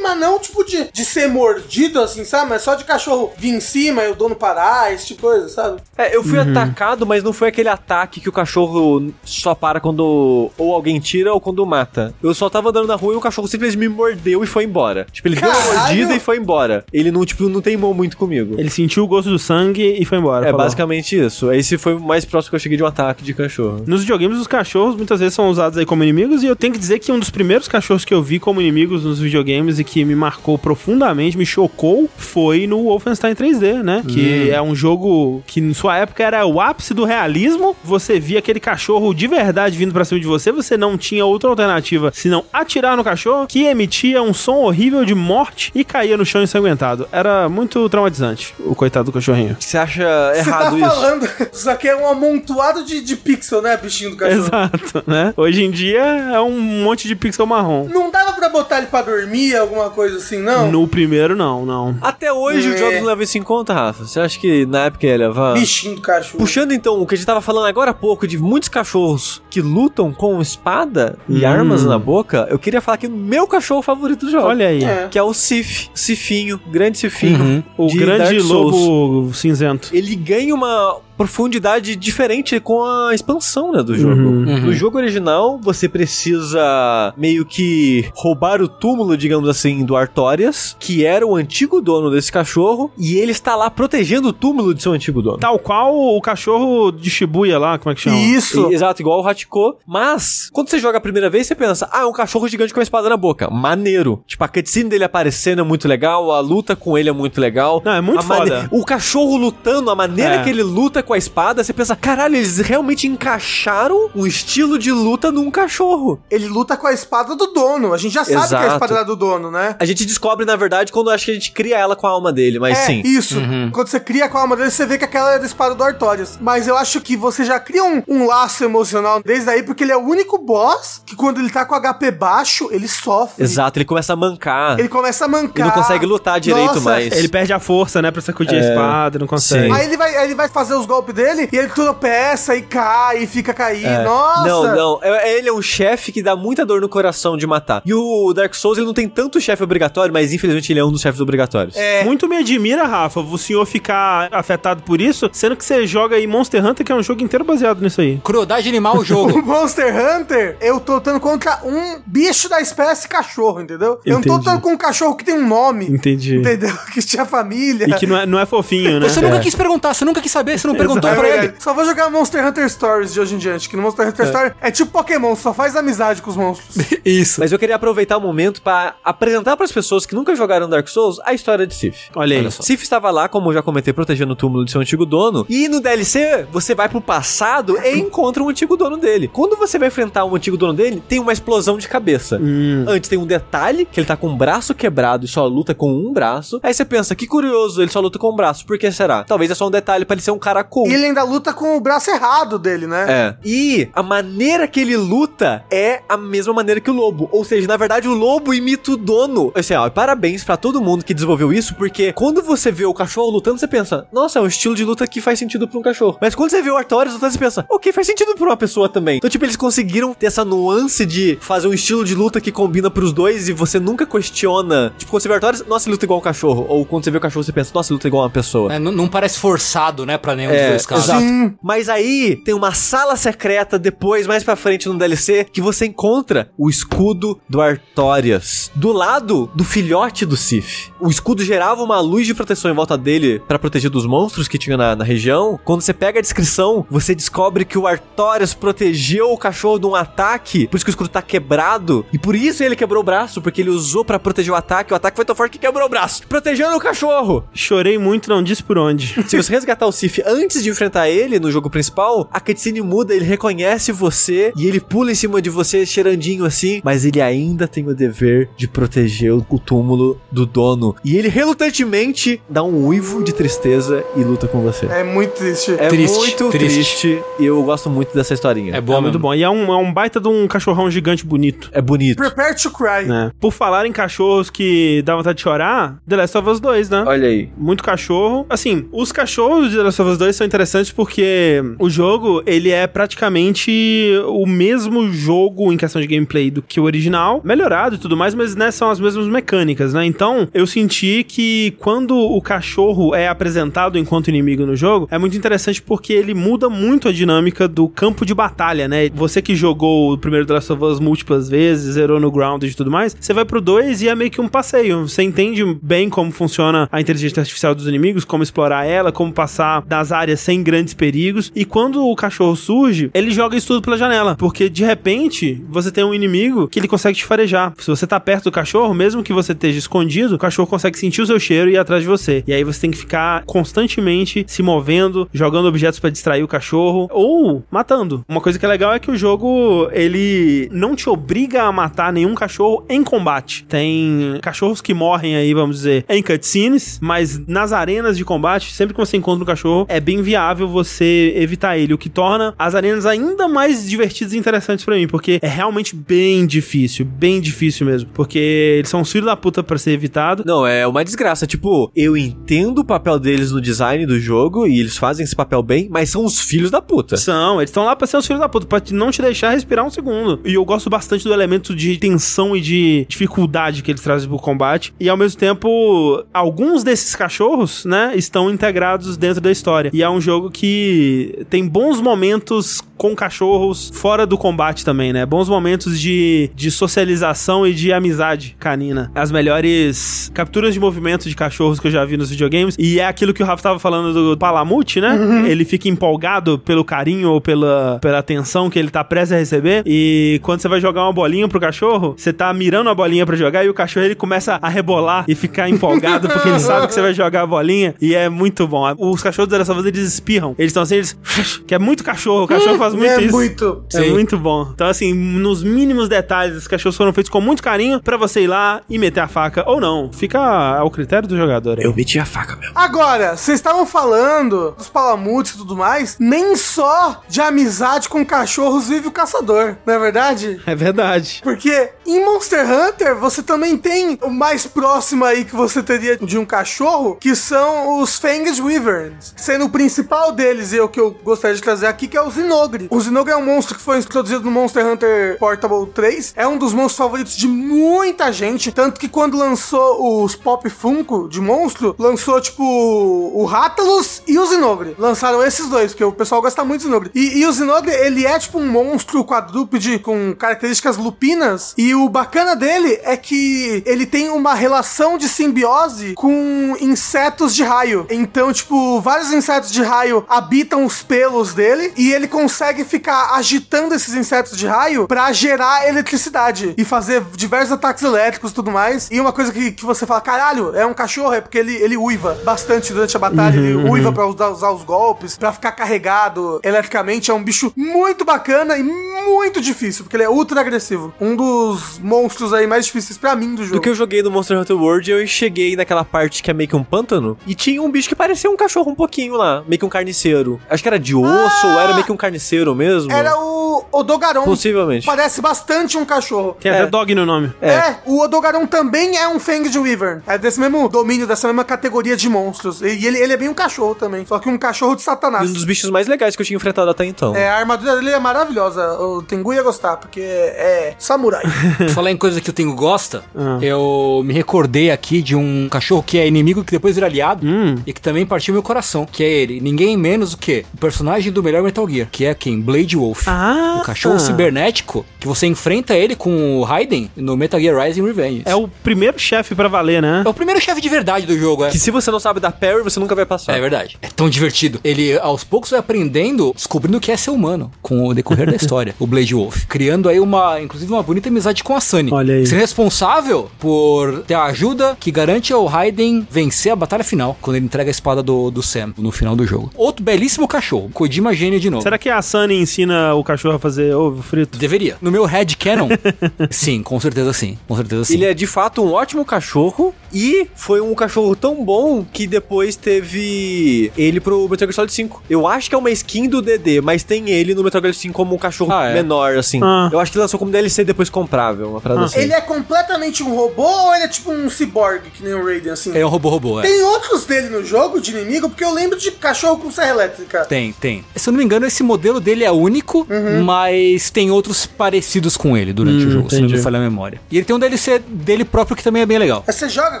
mas não tipo de, de ser mordido, assim, sabe? Mas só de cachorro vir em cima e o dono parar, esse tipo de coisa, sabe? É, eu fui atacado, mas não foi aquele ataque que o cachorro só para quando ou alguém tira ou quando mata. Eu só tava andando na rua e o cachorro simplesmente me mordeu e foi embora. Tipo, ele deu uma Caralho! mordida e foi embora. Ele não, tipo, não teimou muito comigo. Ele sentiu o gosto do sangue e foi embora. É falou. basicamente isso. Esse foi o mais próximo que eu cheguei de um ataque de cachorro. Nos videogames, os cachorros muitas vezes são usados aí como inimigos, e eu tenho que dizer que um dos primeiros cachorros que eu vi como inimigos nos videogames e que me marcou profundamente, me chocou, foi no Wolfenstein 3D, né? Que é um jogo que em sua época era o ápice do realismo. Você via aquele cachorro de verdade vindo pra cima de você, você não tinha outra alternativa senão atirar no cachorro, que emitia um som horrível de morte e caía no chão ensanguentado. Era muito traumatizante, o coitado do cachorrinho. Você acha Você tá errado isso? falando. *laughs* Isso aqui é um amontoado de, de pixel, né, bichinho do cachorro? Exato, né? Hoje em dia é um monte de pixel marrom. Não dava pra botar ele pra dormir, alguma coisa assim, não? No primeiro, não, não. Até hoje É. os jogos não levam isso em conta, Rafa. Você acha que na época ia levar? Bichinho do cachorro. Puxando então o que a gente tava falando agora há pouco de muitos cachorros que lutam com espada e Hum. armas na boca, eu queria falar que o meu cachorro favorito do jogo. Olha aí. É. Que é o Sif, Sifinho, grande Sifinho. Uhum. O de grande lobo cinzento. Ele ganha uma profundidade diferente com a expansão né, do jogo. Uhum. No jogo original, você precisa meio que roubar o túmulo, digamos assim, do Artorias, que era o antigo dono desse cachorro, e ele está lá protegendo o túmulo de seu antigo dono. Tal qual o cachorro de Shibuya lá, como é que chama? Isso. E- Exato, igual o Hachiko. Mas, quando você joga a primeira vez, você pensa, ah, é um cachorro gigante com uma espada na boca. Maneiro. Tipo, a cutscene dele aparecendo é muito legal, a luta com ele é muito legal. Não, é muito A mane- foda. O cachorro lutando, a maneira É. que ele luta com a espada, você pensa, caralho, eles realmente encaixaram um estilo de luta num cachorro. Ele luta com a espada do dono. A gente já sabe que Exato. a espada era do dono, né? A gente descobre, na verdade, quando acho que a gente cria ela com a alma dele, mas é, sim. isso. Quando você cria com a alma dele, você vê que aquela é da espada do Artorias. Mas eu acho que você já cria um, um laço emocional desde aí, porque ele é o único boss que quando ele tá com HP baixo, ele sofre. Exato, ele começa a mancar. Ele começa a mancar. Ele não consegue lutar direito Nossa, mais. Ele perde a força, né, pra sacudir a É. espada, não consegue. Sim. Aí ele vai, aí ele vai fazer os golpes golpe dele e ele tropeça e cai e fica cair. É. Nossa! Não, não. É- Ele é um chefe que dá muita dor no coração de matar. E o Dark Souls, ele não tem tanto chefe obrigatório, mas infelizmente ele é um dos chefes obrigatórios. É. Muito me admira, Rafa, o senhor ficar afetado por isso, sendo que você joga aí Monster Hunter, que é um jogo inteiro baseado nisso aí. Crueldade animal o *laughs* O jogo. Monster Hunter, eu tô lutando contra um bicho da espécie cachorro, entendeu? Eu não tô Entendi. lutando com um cachorro que tem um nome. Entendi. Entendeu? *laughs* Que tinha família. E que não é, não é fofinho, né? Você nunca quis perguntar, você nunca quis saber, você não perguntou É pra ele. Só vou jogar Monster Hunter Stories de hoje em diante, que no Monster Hunter Stories é tipo Pokémon, só faz amizade com os monstros. *laughs* Isso. Mas eu queria aproveitar o momento pra apresentar pras pessoas que nunca jogaram Dark Souls a história de Sif. Olha aí. Olha. Sif estava lá, como eu já comentei, protegendo o túmulo de seu antigo dono. E no DLC, você vai pro passado e encontra um antigo dono dele. Quando você vai enfrentar um antigo dono dele, tem uma explosão de cabeça. Hum. Antes tem um detalhe, que ele tá com um braço quebrado e só luta com um braço. Aí você pensa, que curioso, ele só luta com um braço. Por que será? Talvez é só um detalhe pra ele ser um cara cool. E ele ainda luta com o braço errado dele, né? É. E a maneira que ele luta é a mesma maneira que o lobo. Ou seja, na verdade, o lobo imita o dono. Assim, ó, parabéns pra todo mundo que desenvolveu isso, porque quando você vê o cachorro lutando, você pensa, nossa, é um estilo de luta que faz sentido pra um cachorro. Mas quando você vê o Artorias lutando, você pensa, ok, faz sentido pra uma pessoa também. Então, tipo, eles conseguiram ter essa nuance de fazer um estilo de luta que combina pros dois e você nunca questiona. Tipo, quando você vê o Artorias, nossa, ele luta igual um cachorro. Ou quando você vê o cachorro, você pensa, nossa, ele luta igual uma pessoa. É, não, não parece forçado, né, pra nenhum É, dois casos. exato. Sim. Mas aí tem uma sala secreta depois, mais pra frente no DLC, que você encontra o escudo do Artorias. Do lado do filhote do Sif. O escudo gerava uma luz de proteção em volta dele pra proteger dos monstros que tinha na, na região. Quando você pega a descrição, você descobre que o Artorias protegeu o cachorro de um ataque, por isso que o escudo tá quebrado. E por isso ele quebrou o braço, porque ele usou pra proteger o ataque. O ataque foi tão forte que quebrou o braço, protegendo o cachorro. Chorei muito, não disse por onde. Se você resgatar o Sif antes de enfrentar ele no jogo principal, a cutscene muda, ele reconhece você e ele pula em cima de você cheirandinho assim, mas ele ainda tem o dever de proteger o túmulo do dono. E ele relutantemente dá um uivo de tristeza e luta com você. É muito triste. É Triste, muito triste. triste. e eu gosto muito dessa historinha. É É, boa é muito bom. E é um, é um baita de um cachorrão gigante bonito. bonito. Prepare to cry. né? Por falar em cachorros que dá vontade de chorar, The Last of Us 2, né? Olha aí. Muito cachorro. Assim, os cachorros de The Last of Us 2 são interessantes porque o jogo, ele é praticamente o mesmo jogo em questão de gameplay do que o original, melhorado e tudo mais, mas né, são as mesmas mecânicas, né? Então, eu senti que quando o cachorro é apresentado enquanto inimigo no jogo, é muito interessante porque ele muda muito a dinâmica do campo de batalha, né? Você que jogou o primeiro The Last of Us múltiplas vezes, zerou no Grounded e tudo mais, você vai pro 2 e é meio que um passeio. Você entende bem como funciona a inteligência artificial dos inimigos, como explorar ela, como passar das áreas sem grandes perigos. E quando o cachorro surge, ele joga isso tudo pela janela. Porque de repente você tem um inimigo que ele consegue te farejar. Se você tá perto do cachorro, mesmo que você esteja escondido, o cachorro consegue sentir o seu cheiro e ir atrás de você. E aí você tem que ficar constantemente se movendo, jogando objetos pra distrair o cachorro ou matando. Uma coisa que é legal é que o jogo ele não te obriga a matar nenhum cachorro em combate. Tem cachorros que morrem aí, vamos dizer, em cutscenes, mas nas arenas de combate, sempre que você encontra um cachorro, é bem viável você evitar ele, o que torna as arenas ainda mais divertidas e interessantes pra mim, porque é realmente bem difícil, bem difícil mesmo, porque eles são os filhos da puta pra ser evitado. Não, é uma desgraça. Tipo, eu entendo o papel deles no design do jogo e eles fazem esse papel bem, mas são os filhos da puta. São, eles estão lá pra ser os filhos da puta, pra não te deixar respirar um segundo. E eu gosto bastante do elemento de tensão e de dificuldade que eles trazem pro combate. E ao mesmo tempo, alguns desses cachorros, né, estão integrados dentro da história. E é um jogo que tem bons momentos com cachorros fora do combate também, né? Bons momentos de, de socialização e de amizade canina. As melhores capturas de movimento de cachorros que eu já vi nos videogames. E é aquilo que o Rafa tava falando do Palamute, né? Ele fica empolgado pelo carinho ou pela, pela atenção que ele tá prestes a receber. E quando você vai jogar uma bolinha pro cachorro, você tá mirando a bolinha pra jogar e o cachorro ele começa a rebolar e ficar empolgado porque ele sabe que você vai jogar a bolinha. E é muito bom. Os cachorros da dessa vez eles espirram. Eles estão assim, eles. *laughs* Que é muito cachorro. O cachorro faz muito *laughs* é isso. muito. É Sim. muito bom. Então, assim, nos mínimos detalhes, os cachorros foram feitos com muito carinho pra você ir lá e meter a faca ou não. Fica ao critério do jogador. aí. meti a faca mesmo. Agora, vocês estavam falando dos palamutes e tudo mais, nem só de amizade com cachorros vive o caçador, não é verdade? É verdade. Porque em Monster Hunter você também tem o mais próximo aí que você teria de um cachorro, que são os Fanged Wyverns. Sendo o principal deles, e o que eu gostaria de trazer aqui, que é o Zinogre. O Zinogre é um monstro que foi introduzido no Monster Hunter Portable 3. É um dos monstros favoritos de muita gente. Tanto que quando lançou os Pop Funko de monstro, lançou, tipo, o Rathalos e o Zinogre. Lançaram esses dois, porque o pessoal gosta muito do Zinogre. E, e o Zinogre, ele é, tipo, um monstro quadrúpede com características lupinas. E o bacana dele é que ele tem uma relação de simbiose com insetos de raio. Então, tipo, vários insetos de raio habitam os pelos dele e ele consegue ficar agitando esses insetos de raio pra gerar eletricidade e fazer diversos ataques elétricos e tudo mais. E uma coisa que, que você fala, caralho, é um cachorro, é porque ele, ele uiva bastante durante a batalha, ele uiva pra usar, usar os golpes, pra ficar carregado eletricamente. É um bicho muito bacana e muito difícil, porque ele é ultra agressivo. Um dos monstros aí mais difíceis pra mim do jogo. Do que eu joguei no Monster Hunter World, eu cheguei naquela parte que é meio que um pântano e tinha um bicho que parecia um cachorro um pouquinho lá, meio que um carniceiro. Acho que era de osso ou era meio que um carniceiro mesmo. Era o Odogaron. Possivelmente. Parece bastante um cachorro. Tem até dog no nome. É. o Odogaron também é um Fang de Wyvern. É desse mesmo domínio, dessa mesma categoria de monstros. E ele, ele é bem um cachorro também. Só que um cachorro de E satanás. um dos bichos mais legais que eu tinha enfrentado até então. É, a armadura dele é maravilhosa. O Tengu ia gostar, porque é samurai. *laughs* Falar em coisa que o Tengo gosta, Ah. eu me recordei aqui de um cachorro que é inimigo que depois vira aliado Hum. e que também partiu meu coração, que é ele, ninguém menos do que o personagem do melhor Metal Gear, que é quem? Blade Wolf. Ah. O cachorro cibernético que você enfrenta ele com o Raiden no Metal Gear Rising Revenge. É o primeiro chefe pra valer, né? É o primeiro chefe de verdade do jogo, é. Que se você não sabe dar parry, você nunca vai passar. É verdade. É tão divertido. Ele, aos poucos, vai aprendendo, descobrindo o que é ser humano com o decorrer da *laughs* história, o Blade Wolf. Criando aí uma, inclusive, uma bonita amizade com a Sunny. Olha aí. Sendo responsável por ter a ajuda que garante ao Raiden vencer a batalha final, quando ele entrega a espada do, do Sam no final do jogo. Outro belíssimo cachorro. Kojima gênio de novo. Será que a Sunny ensina o cachorro a fazer ovo frito? Deveria. No meu head canon, *laughs* sim, com certeza sim. Com certeza sim. Ele é de fato um ótimo cachorro e foi um cachorro tão bom que depois teve ele pro Metal Gear Solid 5. Eu acho que é uma skin do DD, mas tem ele no Metal Gear 5 como um cachorro Ah, é? menor, assim. Ah. Eu acho que lançou como DLC depois comprável, uma parada Ah. assim. ele é completamente um robô ou ele é tipo um cyborg, que nem o Raiden, assim? É um robô-robô, é. Tem outros dele no jogo de inimigo, porque eu lembro de cachorro com serra elétrica. Tem, tem. Se eu não me engano, esse modelo dele é único, mas tem outros parecidos com ele durante Hum, o jogo, se não entendi. me falha a memória. E ele tem um DLC dele próprio que também é bem legal. Mas você joga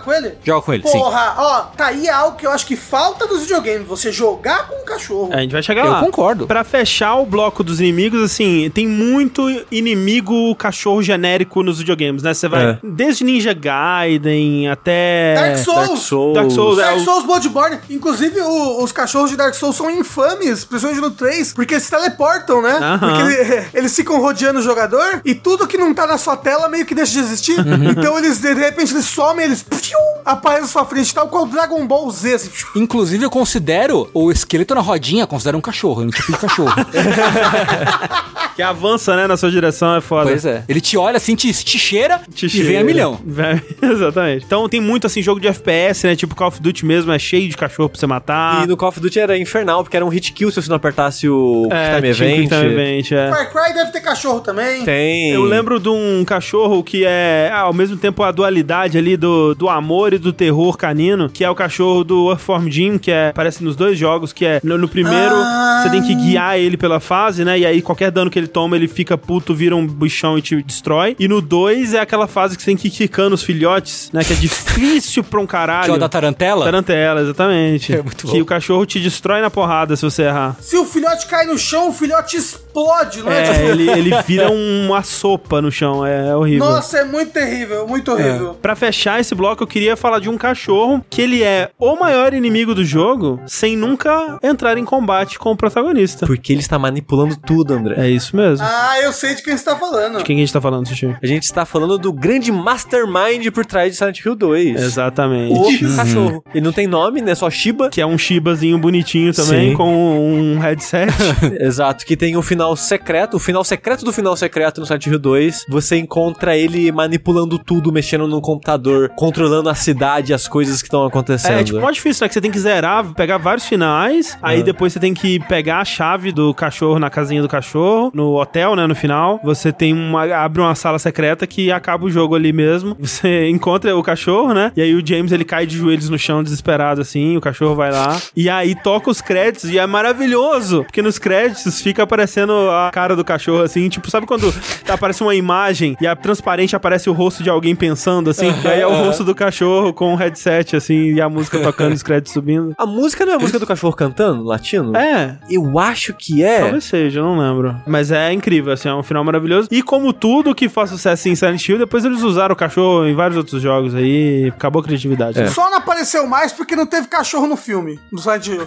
com ele? Joga com ele, sim. Porra, ó, tá aí algo que eu acho que falta dos videogames, você jogar com um cachorro. É, a gente vai chegar Eu lá. concordo. Pra fechar o bloco dos inimigos, assim, tem muito inimigo cachorro genérico nos videogames, né? Você vai É. desde Ninja Gaiden até. Dark Souls. Dark Souls. Dark Souls, é, Dark o- Souls Bloodborne. Inclusive, o- os cachorros de Dark Souls são infames, principalmente no 3, porque eles se teleportam, né? Aham. Porque ele- *laughs* eles ficam rodeando o jogador e tudo que não tá na sua tela meio que deixa de existir. Uhum. Então eles, de repente, eles somem, eles piu, aparecem na sua frente, tal qual Dragon Ball Z. Assim. Inclusive, eu considero o esqueleto na rodinha, considero um cachorro, um tipo de cachorro. *laughs* Que avança, né, na sua direção, é foda. pois é. Ele te olha assim, te, te cheira Te e vem a cheira. milhão. *laughs* Exatamente. Então tem muito, assim, jogo de FPS, né? Tipo Call of Duty mesmo, é cheio de cachorro pra você matar. E no Call of Duty era infernal, porque era um hit kill se você não apertasse o é, Time Event. Quick Time Event, é. Far Cry deve ter cachorro também. Tem. Eu lembro de um cachorro que é, ah, ao mesmo tempo, a dualidade ali do, do amor e do terror canino, que é o cachorro do Earthworm Jim, que é, aparece nos dois jogos, que é, no, no primeiro, Ah. você tem que guiar ele pela fase, né, e aí qualquer dano que ele toma, ele fica puto, vira um bichão e te destrói. E no 2 é aquela fase que você tem que ir quicando os filhotes, né, que é difícil pra um caralho. Que é o da tarantela. Tarantela, exatamente. *laughs* É muito que bom. o cachorro te destrói na porrada se você errar. Se o filhote cai no chão, o filhote explode, não é? É, Tipo, ele, ele *laughs* vira uma sopa no chão, é horrível. Nossa, é muito terrível, muito horrível. Pra fechar esse bloco, eu queria falar de um cachorro que ele é o maior inimigo do jogo sem nunca entrar em combate com o protagonista. Porque ele está manipulando tudo, André. É isso mesmo. Ah, eu sei de quem você tá falando. De quem a gente tá falando, Sushi? A gente está falando do grande mastermind por trás de Silent Hill 2. Exatamente. O cachorro. Ele não tem nome, né? Só Shiba. Que é um Shibazinho bonitinho também, Sim. com um headset. *laughs* Exato, que tem o final secreto, o final secreto do final secreto no Silent Hill 2. Você encontra ele manipulando tudo, mexendo no computador, controlando a cidade as coisas que estão acontecendo. É, tipo, mó difícil, né? Que você tem que zerar, pegar vários finais, aí depois você tem que pegar a chave do cachorro na casinha do cachorro, no hotel, né, no final. Você tem uma, abre uma sala secreta que acaba o jogo ali mesmo. *laughs* Você encontra o cachorro, né? E aí o James, ele cai de joelhos no chão, desesperado, assim, o cachorro vai lá. E aí toca os créditos e é maravilhoso, porque nos créditos fica aparecendo a cara do cachorro, assim, tipo, sabe quando aparece uma imagem e a transparente aparece o rosto de alguém pensando, assim? E aí é o rosto do cachorro com o headset, assim, e a música tocando, os créditos subindo. A música não é a música do cachorro cantando, latino? É, Eu acho que é. Talvez seja, eu não lembro. Mas é incrível, assim, é um final maravilhoso. E como tudo que faz sucesso em Silent Hill, depois eles usaram o cachorro em vários outros jogos aí, acabou a criatividade. É. né? Só não apareceu mais porque não teve cachorro no filme do Silent Hill.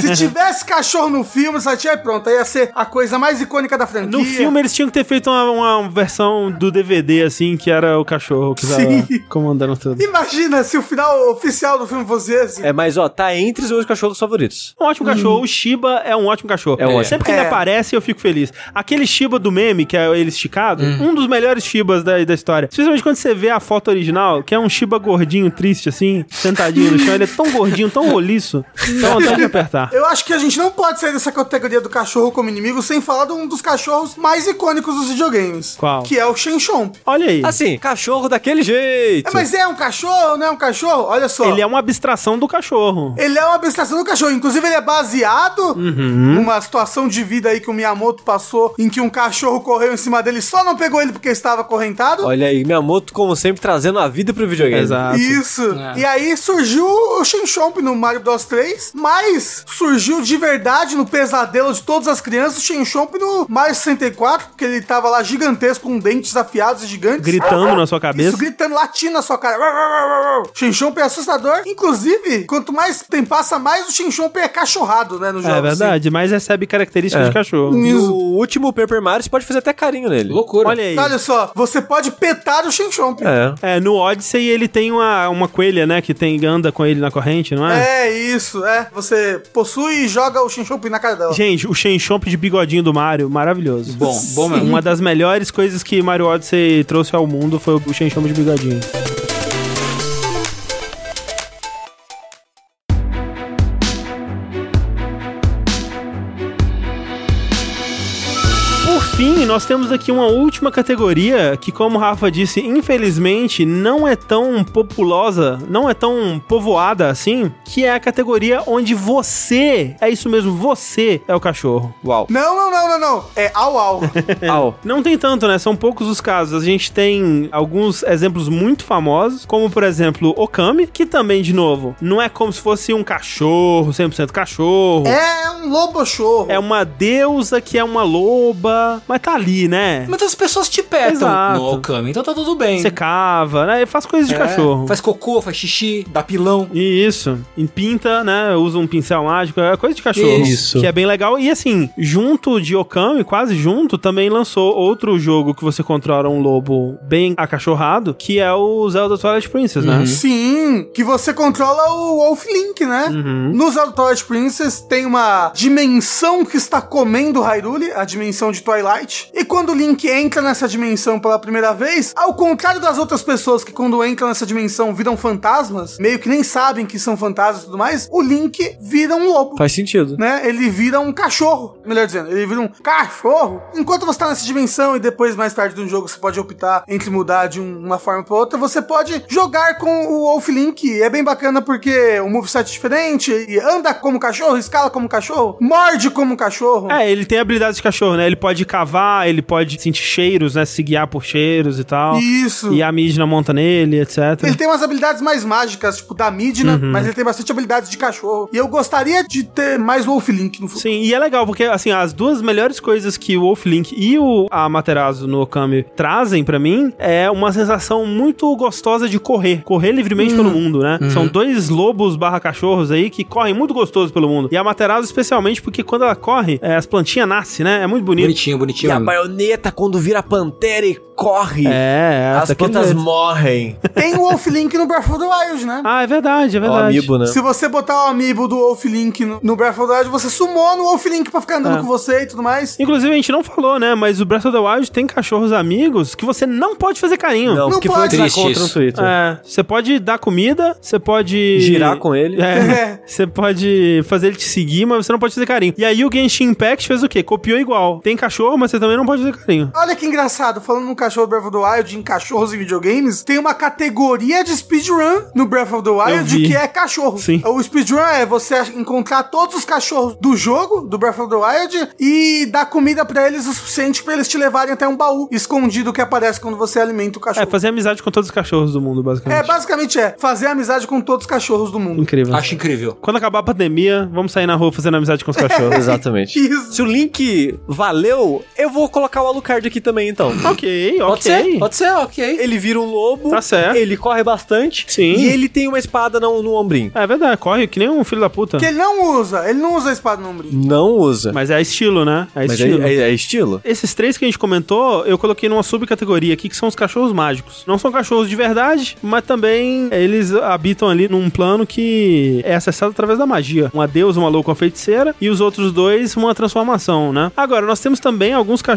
Se tivesse cachorro no filme, Hill, aí pronto, aí ia ser a coisa mais icônica da franquia. No filme eles tinham que ter feito uma, uma versão do DVD, assim, que era o cachorro que tava comandando tudo. Imagina se o final oficial do filme fosse esse. É, mas ó, tá entre os meus cachorros favoritos. Um ótimo cachorro. O Shiba é um ótimo cachorro. É um ótimo. Sempre que É. ele aparece, eu fico feliz. Aquele Shiba do meme, que é ele esticado, um dos melhores Shibas da, da história. Especialmente quando você vê a foto original, que é um Shiba gordinho, triste, assim, sentadinho no chão. Ele é tão gordinho, tão roliço. Dá *laughs* de apertar. Eu acho que a gente não pode sair dessa categoria do cachorro como inimigo sem falar de um dos cachorros mais icônicos dos videogames. Qual? Que é o Shen Chomp. Olha aí. Assim, cachorro daquele jeito. É, mas é um cachorro, não é um cachorro? Olha só. Ele é uma abstração do cachorro. Ele é uma abstração do cachorro. Inclusive, ele é baseado numa situação de vida aí que o Miyamoto passou, em que um cachorro correu em cima dele e só não pegou ele porque estava acorrentado. Olha aí, Miyamoto, como sempre, trazendo a vida pro videogame. Exato. Isso. É. E aí surgiu o Shen Chomp no Mario Bros 3, mas surgiu de verdade no pesadelo de todas as crianças o Shen Chomp no Mario 64, porque ele tava lá gigantesco, com dentes afiados e gigantes. Gritando na sua cabeça. Isso, gritando, latindo na sua cara. Shinchomp é assustador. Inclusive, quanto mais tempo passa, mais o Shinchomp é cachorrado, né, no jogo. É verdade, mas recebe características É. de cachorro. E o último Paper Mario, você pode fazer até carinho nele. Loucura. Olha aí. Olha só, você pode petar o Shinchomp. É. É, no Odyssey ele tem uma, uma coelha, né? Que tem, anda com ele na corrente, não é? É isso, é. Você possui e joga o Shinchomp na cara dela. Gente, o Shen Chomp de bigodinho do Mario, maravilhoso. Bom, bom mesmo. Uma das melhores coisas que Mario Odyssey trouxe ao mundo foi o Shen Chomp de bigodinho. Fim, nós temos aqui uma última categoria que, como o Rafa disse, infelizmente não é tão populosa, não é tão povoada assim, que é a categoria onde você, é isso mesmo, você é o cachorro. Uau. Não, não, não, não, não. É au au. *laughs* Au. Não tem tanto, né? São poucos os casos. A gente tem alguns exemplos muito famosos, como por exemplo Okami, que também, de novo, não é como se fosse um cachorro, 100% cachorro. é um lobo chorro. É uma deusa que é uma loba, mas tá ali, né? Mas as pessoas te petam Exato. no Okami, então tá tudo bem. Você cava, né? Faz coisas de É, cachorro. Faz cocô, faz xixi, dá pilão. Isso. Em pinta, né? Usa um pincel mágico, é coisa de cachorro. Isso. Que é bem legal. E assim, junto de Okami, quase junto, também lançou outro jogo que você controla um lobo bem acachorrado, que é o Zelda Twilight Princess, né? Sim, que você controla o Wolf Link, né? Uhum. No Zelda Twilight Princess tem uma dimensão que está comendo Hyrule, a dimensão de Twilight. E quando o Link entra nessa dimensão pela primeira vez, ao contrário das outras pessoas que quando entram nessa dimensão viram fantasmas, meio que nem sabem que são fantasmas e tudo mais, o Link vira um lobo. Faz sentido. Né? Ele vira um cachorro, melhor dizendo, ele vira um cachorro. Enquanto você tá nessa dimensão e depois mais tarde do jogo você pode optar entre mudar de um- uma forma para outra, você pode jogar com o Wolf Link. É bem bacana porque o moveset é diferente, e anda como cachorro, escala como cachorro, morde como cachorro. É, ele tem habilidades de cachorro, né? Ele pode cavar, ele pode sentir cheiros, né? Se guiar por cheiros e tal. Isso. E a Midna monta nele, etc. Ele tem umas habilidades mais mágicas, tipo da Midna, Uhum. mas ele tem bastante habilidades de cachorro. E eu gostaria de ter mais Wolf Link no futuro. Sim, e é legal, porque, assim, as duas melhores coisas que o Wolf Link e o Amaterasu no Okami trazem pra mim é uma sensação muito gostosa de correr. Correr livremente pelo mundo, né? São dois lobos barra cachorros aí que correm muito gostoso pelo mundo. E a Amaterasu especialmente porque quando ela corre, é, as plantinhas nascem, né? É muito bonito. Bonitinho, E tinha a baioneta, quando vira pantera e corre, É, as daquele plantas jeito. morrem. Tem o Wolf Link no Breath of the Wild, né? Ah, é verdade, é o verdade. amiibo, né? Se você botar o amiibo do Wolf Link no, no Breath of the Wild, você sumou no Wolf Link pra ficar andando É. com você e tudo mais. Inclusive, a gente não falou, né? Mas o Breath of the Wild tem cachorros amigos que você não pode fazer carinho. Não, foi o que pode. tá contra no Twitter. É, você pode dar comida, você pode... Girar com ele. *laughs* É, você pode fazer ele te seguir, mas você não pode fazer carinho. E aí o Genshin Impact fez o quê? Copiou igual. Tem cachorro, mas você também não pode fazer carinho. Olha que engraçado, falando no cachorro do Breath of the Wild, em cachorros e videogames, tem uma categoria de speedrun no Breath of the Wild que é cachorro. Sim. O speedrun é você encontrar todos os cachorros do jogo, do Breath of the Wild, e dar comida pra eles o suficiente pra eles te levarem até um baú escondido que aparece quando você alimenta o É, cachorro. fazer amizade com todos os cachorros do mundo, É, basicamente. basicamente é fazer amizade com todos os cachorros do mundo. Incrível. Acho incrível. Quando acabar a pandemia, vamos sair na rua fazendo amizade com os *laughs* cachorros. Exatamente. Isso. Se o link valeu, eu vou colocar o Alucard aqui também, então. *laughs* ok, ok. Pode ser, pode ser, ok. Ele vira um lobo. Tá certo. Ele corre bastante. Sim. E ele tem uma espada no, no ombrinho. É verdade, corre que nem um filho da puta. Que ele não usa, ele não usa a espada no ombrinho. Não usa. Mas é estilo, né? É Mas é, estilo. é- é estilo? Esses três que a gente comentou, eu coloquei numa subcategoria aqui que são os cachorros mágicos. Não são cachorros de verdade, mas também eles habitam ali num plano que é acessado através da magia. Uma deusa, uma louca, uma feiticeira, e os outros dois, uma transformação, né? Agora, nós temos também alguns cachorros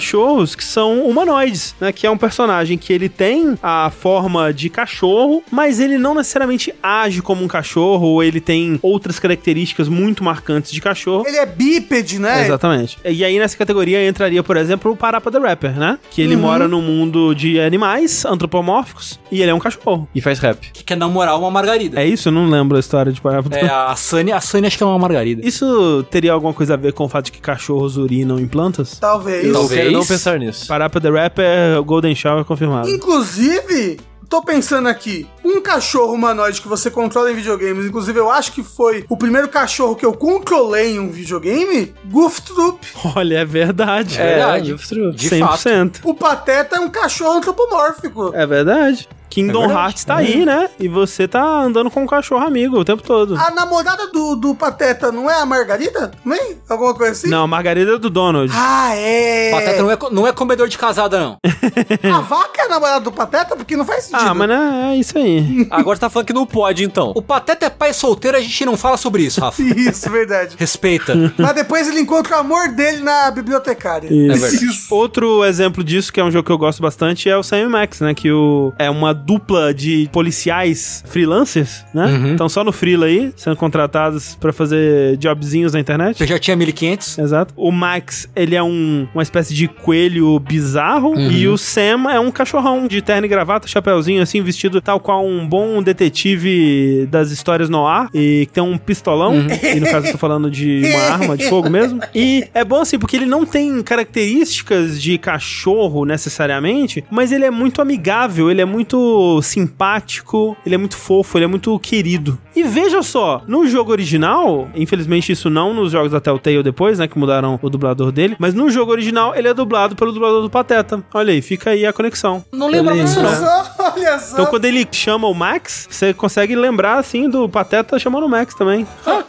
que são humanoides, né? Que é um personagem que ele tem a forma de cachorro, mas ele não necessariamente age como um cachorro, ou ele tem outras características muito marcantes de cachorro. Ele é bípede, né? Exatamente. E aí nessa categoria entraria, por exemplo, o Parappa the Rapper, né? Que ele mora num mundo de animais antropomórficos e ele é um cachorro. E faz rap. Que quer namorar uma margarida. É isso? Eu não lembro a história de Parappa the É, a Sunny, a Sunny acho que é uma margarida. Isso teria alguma coisa a ver com o fato de que cachorros urinam em plantas? Talvez. Talvez. Quero não pensar nisso. Parappa the Rapper, Golden Shower confirmado. Inclusive, tô pensando aqui, um cachorro humanoide que você controla em videogames, inclusive eu acho que foi o primeiro cachorro que eu controlei em um videogame, Goof Troop. *laughs* Olha, é verdade. É, verdade. Goof De 100%. O Pateta é um cachorro antropomórfico. É verdade. Kingdom É. Hearts tá aí, né? E você tá andando com um cachorro amigo o tempo todo. A namorada do, do Pateta não é a Margarida? Nem? Alguma coisa assim? Não, a Margarida é do Donald. Ah, é. Pateta não é, não é comedor de casada, não. *laughs* A vaca é a namorada do Pateta? Porque não faz sentido. Ah, mas né, é isso aí. *laughs* Agora tá falando que não pode, então. O Pateta é pai solteiro, a gente não fala sobre isso, Rafa. *laughs* Isso, verdade. Respeita. mas depois ele encontra o amor dele na bibliotecária. Isso. É verdade. Outro exemplo disso, que é um jogo que eu gosto bastante, é o Sam Max, né? Que o, é uma dupla de policiais freelancers, né? Uhum. Estão só no freela aí, sendo contratados pra fazer jobzinhos na internet. Eu já tinha 1500. Exato. O Max, ele é um, uma espécie de coelho bizarro. Uhum. E o Sam é um cachorrão de terno e gravata, chapéuzinho assim, vestido tal qual um bom detetive das histórias no ar. E que tem um pistolão. Uhum. E no caso eu tô falando de uma *laughs* arma de fogo mesmo. E é bom assim, porque ele não tem características de cachorro necessariamente, mas ele é muito amigável, ele é muito simpático, ele é muito fofo, ele é muito querido. E veja só, no jogo original, infelizmente isso não nos jogos da Telltale depois, né, que mudaram o dublador dele, mas no jogo original ele é dublado pelo dublador do Pateta. Olha aí, fica aí a conexão. Não lembro Ele- disso, Olha só, olha só. Então quando ele chama o Max, você consegue lembrar assim do Pateta chamando o Max também. *laughs*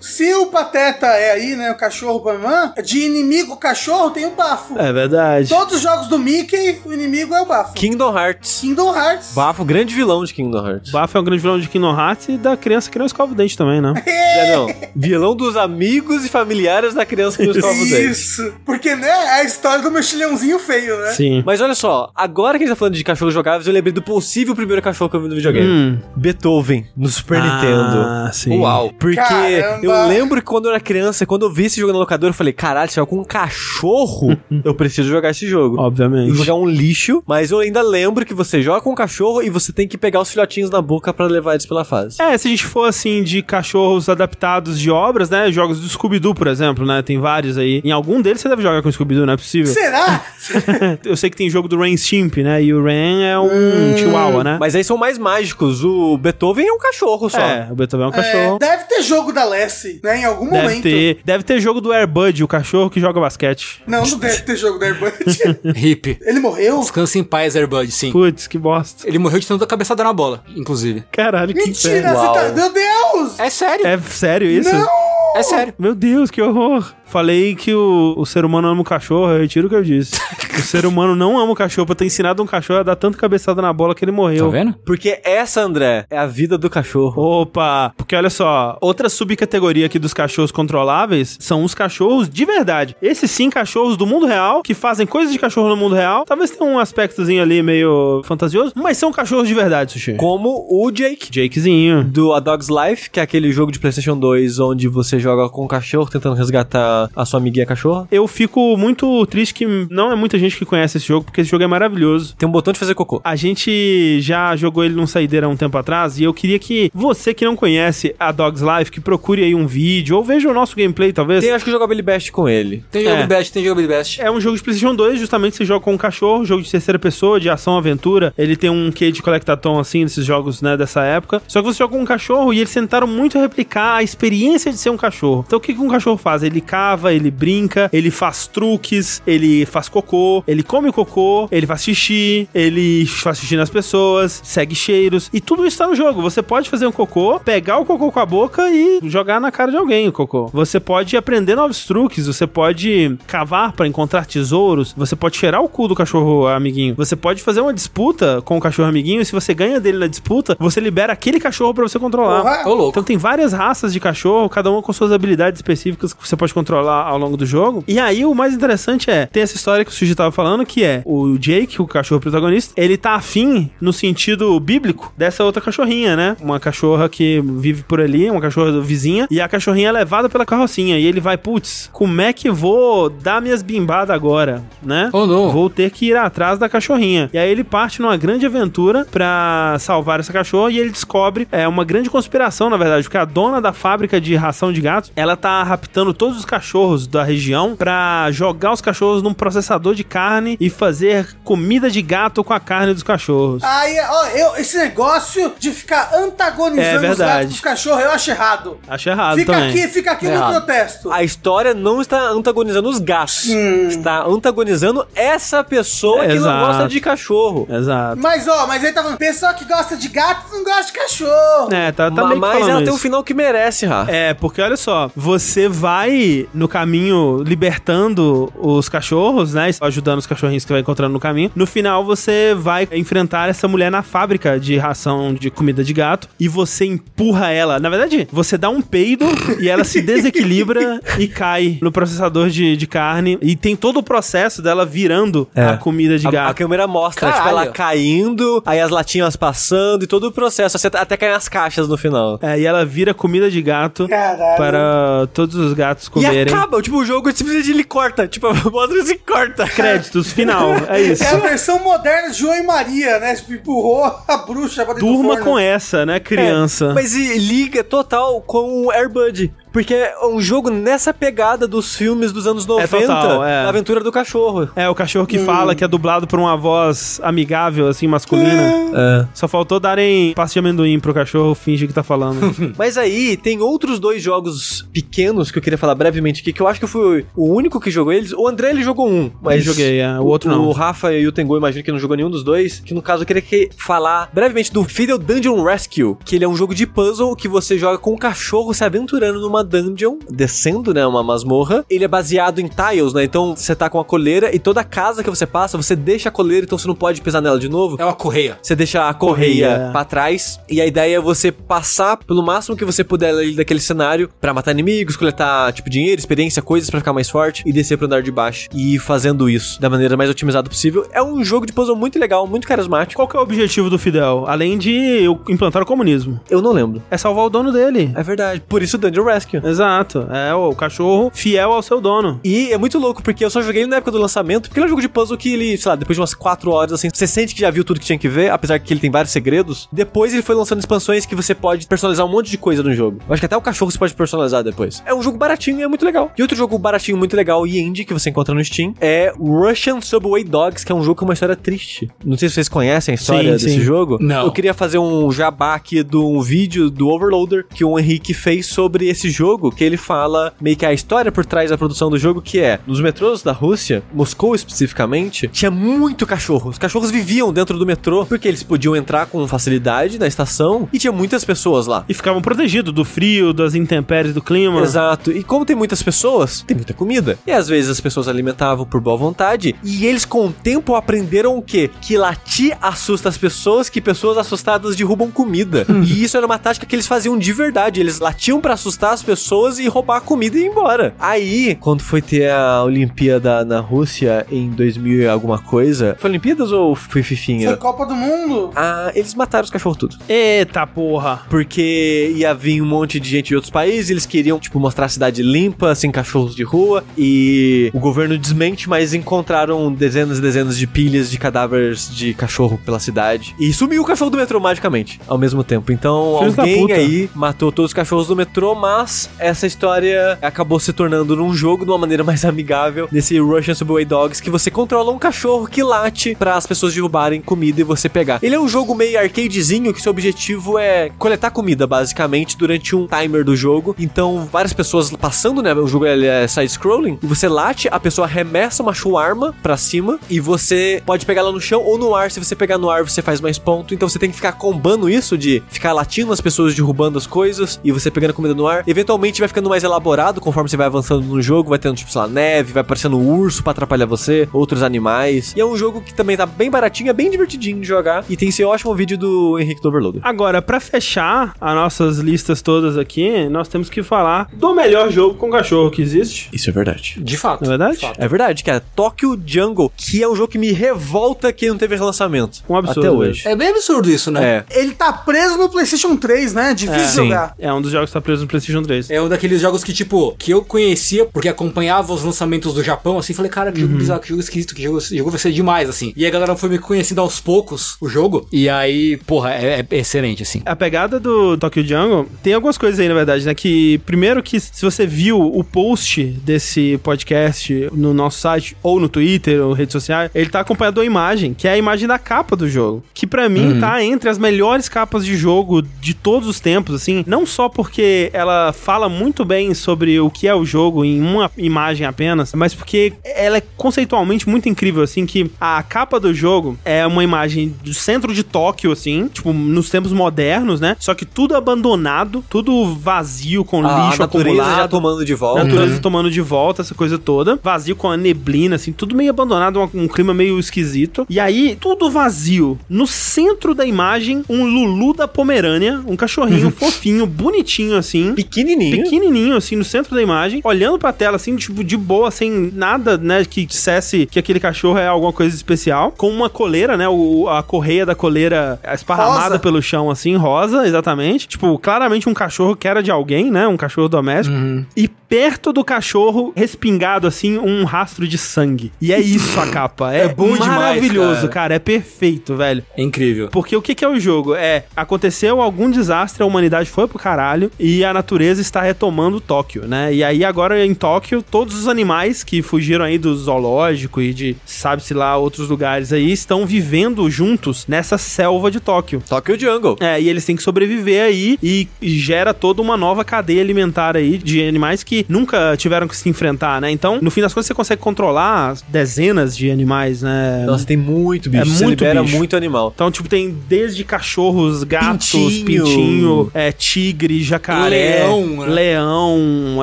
Se o Pateta é aí, né, o cachorro Bamã, de inimigo cachorro tem o bafo. É verdade. Todos os jogos do Mickey, o inimigo é o bafo. Kingdom Hearts. Kingdom Hearts. Bafo, grande vilão de Kingdom Hearts. Bafo é um grande vilão de Kingdom Hearts e da criança que não escova o dente também, né? *laughs* É, não. Vilão dos amigos e familiares da criança que nos escova o dente. Isso. Porque, né, é a história do mexilhãozinho feio, né? Sim. Mas olha só, agora que a gente tá falando de cachorros jogáveis, eu lembrei do possível primeiro cachorro que eu vi no videogame. Hum. Beethoven, no Super Nintendo. Ah, sim. Uau. Porque Caramba. eu lembro que quando eu era criança, quando eu vi esse jogo na locadora, eu falei, caralho, se com um cachorro, *laughs* eu preciso jogar esse jogo. Obviamente. O jogo é um lixo, mas eu ainda lembro que você joga com um cachorro e você tem que pegar os filhotinhos na boca pra levar eles pela fase. É, se a gente for assim de cachorros adaptados de obras, né? Jogos do Scooby-Doo, por exemplo, né? Tem vários aí. Em algum deles você deve jogar com o Scooby-Doo, não é possível. Será? *laughs* Eu sei que tem jogo do Ren Stimp, né? E o Ren é um chihuahua, né? Mas aí são mais mágicos. O Beethoven é um cachorro só. É, o Beethoven é um É, cachorro. deve ter jogo da Lessie, né? Em algum Deve momento. ter, deve ter jogo do Airbud, o cachorro que joga basquete. Não, não deve ter jogo da Airbud. *laughs* Hip. Ele morreu? Descansa em paz, Airbud, sim. Putz, que bosta. Ele morreu de tanto cabeçada na bola, inclusive. Caralho, que Mentira, você tá... Meu Deus! É sério. É sério isso? Não! É sério. Meu Deus, que horror. Falei que o, o ser humano ama o cachorro, eu retiro o que eu disse. *laughs* o ser humano não ama o cachorro, pra ter ensinado um cachorro a dar tanto cabeçada na bola que ele Tá morreu. vendo? Porque essa, André, é a vida do cachorro. Opa, porque olha só, outra subcategoria aqui dos cachorros controláveis são os cachorros de verdade. Esses sim, cachorros do mundo real, que fazem coisas de cachorro no mundo real. Talvez tenha um aspectozinho ali meio fantasioso, mas são cachorros de verdade, Sushi. Como o Jake. Jakezinho. Do A Dog's Life, que é aquele jogo de PlayStation 2 onde você joga com um cachorro tentando resgatar a sua amiguinha cachorra. Eu fico muito triste que não é muita gente que conhece esse jogo, porque esse jogo é maravilhoso. Tem um botão de fazer cocô. A gente já jogou ele num saideira há um tempo atrás e eu queria que você que não conhece a Dog's Life, que procure aí um vídeo ou veja o nosso gameplay, talvez. Tem, acho que jogability best com ele. Tem É. jogo best, tem jogo best. É um jogo de PlayStation 2, justamente você joga com um cachorro, jogo de terceira pessoa, de ação aventura. Ele tem um quê de collectathon assim, desses jogos, né, dessa época. Só que você joga com um cachorro e eles tentaram muito replicar a experiência de ser um cachorro. Então o que, que um cachorro faz? Ele cava, ele brinca, ele faz truques, ele faz cocô, ele come cocô, ele faz xixi, ele faz xixi nas pessoas, segue cheiros. E tudo isso tá no jogo. Você pode fazer um cocô, pegar o cocô com a boca e jogar na cara de alguém o cocô. Você pode aprender novos truques, você pode cavar pra encontrar tesouros, você pode cheirar o cu do cachorro amiguinho. Você pode fazer uma disputa com o cachorro amiguinho e se você ganha dele na disputa, você libera aquele cachorro pra você controlar. Louco. Então tem várias raças de cachorro, cada uma com suas habilidades específicas que você pode controlar ao longo do jogo. E aí o mais interessante é, tem essa história que o Suji tava falando, que é o Jake, o cachorro protagonista, ele tá afim no sentido bíblico dessa outra cachorrinha, né? Uma cachorra que vive por ali, uma cachorra vizinha, e a cachorrinha é levada pela carrocinha. E ele vai, putz, como é que vou dar minhas bimbadas agora, né? Oh, não. Vou ter que ir atrás da cachorrinha. E aí ele parte numa grande aventura pra salvar essa cachorra e ele descobre é uma grande conspiração, na verdade, porque a dona da fábrica de ração de gatos, ela tá raptando todos os cachorros da região pra jogar os cachorros num processador de carne e fazer comida de gato com a carne dos cachorros. Aí, ó, eu, esse negócio de ficar É antagonizando os verdade. gatos dos cachorros, eu acho errado. Acho errado Fica também. aqui, fica aqui meu Errado. protesto. A história não está antagonizando os gatos. Está antagonizando essa pessoa que Exato. não gosta de cachorro. Exato. Mas, ó, mas ele tá falando, pessoa que gosta de gato não gosta de cachorro. É, tá, tá Ma- meio que mas ela tem isso. um final que merece, Ra. É, porque olha só, você vai no caminho libertando os cachorros, né? Ajudando os cachorrinhos que vai encontrando no caminho. No final, você vai enfrentar essa mulher na fábrica de ração de comida de gato e você empurra ela. Na verdade, você dá um peido e ela se desequilibra *laughs* e cai no processador de, de carne. E tem todo o processo dela virando É. a comida de A, a gato. câmera mostra, Caralho. tipo, ela caindo, aí as latinhas passando e todo o processo, até- até cair nas caixas no final. É, e ela vira comida de gato Caralho. Para todos os gatos E comerem. acaba, tipo, o jogo simplesmente ele corta, tipo, *laughs* mostra assim, corta. Créditos, final. *laughs* É isso. É a versão moderna de João e Maria, né? Tipo, empurrou a bruxa pra dentro do Durma forno. com essa, né, criança? É, mas e liga total com o Airbud. Porque é um jogo nessa pegada dos filmes dos anos 90, total, é. a aventura do cachorro. É, o cachorro Hum. que fala, que é dublado por uma voz amigável, assim, masculina. É. Só faltou darem passe de amendoim pro cachorro fingir que tá falando. *laughs* Mas aí tem outros dois jogos pequenos que eu queria falar brevemente aqui, que eu acho que eu fui o único que jogou eles. O André ele jogou um, mas Eu joguei, é, o outro não. O Rafa e o Tengu, imagino que não jogou nenhum dos dois. Que no caso eu queria que falar brevemente do Fiddle Dungeon Rescue, que ele é um jogo de puzzle que você joga com um cachorro se aventurando numa dungeon, descendo, né, uma masmorra. Ele é baseado em tiles, né? Então você tá com a coleira e toda casa que você passa, você deixa a coleira, então você não pode pisar nela de novo. É uma correia. Você deixa a correia Correia. pra trás e a ideia é você passar pelo máximo que você puder ali daquele cenário pra matar inimigos, coletar tipo dinheiro, experiência, coisas pra ficar mais forte e descer pro andar de baixo e ir fazendo isso da maneira mais otimizada possível. É um jogo de puzzle muito legal, muito carismático. Qual que é o objetivo do Fidel? Além de eu implantar o comunismo. Eu não lembro. É salvar o dono dele. É verdade. Por isso Dungeon Rescue. Exato. É o cachorro fiel ao seu dono. E é muito louco, porque eu só joguei ele na época do lançamento, porque ele é um jogo de puzzle que ele, sei lá, depois de umas 4 horas, assim, você sente que já viu tudo que tinha que ver, apesar que ele tem vários segredos. Depois ele foi lançando expansões que você pode personalizar um monte de coisa no jogo. Eu acho que até o cachorro você pode personalizar depois. É um jogo baratinho e é muito legal. E outro jogo baratinho muito legal e indie que você encontra no Steam é Russian Subway Dogs, que é um jogo com uma história triste. Não sei se vocês conhecem a história Sim, desse sim. jogo. Não. Eu queria fazer um jabá aqui de um vídeo do Overloader que o Henrique fez sobre esse jogo jogo que ele fala meio que a história por trás da produção do jogo, que é, nos metrôs da Rússia, Moscou especificamente, tinha muito cachorro. Os cachorros viviam dentro do metrô, porque eles podiam entrar com facilidade na estação, e tinha muitas pessoas lá. E ficavam protegidos do frio, das intempéries do clima. Exato. E como tem muitas pessoas, tem muita comida. E às vezes as pessoas alimentavam por boa vontade. E eles, com o tempo, aprenderam o quê? Que latir assusta as pessoas, que pessoas assustadas derrubam comida. e isso era uma tática que eles faziam de verdade. Eles latiam pra assustar as pessoas e roubar a comida e ir embora. Aí, quando foi ter a Olimpíada na Rússia em 2000 e alguma coisa. Foi Olimpíadas ou foi Fifinha? Foi Copa do Mundo. Ah, eles mataram os cachorros tudo. Eita porra. Porque ia vir um monte de gente de outros países, eles queriam, tipo, mostrar a cidade limpa, sem cachorros de rua, e o governo desmente, mas encontraram dezenas e dezenas de pilhas de cadáveres de cachorro pela cidade. E sumiu o cachorro do metrô magicamente, ao mesmo tempo. Então, Filhos alguém aí matou todos os cachorros do metrô, mas essa história acabou se tornando num jogo de uma maneira mais amigável, nesse Russian Subway Dogs, que você controla um cachorro que late para as pessoas derrubarem comida e você pegar. Ele é um jogo meio arcadezinho, que seu objetivo é coletar comida, basicamente, durante um timer do jogo. Então, várias pessoas passando, né? O jogo é side-scrolling, e você late, a pessoa arremessa uma shawarma pra cima, e você pode pegar ela no chão ou no ar. Se você pegar no ar, você faz mais ponto. Então você tem que ficar combando isso de ficar latindo as pessoas derrubando as coisas e você pegando comida no ar. Vai ficando mais elaborado conforme você vai avançando no jogo, vai tendo, tipo, sei lá, neve, vai aparecendo um urso pra atrapalhar você, outros animais. E é um jogo que também tá bem baratinho, é bem divertidinho de jogar. E tem esse ótimo vídeo do Henrique do Overloader. Agora, pra fechar as nossas listas todas aqui, nós temos que falar do melhor jogo com cachorro que existe. Isso é verdade. De fato. Não é verdade? De fato. É verdade, cara. Tokyo Jungle, que é um jogo que me revolta que não teve relançamento. Um absurdo, Até hoje. É bem absurdo isso, né? É. Ele tá preso no PlayStation 3, né? Difícil Sim. jogar. É um dos jogos que tá preso no PlayStation 3. É um daqueles jogos que, tipo, que eu conhecia porque acompanhava os lançamentos do Japão, assim, falei, cara, que jogo bizarro, que jogo esquisito, que jogo, jogo vai ser demais, assim. E a galera foi me conhecendo aos poucos o jogo, e aí, porra, é, é excelente, assim. A pegada do Tokyo Jungle tem algumas coisas aí, na verdade, né? Que, primeiro, que se você viu o post desse podcast no nosso site, ou no Twitter, ou redes sociais, ele tá acompanhado da imagem, que é a imagem da capa do jogo. Que pra mim tá entre as melhores capas de jogo de todos os tempos, assim. Não só porque ela fala muito bem sobre o que é o jogo em uma imagem apenas, mas porque ela é conceitualmente muito incrível, assim, que a capa do jogo é uma imagem do centro de Tóquio, assim, tipo, nos tempos modernos, né? Só que tudo abandonado, tudo vazio, com A lixo natureza acumulado. já tomando de volta. Natureza tomando de volta, essa coisa toda. Vazio com a neblina, assim, tudo meio abandonado, um, um clima meio esquisito. E aí, tudo vazio. No centro da imagem, um Lulu da Pomerânia, um cachorrinho *laughs* fofinho, bonitinho, assim. Pequenininho. Pequenininho, assim, no centro da imagem, olhando pra tela, assim, tipo, de boa, sem nada, né, que dissesse que aquele cachorro é alguma coisa especial. Com uma coleira, né, o, a correia da coleira esparramada Rosa. pelo chão, assim, rosa, exatamente. Tipo, claramente um cachorro que era de alguém, né, um cachorro doméstico. E perto do cachorro, respingado, assim, um rastro de sangue. E é isso a capa. É, *laughs* É bom demais, maravilhoso, cara. cara. É perfeito, velho. É incrível. Porque o que, que é o jogo? É, aconteceu algum desastre, a humanidade foi pro caralho e a natureza está retomando Tóquio, né? E aí agora em Tóquio, todos os animais que fugiram aí do zoológico e de, sabe-se lá, outros lugares aí, estão vivendo juntos nessa selva de Tóquio. Tokyo Jungle. É, e eles têm que sobreviver aí e, gera toda uma nova cadeia alimentar aí de animais que nunca tiveram que se enfrentar, né? Então, no fim das contas, você consegue controlar dezenas de animais, né? Nossa, tem muito bicho. É Você muito libera bicho. muito animal. Então, tipo, tem desde cachorros, gatos, Pintinho. pintinho, é, tigre, jacaré, Leão, né? leão,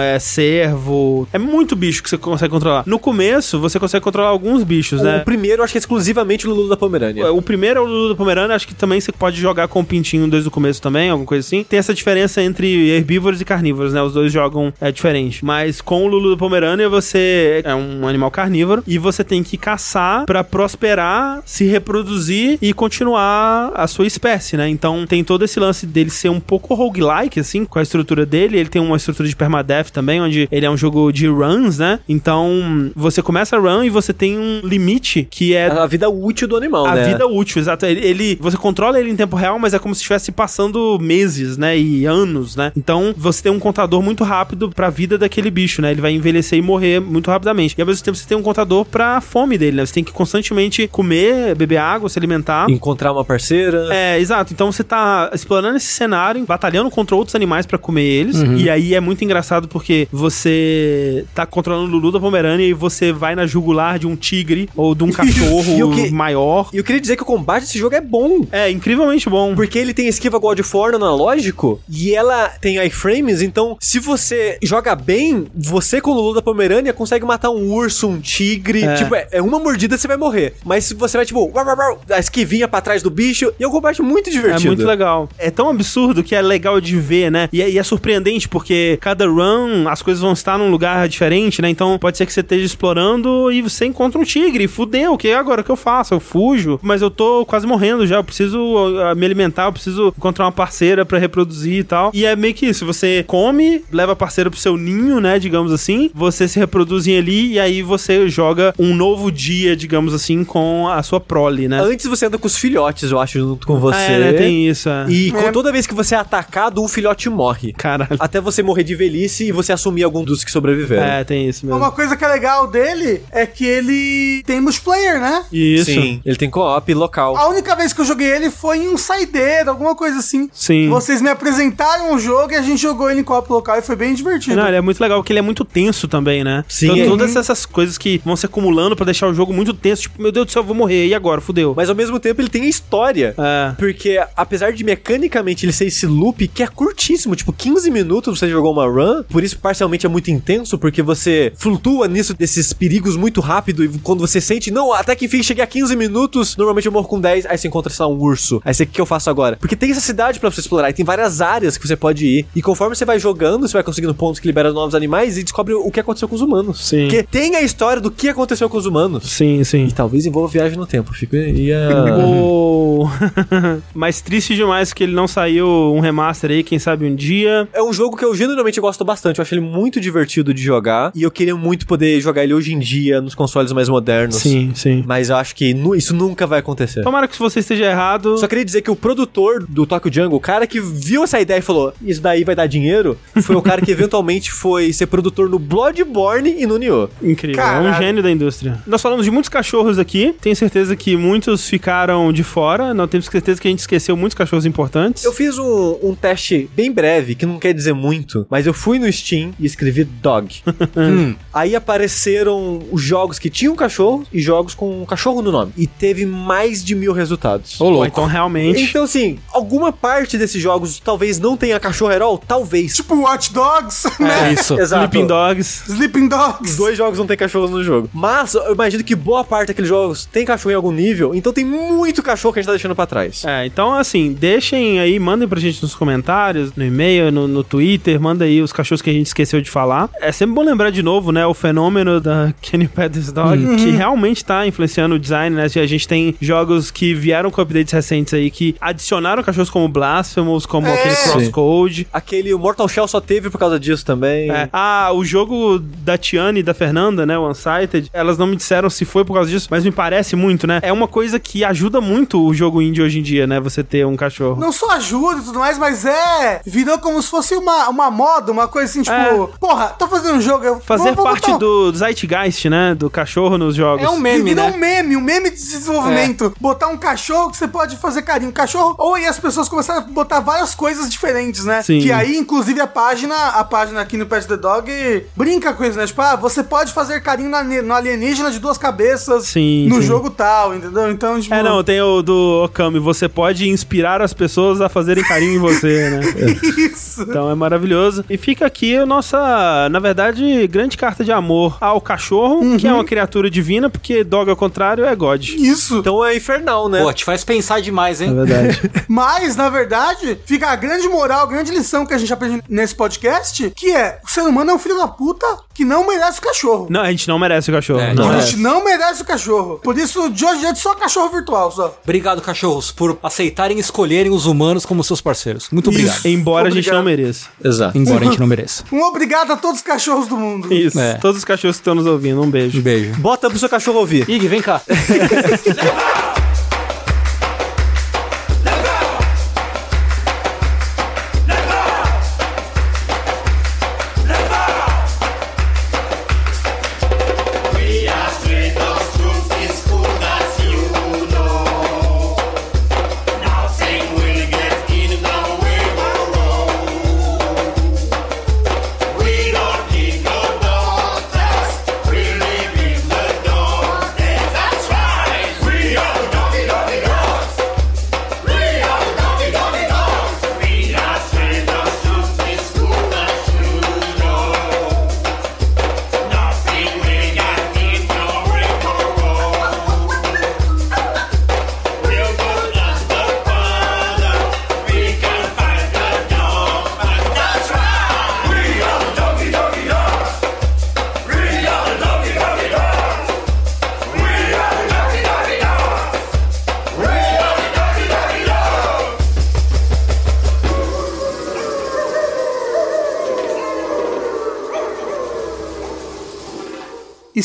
é, cervo. É muito bicho que você consegue controlar. No começo, você consegue controlar alguns bichos, né? O primeiro, eu acho que é exclusivamente o Lulu da Pomerânia. O primeiro é o Lulu da Pomerânia, acho que também você pode jogar com o pintinho desde o começo também, alguma coisa assim. Tem essa diferença entre herbívoros e carnívoros, né? Os dois jogam é, diferente. Mas com o Lulu da Pomerânia, você é um animal carnívoro e você tem que caçar pra prosperar, se reproduzir e continuar a sua espécie, né? Então tem todo esse lance dele ser um pouco roguelike, assim, com a estrutura dele. Ele tem uma estrutura de permadeath também, onde ele é um jogo de runs, né? Então você começa a run e você tem um limite que é A vida útil do animal, a né? vida útil, exato. Ele, ele- você controla ele em tempo real, mas é como se estivesse passando meses, né, e anos, né? Então, você tem um contador muito rápido pra vida daquele bicho, né? Ele vai envelhecer e morrer muito rapidamente. E ao mesmo tempo você tem um contador pra fome dele, né? Você tem que constantemente comer, beber água, se alimentar. Encontrar uma parceira. É, exato. Então você tá explorando esse cenário, batalhando contra outros animais pra comer eles. E aí é muito engraçado porque você tá controlando o Lulu da Pomerânia e você vai na jugular de um tigre ou de um *laughs* cachorro que- maior. E eu queria dizer que o combate desse jogo é bom. É incrivelmente bom. Porque ele tem esquiva God of War no analógico e ela tem iframes, então se você joga bem, você com o Lulu da Pomerânia consegue matar um urso, um tigre. É. Tipo, é, é uma mordida você vai morrer. Mas se você vai, tipo, uau, uau, uau, a esquivinha pra trás do bicho, e é um combate muito É divertido. muito legal. É tão absurdo que é legal de ver, né? E é, e é surpreendente porque cada run as coisas vão estar num lugar diferente, né? Então pode ser que você esteja explorando e você encontra um tigre. Fudeu, o que agora? O que eu faço? Eu fujo, mas eu tô quase morrendo já. Eu preciso uh, me alimentar, eu preciso encontrar uma parceira pra reproduzir e tal. E é meio que isso: você come, leva a parceira pro seu ninho, né? Digamos assim. Você se reproduzem ali e aí você joga um novo dia, digamos assim, com a sua prole, né? Antes você anda com os filhotes, eu acho, junto com você. Ah, é, né? Tem isso. É. E com toda vez que você é atacado, um filhote morre. Caralho. *laughs* Até você morrer de velhice e você assumir algum dos que sobreviveram. É, tem isso mesmo. Uma coisa que é legal dele é que ele tem multiplayer, né? Isso. Sim, ele tem co-op local. A única vez que eu joguei ele foi em um saideiro, alguma coisa assim. Sim. Vocês me apresentaram o jogo e a gente jogou ele em copo local e foi bem divertido. Não, ele é muito legal, porque ele é muito tenso também, né? Sim, Então, é. todas essas coisas que vão se acumulando pra deixar o jogo muito tenso, tipo, meu Deus do céu, eu vou morrer, e agora? Fudeu. Mas ao mesmo tempo ele tem a história. É. Porque, apesar de mecanicamente ele ser esse loop que é curtíssimo, tipo 15 minutos você jogou uma run, por isso parcialmente é muito intenso, porque você flutua nisso desses perigos muito rápido e quando você sente, não, até que enfim cheguei a 15 minutos, normalmente eu morro com 10, aí você encontra, sei lá, um urso. Aí você, o que eu faço agora? Porque tem essa cidade pra você explorar e tem várias áreas que você pode ir. E conforme você vai jogando, você vai conseguindo pontos que liberam novos animais e descobre o que aconteceu com os humanos. Sim. Porque tem a história do que aconteceu com os humanos. Sim, sim. E talvez envolva viagem no tempo. Fico ia. O... *laughs* Mas triste demais que ele não saiu um remaster aí, quem sabe um dia. É um jogo que eu genuinamente gosto bastante. Eu acho ele muito divertido de jogar. E eu queria muito poder jogar ele hoje em dia nos consoles mais modernos. Sim, sim. Mas eu acho que nu- isso nunca vai acontecer. Tomara que você esteja errado. Só queria dizer que o produtor do Tokyo Jungle, o cara que viu essa ideia e falou: Isso daí vai dar dinheiro, foi o cara que eventualmente foi ser produtor no Bloodborne e no Nioh. Incrível, é um Caralho. gênio da indústria. Nós falamos de muitos cachorros aqui, tenho certeza que muitos ficaram de fora, não temos certeza que a gente esqueceu muitos cachorros importantes. Eu fiz um, um teste bem breve, que não quer dizer muito, mas eu fui no Steam e escrevi dog. *laughs* Hum. Aí apareceram os jogos que tinham cachorro e jogos com cachorro no nome. E teve mais de mil resultados. Ô, louco. então realmente. Então, assim, alguma parte desses jogos talvez não tenha cachorro herói? Talvez. Tipo Watch Dogs, É né? isso. Exato. Sleeping Dogs. Sleeping Dogs. Os dois jogos não tem cachorros no jogo. Mas eu imagino que boa parte daqueles jogos tem cachorro em algum nível, então tem muito cachorro que a gente tá deixando pra trás. É, então assim, deixem aí, mandem pra gente nos comentários, no e-mail, no, no Twitter, manda aí os cachorros que a gente esqueceu de falar. É sempre bom lembrar de novo, né, o fenômeno da *laughs* Kenny Pettis Dog, que realmente tá influenciando o design, né? A gente tem jogos que vieram com updates recentes aí que adicionaram cachorros como Blasphemous, como É. aquele. Crosscode. Aquele Mortal Shell só teve por causa disso também. É. Ah, o jogo da Tiane e da Fernanda, né, o Unsighted, elas não me disseram se foi por causa disso, mas me parece muito, né? É uma coisa que ajuda muito o jogo indie hoje em dia, né? Você ter um cachorro. Não só ajuda e tudo mais, mas é. Virou como se fosse uma, uma moda, uma coisa assim, tipo, É. porra, tô fazendo um jogo. eu Fazer vou- vou parte botar do Zeitgeist, né? Do cachorro nos jogos. É um meme, né? um meme, um meme de desenvolvimento. Botar um cachorro que você pode fazer carinho. Cachorro, ou aí as pessoas começaram a botar várias coisas diferentes, né? Sim. Que aí, inclusive, a página, a página aqui no Pet the Dog brinca com isso, né? Tipo, ah, você pode fazer carinho na, no alienígena de duas cabeças Sim, no sim. jogo tal, entendeu? Então, tipo. É, não, tem o do Okami. Você pode inspirar as pessoas a fazerem carinho em você, né? *laughs* Isso. Então é maravilhoso. E fica aqui a nossa, na verdade, grande carta de amor ao cachorro, que é uma criatura divina, porque dog ao contrário é God. Isso. Então é infernal, né? Pô, te faz pensar demais, hein? É verdade. *laughs* Mas, na verdade, fica a grande moral, a grande lição que a gente aprende nesse podcast, que é, o ser humano é um filho da puta que não merece o cachorro. não, a gente não merece o cachorro. É, não a gente não merece o cachorro. Por isso, de hoje em diante, só cachorro virtual, só. Obrigado, cachorros, por aceitarem e escolherem os humanos como seus parceiros. Muito obrigado. Isso. Embora a gente Obrigado. não mereça. Exato. Embora a gente *laughs* não mereça. Um obrigado a todos os cachorros do mundo. Isso. É. Todos os cachorros que estão nos ouvindo, um beijo. Um beijo. Bota pro seu cachorro ouvir. Ig, vem cá. *laughs*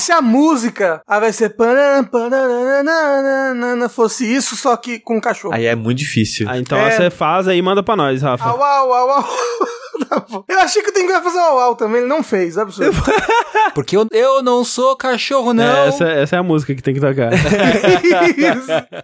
se a música ah, vai ser fosse isso, só que com cachorro. Aí é muito difícil. Ah, então É. você faz aí e manda pra nós, Rafa. Au, au, au, au. *laughs* Tá. Eu achei que o Tengu ia fazer au, au também, ele não fez, absurdo. *laughs* Porque eu, eu não sou cachorro, não. É, essa, essa é a música que tem que tocar. *laughs* Isso.